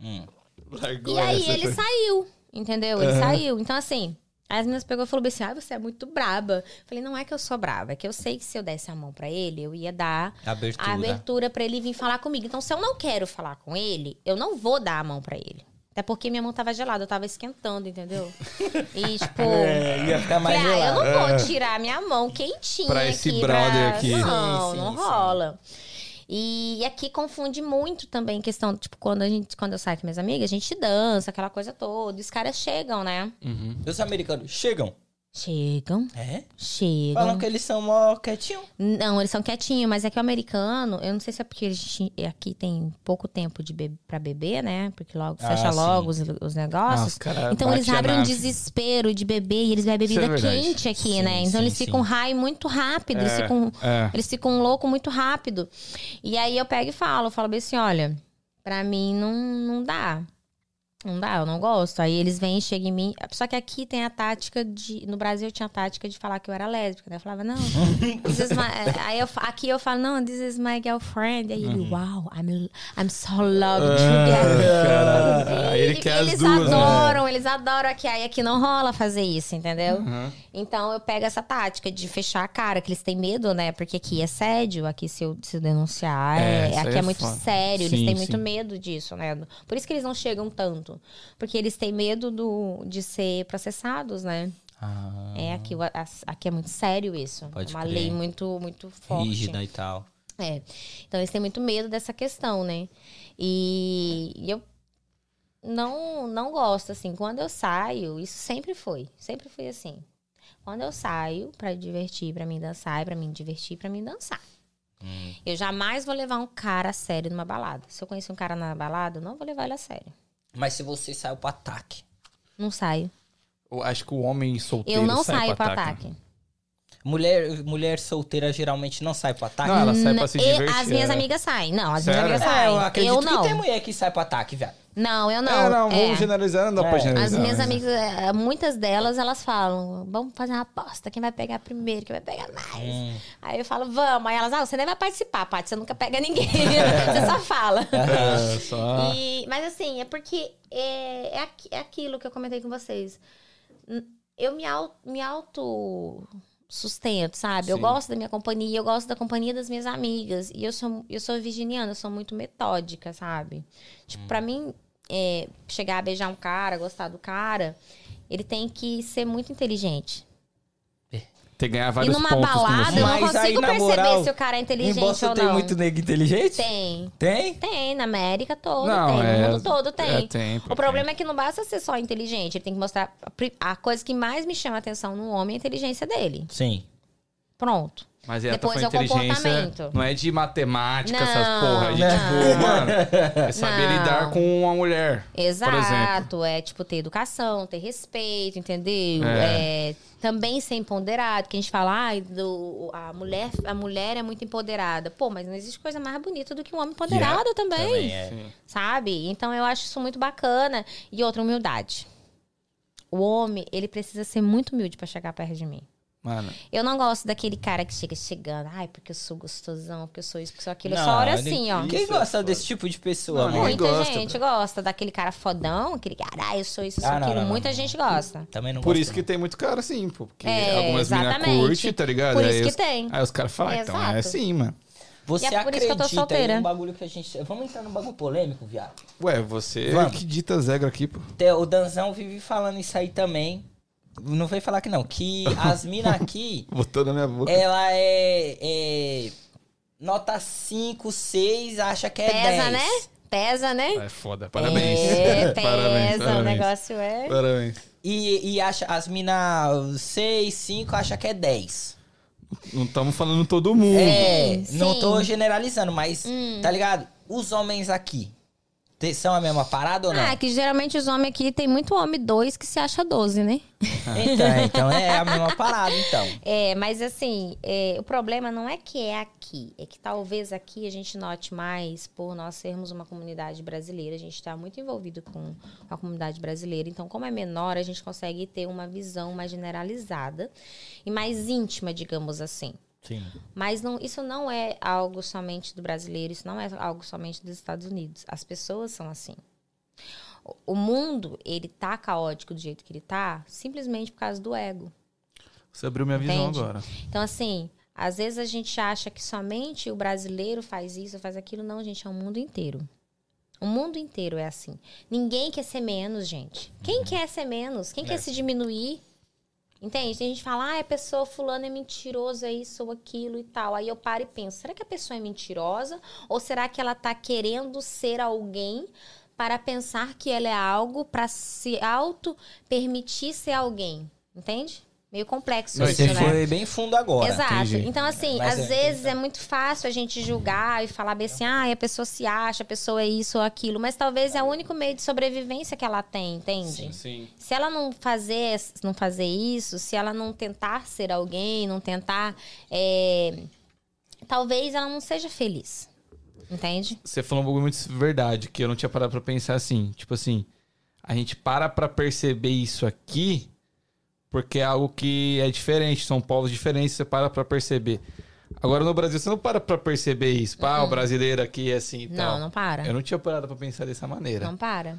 Hum. Largou E aí ele foi- saiu, entendeu? Ele saiu. Então, assim, as meninas pegou e falou assim: ah, você é muito braba. Eu falei, não é que eu sou brava, é que eu sei que se eu desse a mão pra ele, eu ia dar Abertura. a abertura pra ele vir falar comigo. Então, se eu não quero falar com ele, eu não vou dar a mão pra ele. Até porque minha mão tava gelada, eu tava esquentando, entendeu? E, tipo. É, ia ficar mais Falei, ah, eu gelado. não vou tirar minha mão quentinha Pra esse aqui brother pra- aqui. Não, Sim, sim, não sim. rola. E aqui confunde muito também questão, tipo, quando a gente, quando eu saio com minhas amigas, a gente dança, aquela coisa toda. E os caras chegam, né? Uhum. Os americanos chegam. Chegam, É? chegam. Falam que eles são mó quietinhos. Não, eles são quietinhos, mas é que o americano, eu não sei se é porque a gente aqui tem pouco tempo de be pra beber, né? Porque logo Ah, fecha sim. logo os, os negócios. Os cara Então eles abrem um desespero de beber e eles bebem é bebida verdade. quente aqui, Sim, né? Então sim, eles ficam high muito rápido, eles É, ficam é. eles ficam loucos muito rápido. E aí eu pego e falo, eu falo bem assim, olha, pra mim não, não dá. Não dá, eu não gosto. Aí eles vêm, chegam em mim. Só que aqui tem a tática de. No Brasil tinha a tática de falar que eu era lésbica. Né? Eu falava, não. my... Aí eu, aqui eu falo, não, this is my girlfriend. Aí ele, wow, I'm, I'm so loved together. Caralho. Aí ele quer as eles duas, né? adoram, eles adoram aqui. Aí aqui não rola fazer isso, entendeu? Uhum. Então eu pego essa tática de fechar a cara, que eles têm medo, né? Porque aqui é sério, aqui se eu, se eu denunciar, É, é, aqui é é muito sério, Sim, eles têm sim. muito medo disso, né? Por isso que eles não chegam tanto. Porque eles têm medo do, de ser processados, né? Ah, É, aqui, aqui é muito sério isso. Pode é uma crer. lei muito, muito forte. rígida e tal. É. Então eles têm muito medo dessa questão, né? E, e eu não não gosto assim. Quando eu saio, isso sempre foi, sempre foi assim. Quando eu saio pra divertir, pra mim dançar, e pra mim divertir, pra mim dançar. Hum. Eu jamais vou levar um cara a sério numa balada. Se eu conhecer um cara na balada, eu não vou levar ele a sério. Mas se você saiu pro ataque, Não saio. Eu acho que o homem solteiro Eu não sai saio pro ataque. ataque. mulher, mulher solteira geralmente não sai pro ataque. Não, ela sai pra se E divertir. As minhas é. amigas saem. Não, as Sério? minhas amigas É, eu saem. acredito eu não. que tem mulher que sai pro ataque, velho. Não, eu não. É, não, É. vamos generalizar, não dá É. pra As generalizar. minhas mas- amigas, é, muitas delas, elas falam, vamos fazer uma aposta, quem vai pegar primeiro, quem vai pegar mais. Hum. Aí eu falo, vamos. Aí elas, ah, você nem vai participar, Paty, você nunca pega ninguém. você só fala. É, só... E- mas assim, é porque é, é, aqui- é aquilo que eu comentei com vocês. Eu me, au- me auto sustento, sabe? Eu Sim. gosto da minha companhia, eu gosto da companhia das minhas amigas. E eu sou, eu sou virginiana, eu sou muito metódica, sabe? Tipo, pra mim, é, chegar a beijar um cara, gostar do cara, ele tem que ser muito inteligente. Tem que ganhar E vários numa pontos balada, eu não Mas aí, consigo na perceber moral, se o cara é Em inteligente Boston ou tem não. muito nego inteligente? Tem. Tem? Tem, na América toda Não, tem, é- no mundo todo tem. é, tem, o problema é que não basta ser só inteligente, ele tem que mostrar. a coisa que mais me chama a atenção no homem é a inteligência dele. Sim. Pronto. Mas ela Depois tá é o falando inteligência, comportamento. não é de matemática, Não, essas porra. É de, não. tipo, mano, é saber Não. lidar com uma mulher. Exato. É tipo ter educação, ter respeito, entendeu? É. É, também ser empoderado, que a gente fala, ai, do, a, mulher, a mulher é muito empoderada. Pô, mas não existe coisa mais bonita do que um homem empoderado também. Também é. Sabe? Então eu acho isso muito bacana. E outra, humildade. O homem, ele precisa ser muito humilde pra chegar perto de mim. Mano, Eu não gosto daquele cara que chega chegando, ai, porque eu sou gostosão, porque eu sou isso, porque eu sou aquilo. eu Não, só olho assim, ó. Quem é gosta foda. desse tipo de pessoa, Não, Muita gosta, gente gosta daquele cara fodão, aquele cara, ah, eu sou isso, eu sou Ah, não, aquilo. não, não, Muita não. gente gosta. Também não por isso que tem muito cara assim, pô. Porque É, algumas meninas curtem, tá ligado? Por aí isso que os, tem. Aí os caras falam, ah, então é assim, mano. Você E é por isso que eu tô acredita em um bagulho que a gente... Vamos entrar num bagulho polêmico, viado. Ué, você Vamos. que dita as regras aqui, pô. O Danzão vive falando isso aí também. Não veio falar que não. Que as minas aqui, Botou na minha boca. ela é, é nota 5, 6, acha que é Pesa, 10. né? Pesa, né? É foda, parabéns. É, pesa, parabéns, o parabéns. negócio é. Parabéns. E, e acha, as minas 6, 5, acha que é 10. Não estamos falando todo mundo. É, Sim, não tô generalizando, mas, Hum. tá ligado? Os homens aqui, são a mesma parada ou não? Ah, que geralmente os homens aqui tem muito homem dois que se acha 12, né? Então, então é a mesma parada, então. É, mas assim, é, o problema não é que é aqui, é que talvez aqui a gente note mais por nós sermos uma comunidade brasileira, a gente está muito envolvido com a comunidade brasileira, então como é menor, a gente consegue ter uma visão mais generalizada e mais íntima, digamos assim. Sim. Mas não, isso não é algo somente do brasileiro, isso não é algo somente dos Estados Unidos. As pessoas são assim. O- mundo, ele tá caótico do jeito que ele tá, simplesmente por causa do ego. Você abriu minha visão Entende? agora. Então, assim, às vezes a gente acha que somente o brasileiro faz isso, faz aquilo. Não, gente, é o mundo inteiro. O mundo inteiro é assim. Ninguém quer ser menos, gente. Quem quer ser menos? Quem É. quer se diminuir? Entende? Tem gente que fala, ah, a pessoa fulano é mentiroso, é isso ou aquilo e tal. Aí eu paro e penso, será que a pessoa é mentirosa? Ou será que ela tá querendo ser alguém para pensar que ela é algo para se auto-permitir ser alguém? Entende? Meio complexo Não, isso, Você né? foi bem fundo agora. Exato. entendi. Então, assim, Mas às é, vezes então. é muito fácil a gente julgar e falar bem assim, ah, a pessoa se acha, a pessoa é isso ou aquilo. Mas talvez é o único meio de sobrevivência que ela tem, entende? sim. Se ela não fazer, não fazer isso, se ela não tentar ser alguém, não tentar. é, Talvez ela não seja feliz. Entende? Você falou um bagulho muito verdade, que eu não tinha parado pra pensar assim. Tipo assim, a gente para pra perceber isso aqui porque é algo que é diferente, são povos diferentes, você para pra perceber. Agora no Brasil você não para pra perceber isso. Pá, o brasileiro aqui é assim e Não, tal. não para. Eu não tinha parado pra pensar dessa maneira. Não para.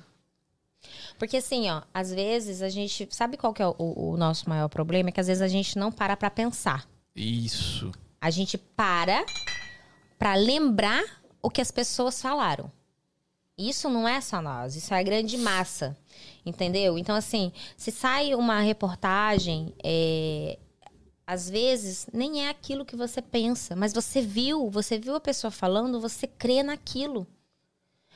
Porque assim, ó, às vezes a gente. Sabe qual que é o, o nosso maior problema? É que às vezes a gente não para pra pensar. Isso. A gente para pra lembrar o que as pessoas falaram. Isso não é só nós, isso é a grande massa. Entendeu? Então, assim, se sai uma reportagem, é, às vezes nem é aquilo que você pensa, mas você viu, você viu a pessoa falando, você crê naquilo.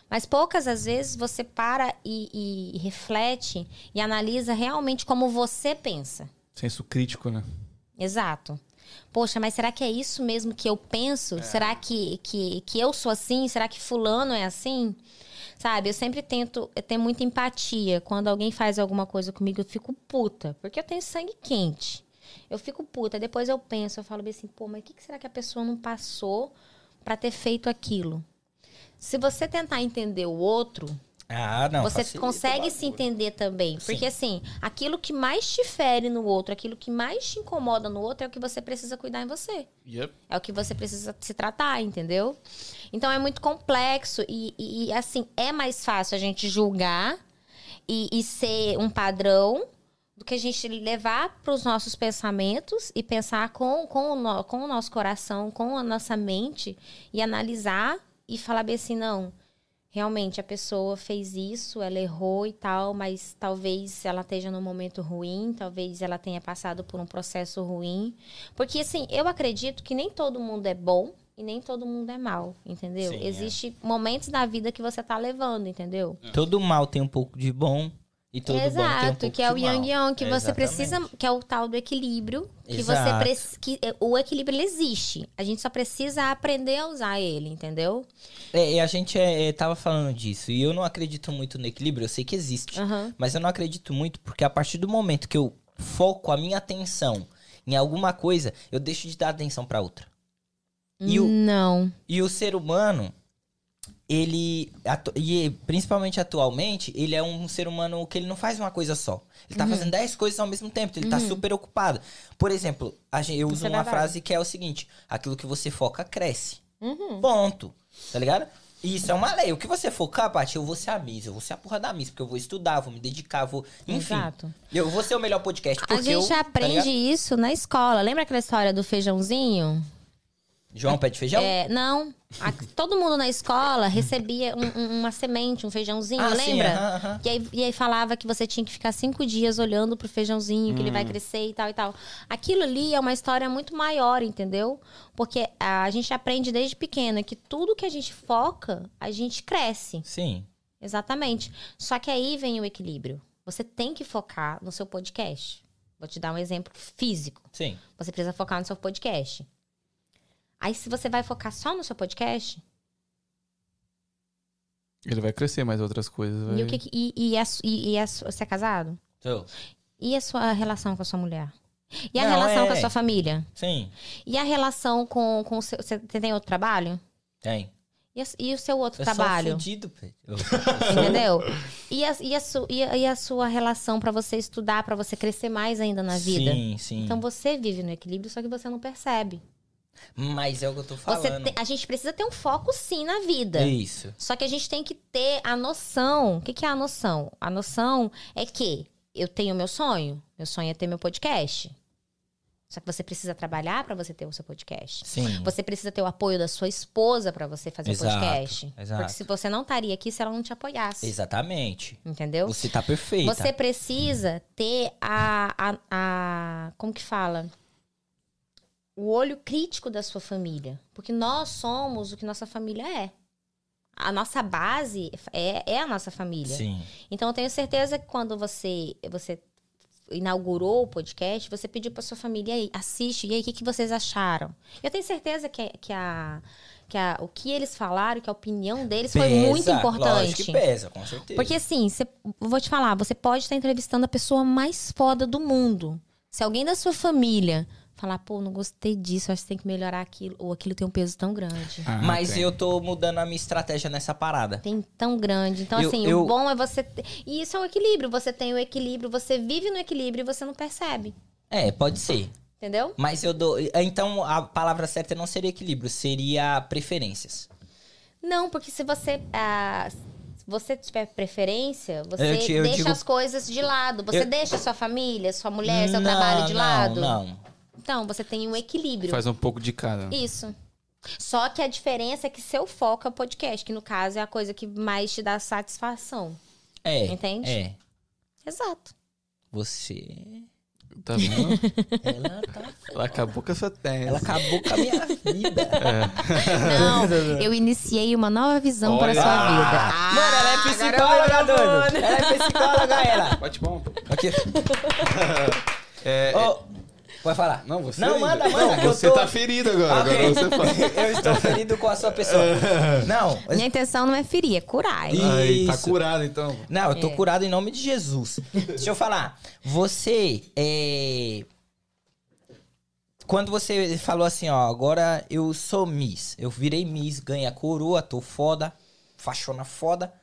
Mas poucas às vezes você para e, e reflete e analisa realmente como você pensa. Senso crítico, né? Exato. Poxa, mas será que é isso mesmo que eu penso? Será que, que, que eu sou assim? Será que fulano é assim? Sabe, eu sempre tento ter muita empatia. Quando alguém faz alguma coisa comigo, eu fico puta. Porque eu tenho sangue quente. Eu fico puta. Depois eu penso, eu falo bem assim, pô, mas o que será que a pessoa não passou pra ter feito aquilo? Se você tentar entender o outro, Ah, não. você facilita consegue se entender também. Sim. Porque assim, aquilo que mais te fere no outro, aquilo que mais te incomoda no outro é o que você precisa cuidar em você. Yep. É o que você precisa se tratar, entendeu? Então é muito complexo e, e- e, assim, é mais fácil a gente julgar e, e ser um padrão do que a gente levar para os nossos pensamentos e pensar com, com, o no- com o nosso coração, com a nossa mente e analisar e falar bem assim, não, realmente a pessoa fez isso, ela errou e tal, mas talvez ela esteja num momento ruim, talvez ela tenha passado por um processo ruim. Porque, assim, eu acredito que nem todo mundo é bom e nem todo mundo é mal, entendeu? Sim, é. Existem momentos da vida que você tá levando, entendeu? Todo mal tem um pouco de bom e todo bom tem um Exato, que é o yang yang, que É, você precisa, exatamente. que é o tal do equilíbrio, que Exato. você que é, o equilíbrio ele existe. A gente só precisa aprender a usar ele, entendeu? É, e a gente é, é, tava falando disso. E eu não acredito muito no equilíbrio. Eu sei que existe. Aham. Mas eu não acredito muito porque a partir do momento que eu foco a minha atenção em alguma coisa, eu deixo de dar atenção pra outra. E o- Não. E o ser humano, ele. atu- E principalmente atualmente, ele é um ser humano que ele não faz uma coisa só. Ele tá Uhum. fazendo 10 coisas ao mesmo tempo. Ele tá super ocupado. Por exemplo, a gen- eu Isso uso é uma frase que é o seguinte: aquilo que você foca cresce. Uhum. Ponto. Tá ligado? E Isso é uma lei. O que você focar, Paty, eu vou ser a Miss, eu vou ser a porra da Miss, porque eu vou estudar, vou me dedicar, vou. Enfim. Exato. Eu vou ser o melhor podcast. A Porque gente eu, tá aprende ligado? isso na escola. Lembra aquela história do feijãozinho? João pé de feijão? É, não. A- todo mundo na escola recebia um- um- uma semente, um feijãozinho, Ah, sim, lembra? aham, aham. E, aí, e aí falava que você tinha que ficar cinco dias olhando pro feijãozinho, que ele Hum. vai crescer e tal e tal. Aquilo ali é uma história muito maior, entendeu? Porque a gente aprende desde pequena que tudo que a gente foca, a gente cresce. Sim. Exatamente. Só que aí vem o equilíbrio. Você tem que focar no seu podcast. Vou te dar um exemplo físico. Sim. Você precisa focar no seu podcast. Aí, se você vai focar só no seu podcast, Ele vai crescer mais outras coisas. Vai... e, o que, que- e, e, a e, e a você é casado? Tô. E a sua relação com a sua mulher? E a Não, relação é- com a sua família? Sim. E a relação com, com o seu. Você tem outro trabalho? Tem. E, a- e o seu outro Eu sou trabalho? fudido, velho. Entendeu? E a, e, a su- e, a, e a sua relação pra você estudar, pra você crescer mais ainda na vida? Sim, sim. Então você vive no equilíbrio, só que você não percebe. Mas é o que eu tô Você falando. te- a gente precisa ter um foco sim na vida. Isso. Só que a gente tem que ter a noção. O que, que é a noção? A noção é que eu tenho meu sonho. Meu sonho é ter meu podcast. Só que você precisa trabalhar para você ter o seu podcast. Sim. Você precisa ter o apoio da sua esposa para você fazer Exato, o podcast. exato. Porque se você não estaria aqui se ela não te apoiasse. Exatamente. Entendeu? Você tá perfeita. Você precisa ter a, a, a- Como que fala? O olho crítico da sua família. Porque nós somos o que nossa família é. A nossa base é, é a nossa família. Sim. Então eu tenho certeza que quando você, você inaugurou o podcast, você pediu para sua família aí, assiste, e aí, o que, que vocês acharam? Eu tenho certeza que, que, a, que a, o que eles falaram, que a opinião deles foi Pesa, muito importante. Lógico que pesa, com certeza. Porque assim, cê- vou te falar, você pode estar entrevistando a pessoa mais foda do mundo. Se alguém da sua família falar, pô, não gostei disso, acho que tem que melhorar aquilo, ou aquilo tem um peso tão grande. Ah, Mas tem. eu tô mudando a minha estratégia nessa parada. Tem tão grande. Então, Eu- assim, eu- o bom é você. E isso é um equilíbrio. Você tem o equilíbrio, você vive no equilíbrio e você não percebe. É, pode ser. Entendeu? Mas eu dou. Então a palavra certa não seria equilíbrio, seria preferências. Não, porque se você. ah, se você tiver preferência, você Eu te- eu deixa digo- as coisas de lado. Você Eu- deixa sua família, sua mulher, seu Não, trabalho de não, lado. Não. Então, você tem um equilíbrio. Faz um pouco de cada. Isso. Só que a diferença é que seu foco é o podcast, que no caso é a coisa que mais te dá satisfação. É. Entende? É. Exato. Você. Tá vendo? Ela tá. Ela acabou com essa tese. Ela acabou com a minha vida. Não, eu iniciei uma nova visão para a Olha. sua vida. Ah, Mano, ela é psicóloga, doido. Ela é psicóloga, ela. Bate bom. Aqui. É, Ô, pode falar. Não, você. Não, ainda. manda, manda, Não, que eu você tô- tá ferido agora. Ok. Agora você fala. Eu estou ferido com a sua pessoa. Não. Minha intenção não é ferir, é curar. Ih. Aí, tá curado então. Não, eu tô É. curado em nome de Jesus. Deixa eu falar. Você é. Quando você falou assim, ó, agora eu sou Miss. Eu virei Miss, ganhei a coroa, tô foda, fachona foda.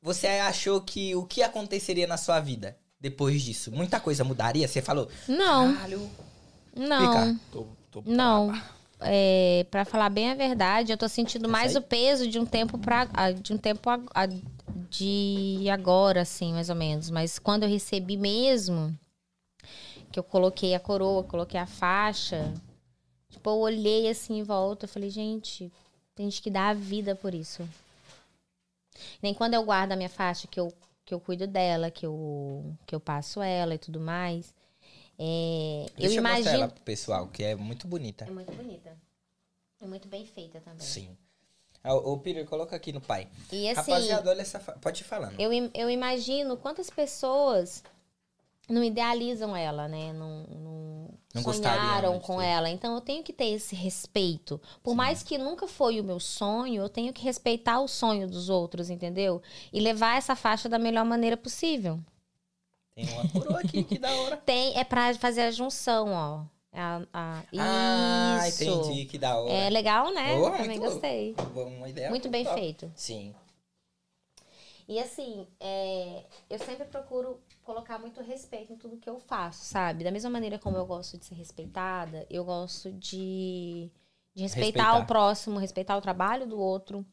Você achou que o que aconteceria na sua vida depois disso? Muita coisa mudaria? Você falou, Não, caralho. não, Fica. Tô, tô não. É, para falar bem a verdade, eu tô sentindo mais aí? o peso de um tempo para de um tempo a- a- de agora, assim, mais ou menos. Mas quando eu recebi mesmo, que eu coloquei a coroa, coloquei a faixa, tipo, eu olhei assim em volta, eu falei, gente, tem gente que dá a vida por isso. Nem quando eu guardo a minha faixa, que eu, que eu cuido dela, que eu, que eu passo ela e tudo mais. É, eu Deixa eu mostrar imagino. ela pro pessoal, que é muito bonita. É muito bonita. É muito bem feita também. Sim. Ah, Ô, Peter, coloca aqui no pai. E assim, Rapaziada, olha essa. fa- Pode ir falando. eu, eu imagino quantas pessoas não idealizam ela, né? Não, não, Não sonharam com ter. ela. Então eu tenho que ter esse respeito. Por mais que nunca foi o meu sonho, eu tenho que respeitar o sonho dos outros, entendeu? E levar essa faixa da melhor maneira possível. Tem uma coroa aqui, que da hora. Tem, é pra fazer a junção, ó. A, a- Ah, isso. entendi, que da hora. É legal, né? Oh, Também muito- gostei. Uma ideia Muito bem top. feito. Sim. E assim, é, eu sempre procuro colocar muito respeito em tudo que eu faço, sabe? Da mesma maneira como eu gosto de ser respeitada, eu gosto de, de respeitar, Respeitar. o próximo, respeitar o trabalho do outro,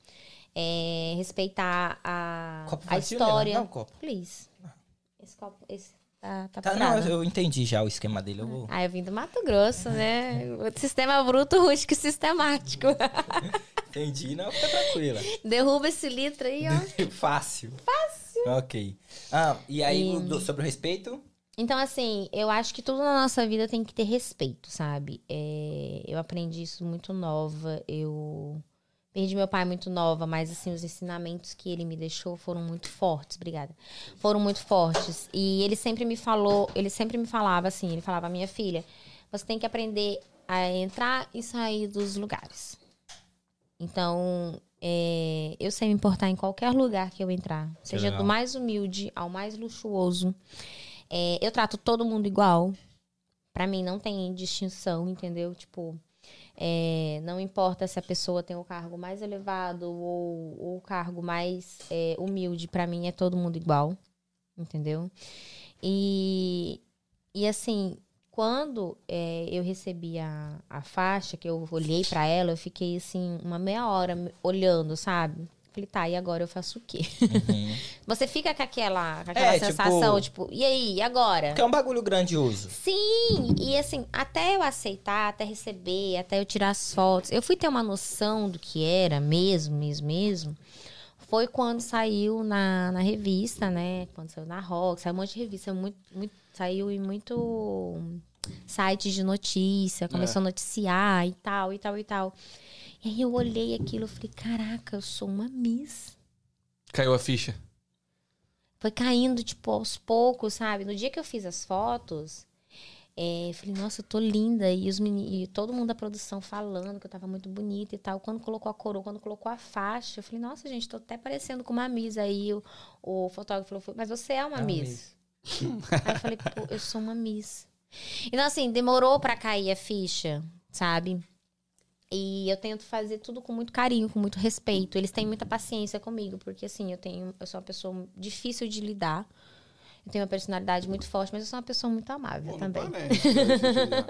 é, respeitar a, Copo a história. Um copo. Please. Esse copo, esse tá, tá, Tá, não, eu entendi já o esquema dele. Eu vou... Ah, eu vim do Mato Grosso, né? Sistema bruto, rústico e sistemático. Entendi, não, fica tranquila. Derruba esse litro aí, ó. Fácil. Fácil. Ok. Ah, e aí, E- sobre o respeito? Então, assim, eu acho que tudo na nossa vida tem que ter respeito, sabe? É, eu aprendi isso muito nova. Eu perdi meu pai muito nova, mas, assim, os ensinamentos que ele me deixou foram muito fortes. Obrigada. Foram muito fortes. E ele sempre me falou, ele sempre me falava assim: ele falava, minha filha, você tem que aprender a entrar e sair dos lugares. Então, é, eu sei me importar em qualquer lugar que eu entrar, seja legal. do mais humilde ao mais luxuoso. É, eu trato todo mundo igual. Pra mim não tem distinção, entendeu? Tipo, é, não importa se a pessoa tem o cargo mais elevado ou, ou o cargo mais é, humilde, pra mim é todo mundo igual, entendeu? E, e assim, quando é, eu recebi a, a faixa, que eu olhei pra ela, eu fiquei assim, uma meia hora olhando, sabe? Falei, tá, e agora eu faço o quê? Uhum. Você fica com aquela, com aquela É, tipo- sensação, tipo, e aí, e agora? Porque é um bagulho grandioso. Sim, e assim, até eu aceitar, até receber, até eu tirar as fotos, eu fui ter uma noção do que era mesmo, mesmo, mesmo. Foi quando saiu na, na revista, né? Quando saiu na Rock, saiu um monte de revista, muito, muito, saiu em muito sites de notícia, começou a noticiar e tal, e tal, e tal. E aí eu olhei aquilo e falei, caraca, eu sou uma Miss. Caiu a ficha. Foi caindo, tipo, aos poucos, sabe? No dia que eu fiz as fotos, é, eu falei, nossa, eu tô linda. E, os meni- e todo mundo da produção falando que eu tava muito bonita e tal. Quando colocou a coroa, quando colocou a faixa, eu falei, nossa, gente, tô até parecendo com uma Miss. Aí o, o fotógrafo falou, mas você é uma É uma Miss. Aí eu falei, pô, eu sou uma Miss. Então, assim, demorou pra cair a ficha, sabe? E eu tento fazer tudo com muito carinho, com muito respeito. Eles têm muita paciência comigo, porque assim, eu tenho, eu sou uma pessoa difícil de lidar. Eu tenho uma personalidade muito forte, mas eu sou uma pessoa muito amável também. parece, né?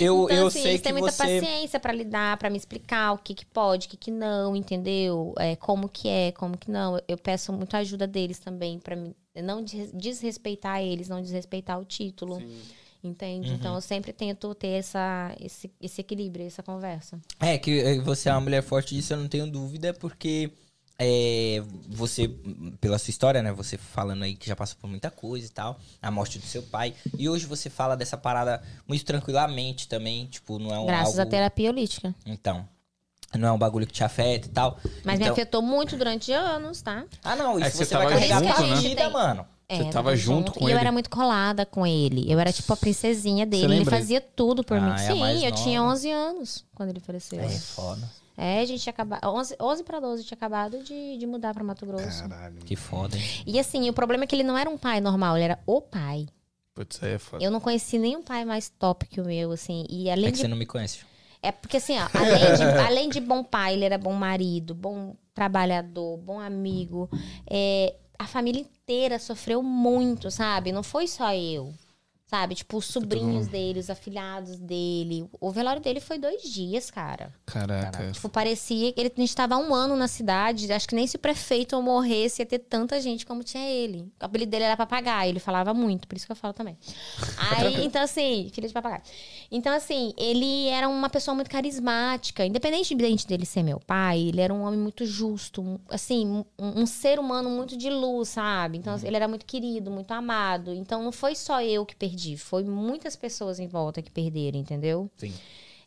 Eu, então, eu assim, sei eles que têm muita você. paciência pra lidar, pra me explicar o que que pode, o que que não, entendeu? É, como que é, como que não. Eu peço muito ajuda deles também pra me não des- desrespeitar eles, não desrespeitar o título, Sim. Entende? Uhum. Então eu sempre tento ter essa, esse, esse equilíbrio, essa conversa. É, que eh, você é uma mulher forte disso, eu não tenho dúvida, porque é, você, pela sua história, né? Você falando aí que já passou por muita coisa e tal, a morte do seu pai. E hoje você fala dessa parada muito tranquilamente também, tipo, não é um Graças algo... à terapia holística. Então, não é um bagulho que te afeta e tal. Mas me Então- afetou muito durante anos, tá? Ah, não, É isso que você você, vai carregar junto, pra né? vida, mano. É, Você eu tava junto com e eu ele? era muito colada com ele. Eu era tipo a princesinha dele. Ele fazia tudo por Ah, mim. é Sim, eu nova. tinha 11 anos quando ele faleceu. É, foda. É, a gente tinha acabado. 11, 11 para 12, tinha acabado de, de mudar pra Mato Grosso. Caralho. Que foda, hein? E assim, o problema é que ele não era um pai normal, ele era o pai. Putz, aí é foda. Eu não conheci nenhum pai mais top que o meu, assim. E além É que de você não me conhece. É porque assim, ó, além de, além de bom pai, ele era bom marido, bom trabalhador, bom amigo. É, a família inteira sofreu muito, sabe? Não foi só eu. Sabe? Tipo, os sobrinhos dele, os afilhados dele. O velório dele foi dois dias, cara. Caraca. Tipo, parecia que ele a gente estava há um ano na cidade. Acho que nem se o prefeito morresse ia ter tanta gente como tinha ele. O apelido dele era papagaio, ele falava muito, por isso que eu falo também. Aí, então, assim, filho de papagaio. Então, assim, ele era uma pessoa muito carismática. Independente dele ser meu pai, ele era um homem muito justo. um- assim, um, um ser humano muito de luz, sabe? Então, ele era muito querido, muito amado. Então, não foi só eu que perdi, foi muitas pessoas em volta que perderam, entendeu? Sim.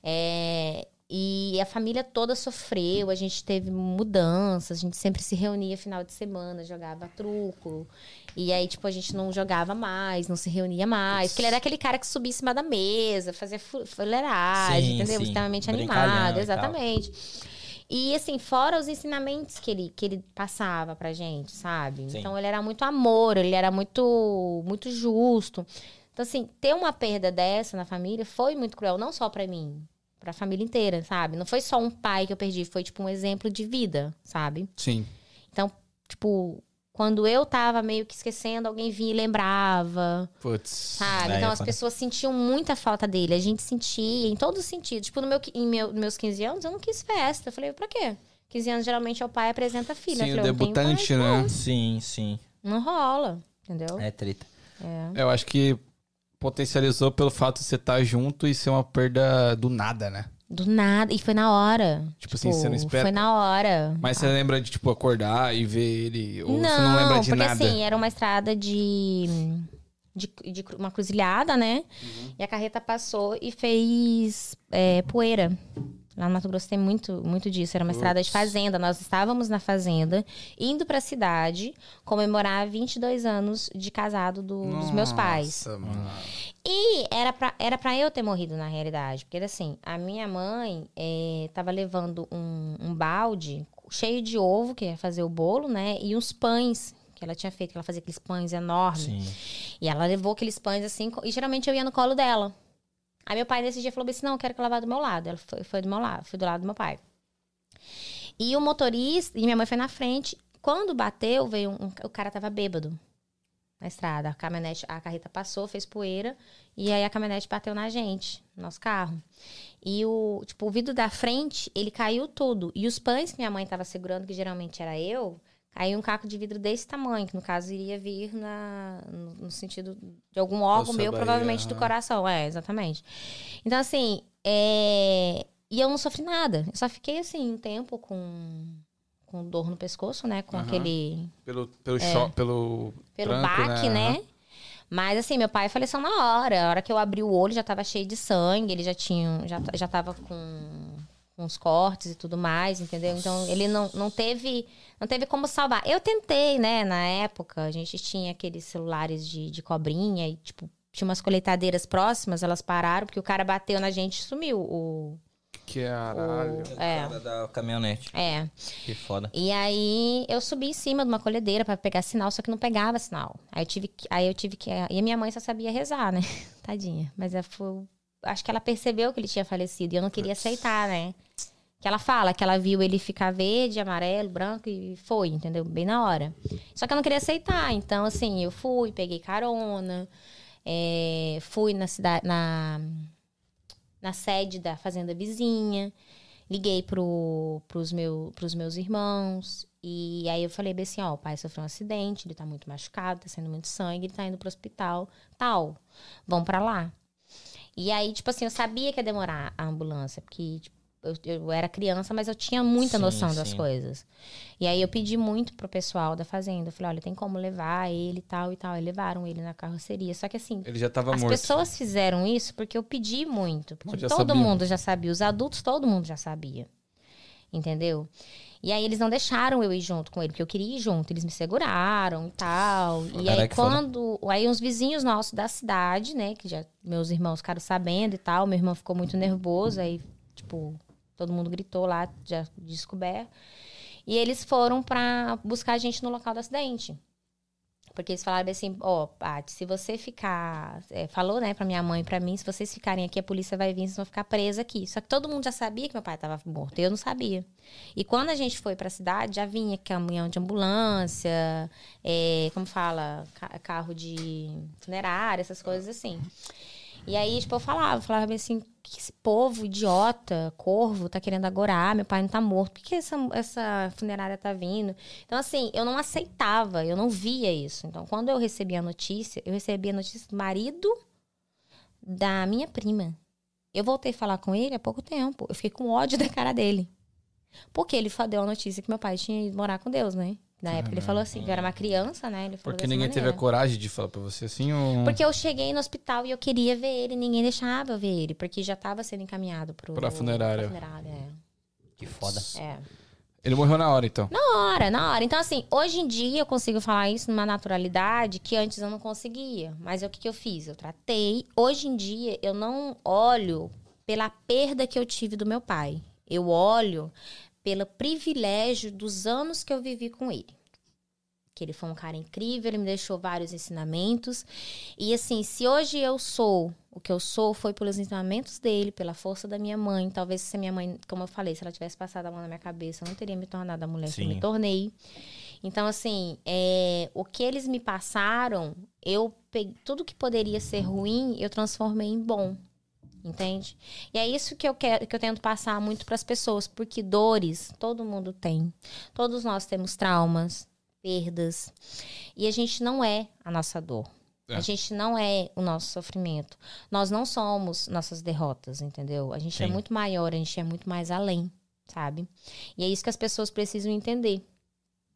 É, e a família toda sofreu, a gente teve mudanças, a gente sempre se reunia final de semana, jogava truco. E aí, tipo, a gente não jogava mais, não se reunia mais. Porque ele era aquele cara que subia em cima da mesa, fazia fu- fuleiragem, entendeu? sim. Extremamente e animado, exatamente. E assim, fora os ensinamentos que ele, que ele passava pra gente, sabe? Sim. Então ele era muito amor, ele era muito, muito justo. Então, assim, ter uma perda dessa na família foi muito cruel, não só pra mim, pra família inteira, sabe? Não foi só um pai que eu perdi, foi tipo um exemplo de vida, sabe? Sim. Então, tipo, quando eu tava meio que esquecendo, alguém vinha e lembrava, Putz. sabe? É, então as pessoas sentiam muita falta dele. A gente sentia em todos os sentidos. Tipo, no meu, em meu, meus 15 anos, eu não quis festa. Eu falei, pra quê? 15 anos, geralmente, é o pai apresenta a filha. Sim, o falei, tenho debutante, pai, né? Sim, sim. Não rola, entendeu? É treta. É. Eu acho que potencializou pelo fato de você estar junto e ser uma perda do nada, né? Do nada. E foi na hora. Tipo assim, você não espera- Foi na hora. Mas você lembra de, tipo, acordar e ver ele? Ou você não lembra de porque nada? assim, era uma estrada de, de, de uma cruzilhada, né? Uhum. E a carreta passou e fez é, poeira. Lá no Mato Grosso tem muito, muito disso. Era uma estrada de fazenda. Nós estávamos na fazenda, indo pra cidade comemorar 22 anos de casado do- dos meus pais. Nossa, mano. E era pra, era pra eu ter morrido, na realidade. Porque, assim, a minha mãe eh, tava levando um, um balde cheio de ovo, que ia fazer o bolo, né? E uns pães que ela tinha feito, que ela fazia aqueles pães enormes. Sim. E ela levou aqueles pães assim, e geralmente eu ia no colo dela. Aí meu pai nesse dia falou assim: não, eu quero que ela vá do meu lado. Ela foi, foi do meu lado, foi do lado do meu pai. E o motorista, e minha mãe foi na frente. Quando bateu, veio um, o cara tava bêbado na estrada. A caminhonete, a carreta passou, fez poeira, e aí a caminhonete bateu na gente, no nosso carro. E o, tipo, o vidro da frente, ele caiu todo. E os pães que minha mãe tava segurando, que geralmente era eu, caiu um caco de vidro desse tamanho, que no caso iria vir na, no, sentido de algum órgão meu, Bahia, provavelmente do aham. coração. É, exatamente. Então, assim, é... e eu não sofri nada. Eu só fiquei, assim, um tempo com, com dor no pescoço, né? Com Aham. aquele Pelo, pelo choque, pelo. É. pelo tranco, baque, né? Mas assim, meu pai faleceu na hora. A hora que eu abri o olho já tava cheio de sangue, ele já tinha, já, já tava com, com os cortes e tudo mais, entendeu? Então ele não, não teve não teve como salvar. Eu tentei, né, na época, a gente tinha aqueles celulares de, de cobrinha e tipo tinha umas colheitadeiras próximas, elas pararam porque o cara bateu na gente e sumiu o Caralho. O- é. Cara da caminhonete. É. Que foda. E aí eu subi em cima de uma colhedeira pra pegar sinal, só que não pegava sinal. Aí eu tive que. Aí eu tive que. E a minha mãe só sabia rezar, né? Tadinha. Mas é, foi, acho que ela percebeu que ele tinha falecido e eu não queria aceitar, né? Que ela fala que ela viu ele ficar verde, amarelo, branco e foi, entendeu? Bem na hora. Só que eu não queria aceitar. Então, assim, eu fui, peguei carona, é, fui na cidade, na, na sede da fazenda vizinha, liguei pro, pros, meu, pros meus irmãos. E aí eu falei bem assim, ó, o pai sofreu um acidente, ele tá muito machucado, tá saindo muito sangue, ele tá indo pro hospital, tal. Vão pra lá. E aí, tipo assim, eu sabia que ia demorar a ambulância, porque tipo, eu, eu era criança, mas eu tinha muita Sim, noção das sim. coisas. E aí eu pedi muito pro pessoal da fazenda. Eu falei, olha, tem como levar ele e tal e tal. E levaram ele na carroceria. Só que assim, Ele já tava as morto. pessoas fizeram isso porque eu pedi muito. Porque todo sabiam. mundo já sabia. Os adultos, todo mundo já sabia. Entendeu? E aí eles não deixaram eu ir junto com ele, porque eu queria ir junto. Eles me seguraram e tal. E Caraca, aí quando. Aí uns vizinhos nossos da cidade, né? Que já meus irmãos ficaram sabendo e tal. Meu irmão ficou muito nervoso. Aí, tipo, todo mundo gritou lá, já descoberto. E eles foram pra buscar a gente no local do acidente. Porque eles falaram assim, ó, Paty, se você ficar. é, falou, né, pra minha mãe e pra mim, se vocês ficarem aqui, a polícia vai vir, vocês vão ficar presos aqui. Só que todo mundo já sabia que meu pai tava morto, eu não sabia. E quando a gente foi pra cidade, já vinha caminhão de ambulância, é, como fala, ca- carro de funerária, essas coisas assim. E aí, tipo, eu falava, falava bem assim, que esse povo idiota, corvo, tá querendo agorar, meu pai não tá morto, por que, essa, essa funerária tá vindo? Então, assim, eu não aceitava, eu não via isso. Então, quando eu recebi a notícia, eu recebi a notícia do marido da minha prima. Eu voltei a falar com ele há pouco tempo. Eu fiquei com ódio da cara dele. Porque ele deu a notícia que meu pai tinha ido morar com Deus, né? Na época ele falou assim, que eu era uma criança, né? Ele falou Porque ninguém teve a maneira. coragem de falar pra você assim ou... Porque eu cheguei no hospital e eu queria ver ele, ninguém deixava eu ver ele, porque já estava sendo encaminhado pro, Pra funerária. pra funerária, Que foda. é. é. Ele morreu na hora, então. Na hora, na hora. Então, assim, hoje em dia eu consigo falar isso numa naturalidade que antes eu não conseguia. Mas é o que, que eu fiz? Eu tratei. Hoje em dia eu não olho pela perda que eu tive do meu pai. Eu olho pelo privilégio dos anos que eu vivi com ele. Que ele foi um cara incrível, ele me deixou vários ensinamentos. E assim, se hoje eu sou o que eu sou, foi pelos ensinamentos dele, pela força da minha mãe. Talvez se a minha mãe, como eu falei, se ela tivesse passado a mão na minha cabeça, eu não teria me tornado a mulher que eu Sim. me tornei. Então, assim, é, o que eles me passaram, eu peguei, tudo que poderia ser ruim, eu transformei em bom. Entende? E é isso que eu quero, que eu tento passar muito para as pessoas, porque dores todo mundo tem. Todos nós temos traumas, perdas, e a gente não é a nossa dor. É. A gente não é o nosso sofrimento. Nós não somos nossas derrotas, entendeu? A gente é Sim. muito maior, a gente é muito mais além, sabe? E é isso que as pessoas precisam entender.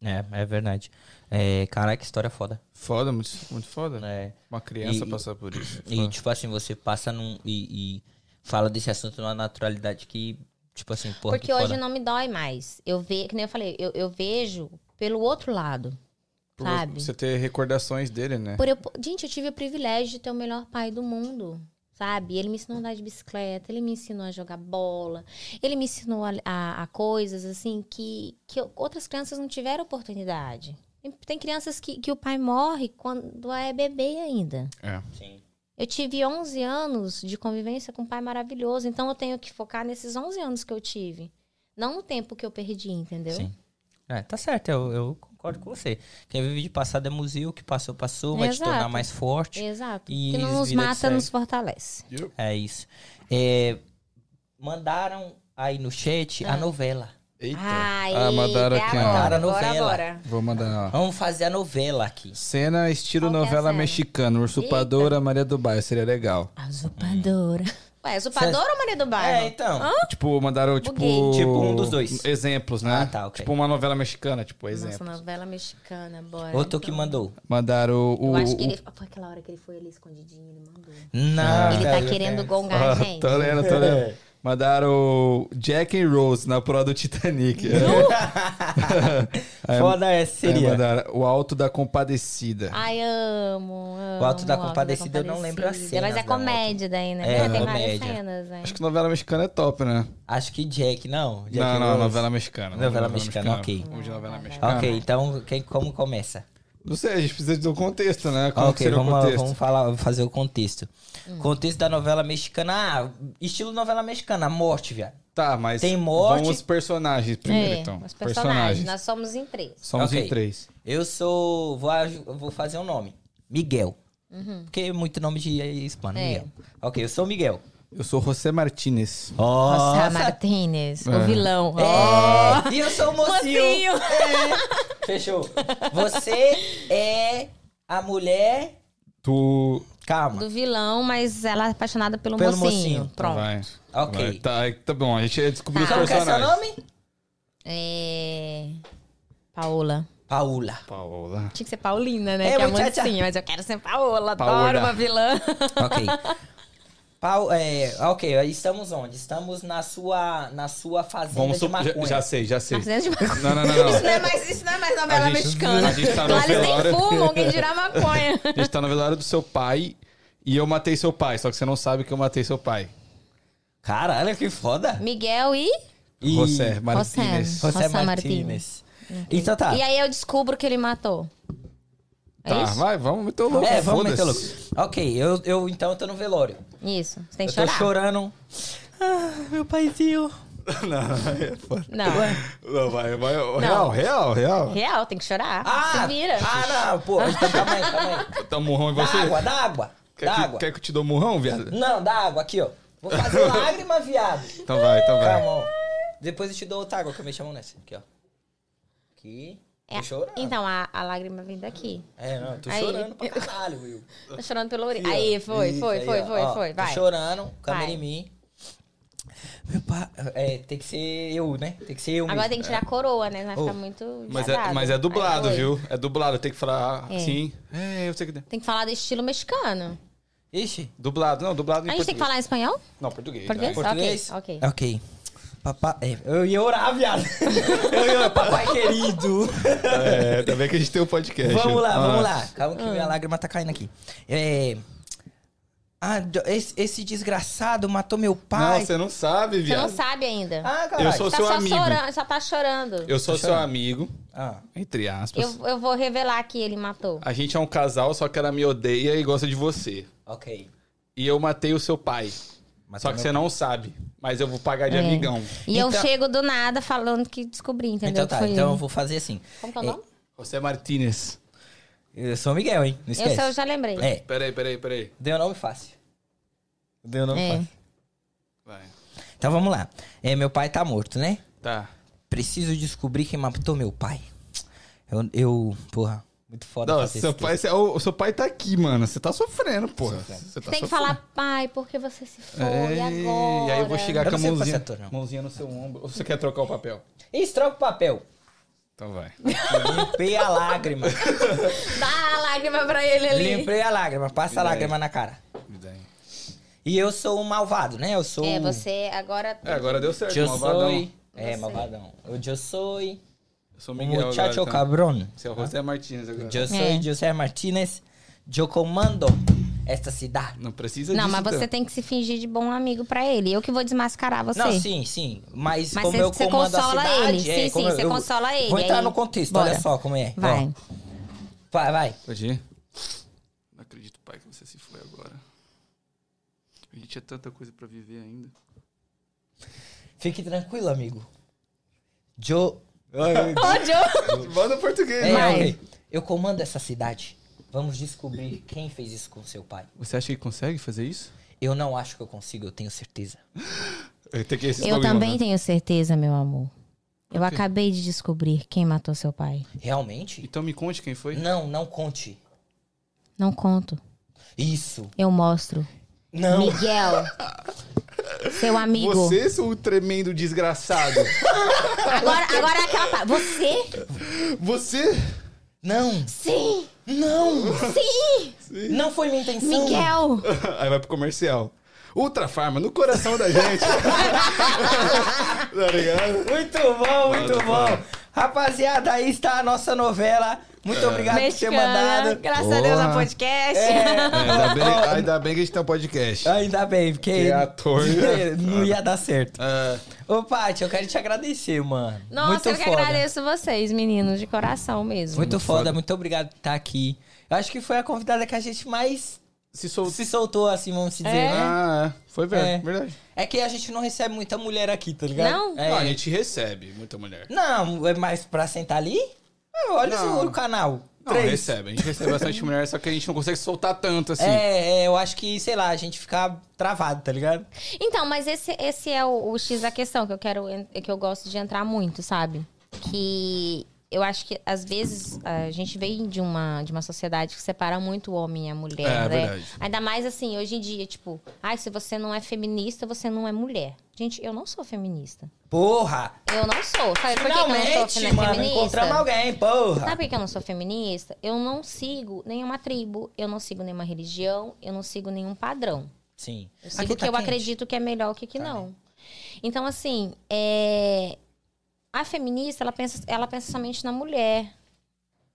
É, é verdade. É, caraca, que história foda. Foda, muito, muito foda. É. Uma criança E- passar por isso. E, Foda. tipo assim, você passa num. E, e fala desse assunto numa naturalidade que, tipo assim, porra, Porque que hoje foda. não me dói mais. Eu vejo, que nem eu falei, eu, eu vejo pelo outro lado. Por sabe? você ter recordações dele, né? Por eu- gente, eu tive o privilégio de ter o melhor pai do mundo. Sabe? Ele me ensinou a andar de bicicleta, ele me ensinou a jogar bola, ele me ensinou a, a- a coisas assim que, que outras crianças não tiveram oportunidade. Tem- crianças que, que o pai morre quando é bebê ainda. É. Sim. Eu tive 11 anos de convivência com um pai maravilhoso, então eu tenho que focar nesses 11 anos que eu tive. Não no tempo que eu perdi, entendeu? Sim. É, tá certo, eu, eu concordo com você. Quem vive de passado é museu, o que passou, passou, vai te Exato. tornar mais forte. Exato. E que não nos mata, nos fortalece. É isso. É, mandaram aí no chat Ah. a novela. Eita. Ai, Ah, mandaram aqui, agora, Mandaram a novela. agora. Vou mandar, ó. Vamos fazer a novela aqui. Cena estilo é novela cena? mexicana. Usurpadora Maria do Bairro. Seria legal. A usurpadora. Ué, usurpadora ou Maria do É, Bairro? então. Tipo, mandaram, tipo... Buguei. Tipo, um dos dois. Exemplos, né? Ah, tá, ok. Tipo uma novela mexicana, tipo, Nossa, exemplos. novela mexicana, bora. Outro que então. mandou. Mandaram o... Eu acho que ele. Foi aquela hora que ele foi ali escondidinho, ele mandou. Não, ele tá querendo eu gongar a gente. Tô lendo, tô lendo. Mandaram Jack and Rose na prova do Titanic. Aí, Foda essa aí seria. mandaram o Alto da Compadecida. Ai, amo, amo. O Alto da Compadecida, eu não lembro as Compadecida. Mas é da comédia daí, né? É, tem várias cenas, né? Acho que novela mexicana é top, né? Acho que Jack, não. Jack não, não, Rose. novela mexicana. Novela mexicana, ok. Vamos de novela mexicana. Ok, então quem, como começa? Não sei, a gente precisa de um contexto, né? Como ok, vamos, contexto? vamos falar, fazer o contexto. Hum. Contexto da novela mexicana. Ah, estilo novela mexicana, morte, viado. Tá, mas Tem morte. vamos personagens primeiro, É, então. os personagens. Nós somos em três. Somos Ok. em três. Eu sou. Vou, vou fazer um nome. Miguel. Uhum. Porque é muito nome de hispano, É. Miguel. Ok, eu sou Miguel. Eu sou José Martinez. Rosa Martinez, É. o vilão. É, e eu sou o mocinho. Mocinho. É. Fechou. Você é a mulher. Tu. Calma. Do vilão, mas ela é apaixonada pelo, Pelo mocinho. mocinho. Pronto. Vai. Ok. Vai. Tá, tá bom, a gente descobriu Tá. Qual os que é seu personagens. nome? É... Paola. Paula. Paola. Tinha que ser Paulina, né? É, que é mocinha, mas eu quero ser Paola. Paola. Adoro uma vilã. Ok. Pau, é, ok, aí estamos onde? Estamos na sua, na sua fazenda Vamos de sup... já, maconha. já sei, já sei. Fazenda de maconha. Não, não, não, não. Isso não é mais, isso não é mais novela A gente- mexicana. a gente tá no Lá eles nem velório. fumam, quem dirá maconha. A gente tá na velório do seu pai e eu matei seu pai, só que você não sabe que eu matei seu pai. Caralho, que foda. Miguel e... E... José Martinez. José. José José Martínez. Então tá. E aí eu descubro que ele matou. É Tá, isso? vai, vamos meter o louco. É, vamos meter foda-se. louco. Ok, eu, eu então eu tô no velório. Isso, você tem Eu que tô chorar. chorando. Ah, meu paizinho. Não, é foda. Não, Não, vai, vai. Real, real, real. real, tem que chorar. Ah, Se vira. ah, não, pô. Então calma aí, calma aí. Dá um murrão em Dá você? água, dá água. Quer, Dá que, água. quer que eu te dou um murrão, viado? Não, dá água aqui, ó. Vou fazer lágrima, viado. Então vai, então vai. Calma, ó. Depois eu te dou outra água que eu me chamo nessa. Aqui, ó. Aqui. É, Tô chorando. Então, a, a lágrima vem daqui. É, não, eu tô Aí. chorando pra caralho, Will. Tô chorando pelo orelha. Aí, foi, Isso, foi, aí, foi, ó. foi, Ó, foi. Vai. Tô chorando, câmera Vai. em mim. Meu pai, é, tem que ser eu, né? Tem que ser eu Agora mesmo. tem que tirar a coroa, né? Vai Ô, ficar muito. Mas é, mas é dublado, Aí viu? É dublado, tem que falar É. assim. É, eu sei que. Tem que falar do estilo mexicano. Ixi, Dublado, não, dublado em A gente tem que português. falar em espanhol? Não, português. Português? vai. português? Ok, Ok. Papai, é, eu ia orar, viado. Eu ia orar, papai querido. É, ainda bem que a gente tem um podcast. Vamos lá, Ah. vamos lá. Calma que minha lágrima tá caindo aqui. É... Ah, esse, esse desgraçado matou meu Não, pai. você não sabe, Você viado. não sabe ainda. Ah, caralho. Eu sou tá seu só amigo. chorando, só tá chorando. Eu sou seu amigo, Ah, entre aspas. Eu, eu vou revelar que ele matou. A gente é um casal, só que ela me odeia e gosta de você. ok. E eu matei o seu pai. Matou só que você não sabe. Mas eu vou pagar de É. amigão. E eu Então- chego do nada falando que descobri, entendeu? Então tá, Que foi então eu ele. vou fazer assim. Como que é o É, nome? José Martínez. Eu sou o Miguel, hein? Não esquece. Esse eu já lembrei. É, Peraí, peraí, peraí. deu nome fácil. Deu nome É. fácil. Vai. Então vamos lá. É, meu pai tá morto, né? Tá. Preciso descobrir quem matou meu pai. Eu, eu porra, muito foda Não, seu pai, texto. o, o seu pai tá aqui, mano. Você tá sofrendo, porra. Você tá Tem que sofrendo. falar, pai, porque você se foi É, agora. E aí eu vou chegar Eu com a mãozinha, mãozinha no seu ombro. Ou você quer trocar o papel? Isso, troca o papel. Então vai. Limpei a lágrima. Dá a lágrima pra ele ali. Limpei a lágrima, passa a lágrima na cara. Me dá aí. E eu sou o malvado, né? Eu sou. É, você agora... É, agora deu certo, Eu malvadão. sou. É, malvadão. Eu eu sou. Eu sou Miguel agora, muchacho então. cabrón. Você é o José Martínez agora. Eu sou É. José Martínez. Eu comando esta cidade. Não precisa Não, disso, mas você então. tem que se fingir de bom amigo pra ele. Eu que vou desmascarar você. Não, sim, sim. Mas, Mas como você- eu você comando a consola cidade... ele. é, Sim, sim, eu- você eu- consola ele, Vou entrar aí- no contexto, Bora. olha só como é. Vai. Ó, vai, vai. Pode ir? Não acredito, pai, que você se foi agora. A gente tinha tanta coisa pra viver ainda. Fique tranquilo, amigo. Joe... Ô, Joe! Manda português. É, Vai. ok. Eu comando essa cidade. Vamos descobrir quem fez isso com seu pai. Você acha que consegue fazer isso? Eu não acho que eu consigo, eu tenho certeza. Eu, tenho Eu também né? tenho certeza, meu amor. Eu quê? acabei de descobrir quem matou seu pai. Realmente? Então me conte quem foi. Não, não conte. Não conto. Isso. Eu mostro. Não. Miguel. seu amigo. Você, seu tremendo desgraçado. Agora, agora é aquela parte. Você? Você? Não. Sim! Não. Sim! Não foi minha intenção. Miguel! Aí vai pro comercial. Ultra Farma, no coração da gente. tá ligado? Muito bom, muito bom. Rapaziada, aí está a nossa novela. Muito obrigado por ter Mexicana, mandado. graças a Deus, a Porra. podcast. É, Ainda bem, ainda bem que a gente tem um podcast. Ainda bem, porque Que é ator, né? não ia dar certo. É. Ô, Paty, eu quero te agradecer, mano. Nossa, muito eu que foda. agradeço vocês, meninos, de coração mesmo. Muito, Muito foda, foda. muito obrigado por estar aqui. Eu acho que foi a convidada que a gente mais Se soltou. se soltou, assim, vamos dizer, É? né? Ah, é. Foi ver- É. verdade. É que a gente não recebe muita mulher aqui, tá ligado? Não? É. Não, a gente recebe muita mulher. Não, é mais pra sentar ali? É, olha Não. o canal. Não, Três. recebe. A gente recebe bastante mulher, só que a gente não consegue soltar tanto assim. É, é, eu acho que, sei lá, a gente fica travado, tá ligado? Então, mas esse, esse é o, o X da questão que eu quero, que eu gosto de entrar muito, sabe? Que eu acho que às vezes a gente vem de uma, de uma sociedade que separa muito o homem e a mulher, É, né? verdade. Ainda mais assim, hoje em dia, tipo, ai, se você não é feminista, você não é mulher. Gente, eu não sou feminista. Porra! Eu não sou. Sabe por que, eu não sou Finalmente, fe- mano, feminista? encontramos alguém, porra! Sabe por que eu não sou feminista? Eu não sigo nenhuma tribo, eu não sigo nenhuma religião, eu não sigo nenhum padrão. Sim. Eu sigo Aqui o que tá eu quente. acredito que é melhor, o que, que Tá não. Então, assim, é... a feminista, ela pensa, ela pensa somente na mulher.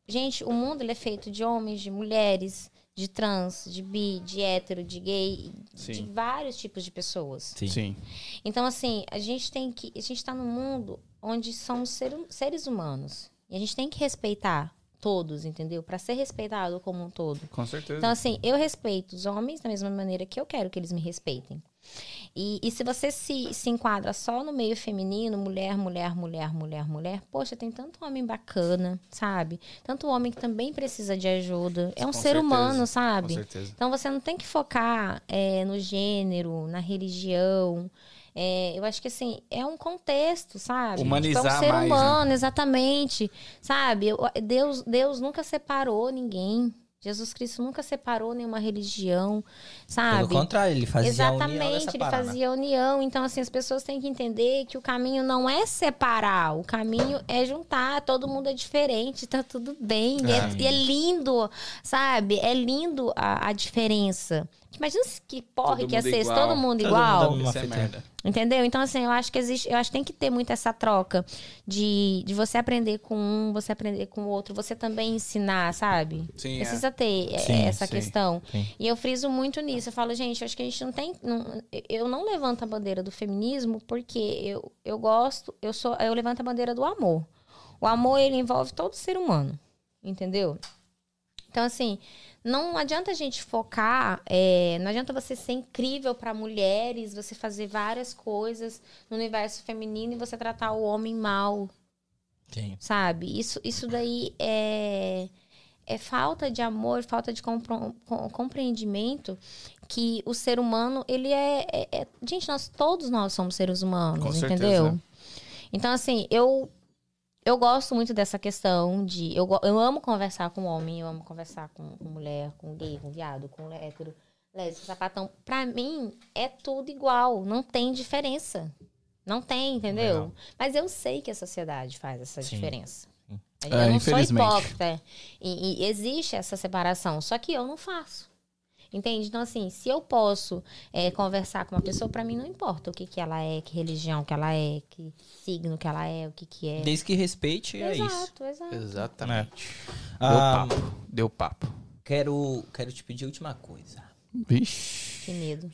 Gente, o mundo ele é feito de homens, de mulheres, de trans, de bi, de hétero, de gay, de Sim. vários tipos de pessoas. Sim. Sim. Então, assim, a gente tem que. A gente tá num mundo onde somos ser- seres humanos. E a gente tem que respeitar todos, entendeu? Pra ser respeitado como um todo. Com certeza. Então, assim, eu respeito os homens da mesma maneira que eu quero que eles me respeitem. E, e se você se, se enquadra só no meio feminino, mulher, mulher, mulher, mulher, mulher, poxa, tem tanto homem bacana, sabe? Tanto homem que também precisa de ajuda. É um Com ser certeza, humano, Com sabe? certeza. Então você não tem que focar é, no gênero, na religião. É, eu acho que assim, é um contexto, sabe? Humanizar tipo, é um ser mais, né? humano, exatamente. Sabe? Eu- Deus, Deus nunca separou ninguém. Jesus Cristo nunca separou nenhuma religião, sabe? Pelo contrário, ele fazia a união Exatamente, ele parada. fazia a união. Então, assim, as pessoas têm que entender que o caminho não é separar, o caminho é juntar. Todo mundo é diferente, tá tudo bem. E é, e é lindo, sabe? É lindo a, a diferença. Imagina se que porre Todo que ia mundo ser se igual. todo mundo Todo igual. mundo- Uma Isso é. Entendeu? Então, assim, eu acho que existe, eu acho que tem que ter muito essa troca de, de você aprender com um, você aprender com o outro, você também ensinar, sabe? Sim, é. Precisa ter é, Sim, essa sim, questão. sim. E eu friso muito nisso. Eu falo, gente, eu acho que a gente não tem. não- eu não levanto a bandeira do feminismo porque eu, eu gosto, eu sou, eu levanto a bandeira do amor. O amor, ele envolve todo ser humano. Entendeu? Então, assim, não adianta a gente focar, é, não adianta você ser incrível para mulheres, você fazer várias coisas no universo feminino e você tratar o homem mal, Sim. sabe? Isso, isso daí é, é falta de amor, falta de compro- compreendimento que o ser humano, ele é, é- é- Gente, nós todos nós somos seres humanos, Com certeza. entendeu? Então, assim, eu eu gosto muito dessa questão de. Eu, eu amo conversar com homem, eu amo conversar com, com mulher, com gay, com viado, com hétero, lésbico, sapatão. Pra mim, é tudo igual, não tem diferença. Não tem, entendeu? Legal. Mas eu sei que a sociedade faz essa Sim. diferença. Eu É, não sou infelizmente. hipócrita. E, e existe essa separação, só que eu não faço. Entende? Então, assim, se eu posso é, conversar com uma pessoa, pra mim não importa o que, que ela é, que religião que ela é, que signo que ela é, o que, que é. Desde que respeite, é isso. exato, exato. Exatamente. Ah, Deu papo. Deu papo. quero, quero te pedir a última coisa. Vixe. Que medo.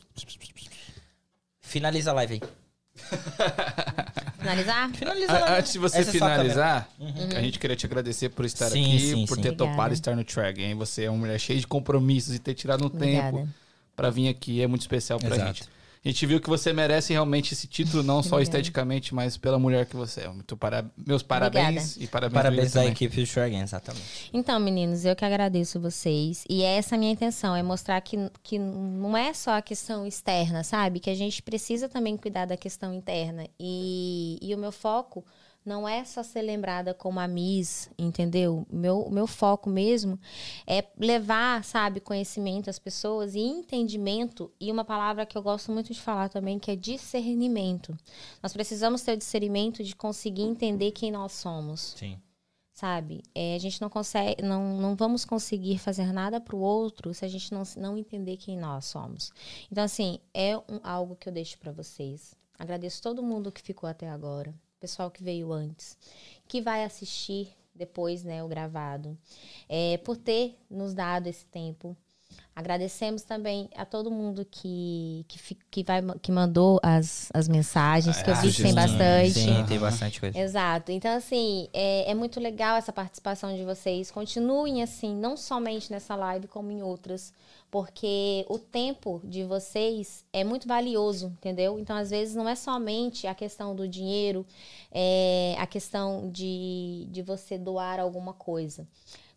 Finaliza a live aí. Finalizar? Finaliza a A- live. Antes de você Essa é finalizar, Uhum. a gente queria te agradecer por estar Sim, aqui, sim, por sim. ter Obrigada. topado estar no track, hein? Você é uma mulher cheia de compromissos e ter tirado um tempo Obrigada. pra vir aqui é muito especial pra Exato. gente. A gente viu que você merece realmente esse título, não só Obrigada. esteticamente, mas pela mulher que você é. Muito para... Meus parabéns e parabéns, Parabéns à equipe do Shrek, exatamente. Então, meninos, eu que agradeço vocês. E essa é a minha intenção, é mostrar que, que não é só a questão externa, sabe? Que a gente precisa também cuidar da questão interna. E, e o meu foco não é só ser lembrada como a Miss, entendeu? O meu, o meu foco mesmo é levar, sabe, conhecimento às pessoas e entendimento. E uma palavra que eu gosto muito de falar também, que é discernimento. Nós precisamos ter o discernimento de conseguir entender quem nós somos Sim. sabe? É, a gente não consegue, não, não vamos conseguir fazer nada pro outro se a gente não, não entender quem nós somos. Então, assim, é um- algo que eu deixo para vocês. Agradeço todo mundo que ficou até agora, pessoal que veio antes, que vai assistir depois, né, o gravado, é, por ter nos dado esse tempo. Agradecemos também a todo mundo que, que, que, vai, que mandou as, as mensagens, que eu Ah, vi que tem bastante. Sim, tem bastante coisa. Exato. Então, assim, é, é muito legal essa participação de vocês. Continuem assim, não somente nessa live, como em outras. Porque o tempo de vocês é muito valioso, entendeu? Então, às vezes, não é somente a questão do dinheiro, é a questão de, de você doar alguma coisa.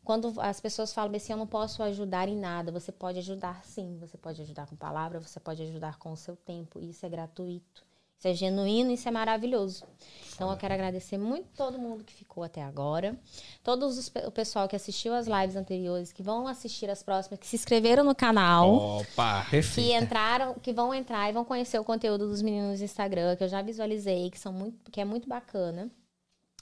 Quando as pessoas falam assim, eu não posso ajudar em nada, você pode ajudar sim. Você pode ajudar com palavra, você pode ajudar com o seu tempo. Isso é gratuito. Isso é genuíno, isso é maravilhoso. Então eu quero agradecer muito todo mundo que ficou até agora. Todos os, o pessoal que assistiu as lives anteriores, que vão assistir as próximas, que se inscreveram no canal. Opa! Que entraram, que vão entrar e vão conhecer o conteúdo dos meninos no Instagram, que eu já visualizei, que são muito, que é muito bacana.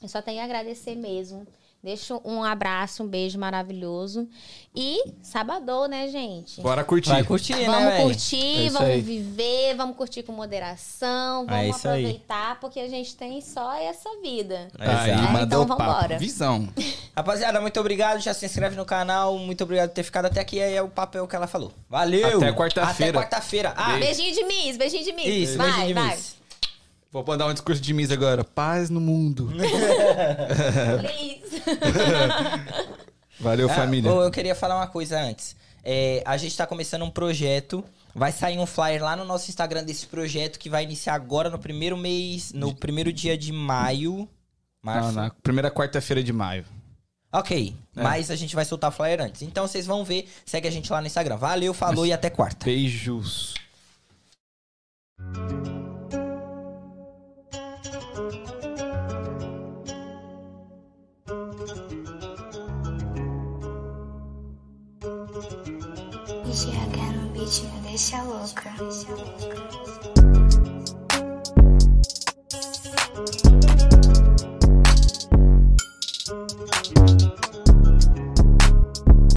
Eu só tenho a agradecer mesmo. Deixo um abraço, um beijo maravilhoso. E sabadão, né, gente? Bora curtir. Vai curtir, né, Vamos curtir, É vamos aí. viver, vamos curtir com moderação, É vamos aí. aproveitar, porque a gente tem só essa vida. Aí, Exato. mandou Então, vambora. Visão. Rapaziada, muito obrigado. Já se inscreve no canal. Muito obrigado por ter ficado até aqui. Aí é o papel que ela falou. Valeu! Até quarta-feira. Até quarta-feira. Ah, Beijinho de Miss, beijinho de Miss. isso, vai, beijinho de vai. Miss. Vou mandar um discurso de Miss agora. Paz no mundo. Valeu, Ah, família. eu queria falar uma coisa antes. É, a gente tá começando um projeto. Vai sair um flyer lá no nosso Instagram desse projeto que vai iniciar agora no primeiro mês, no primeiro dia de maio. Março. Não, na primeira quarta-feira de maio. Ok, É. mas a gente vai soltar o flyer antes. Então vocês vão ver, segue a gente lá no Instagram. Valeu, falou e até quarta. Beijos. GH no beat me deixa louca.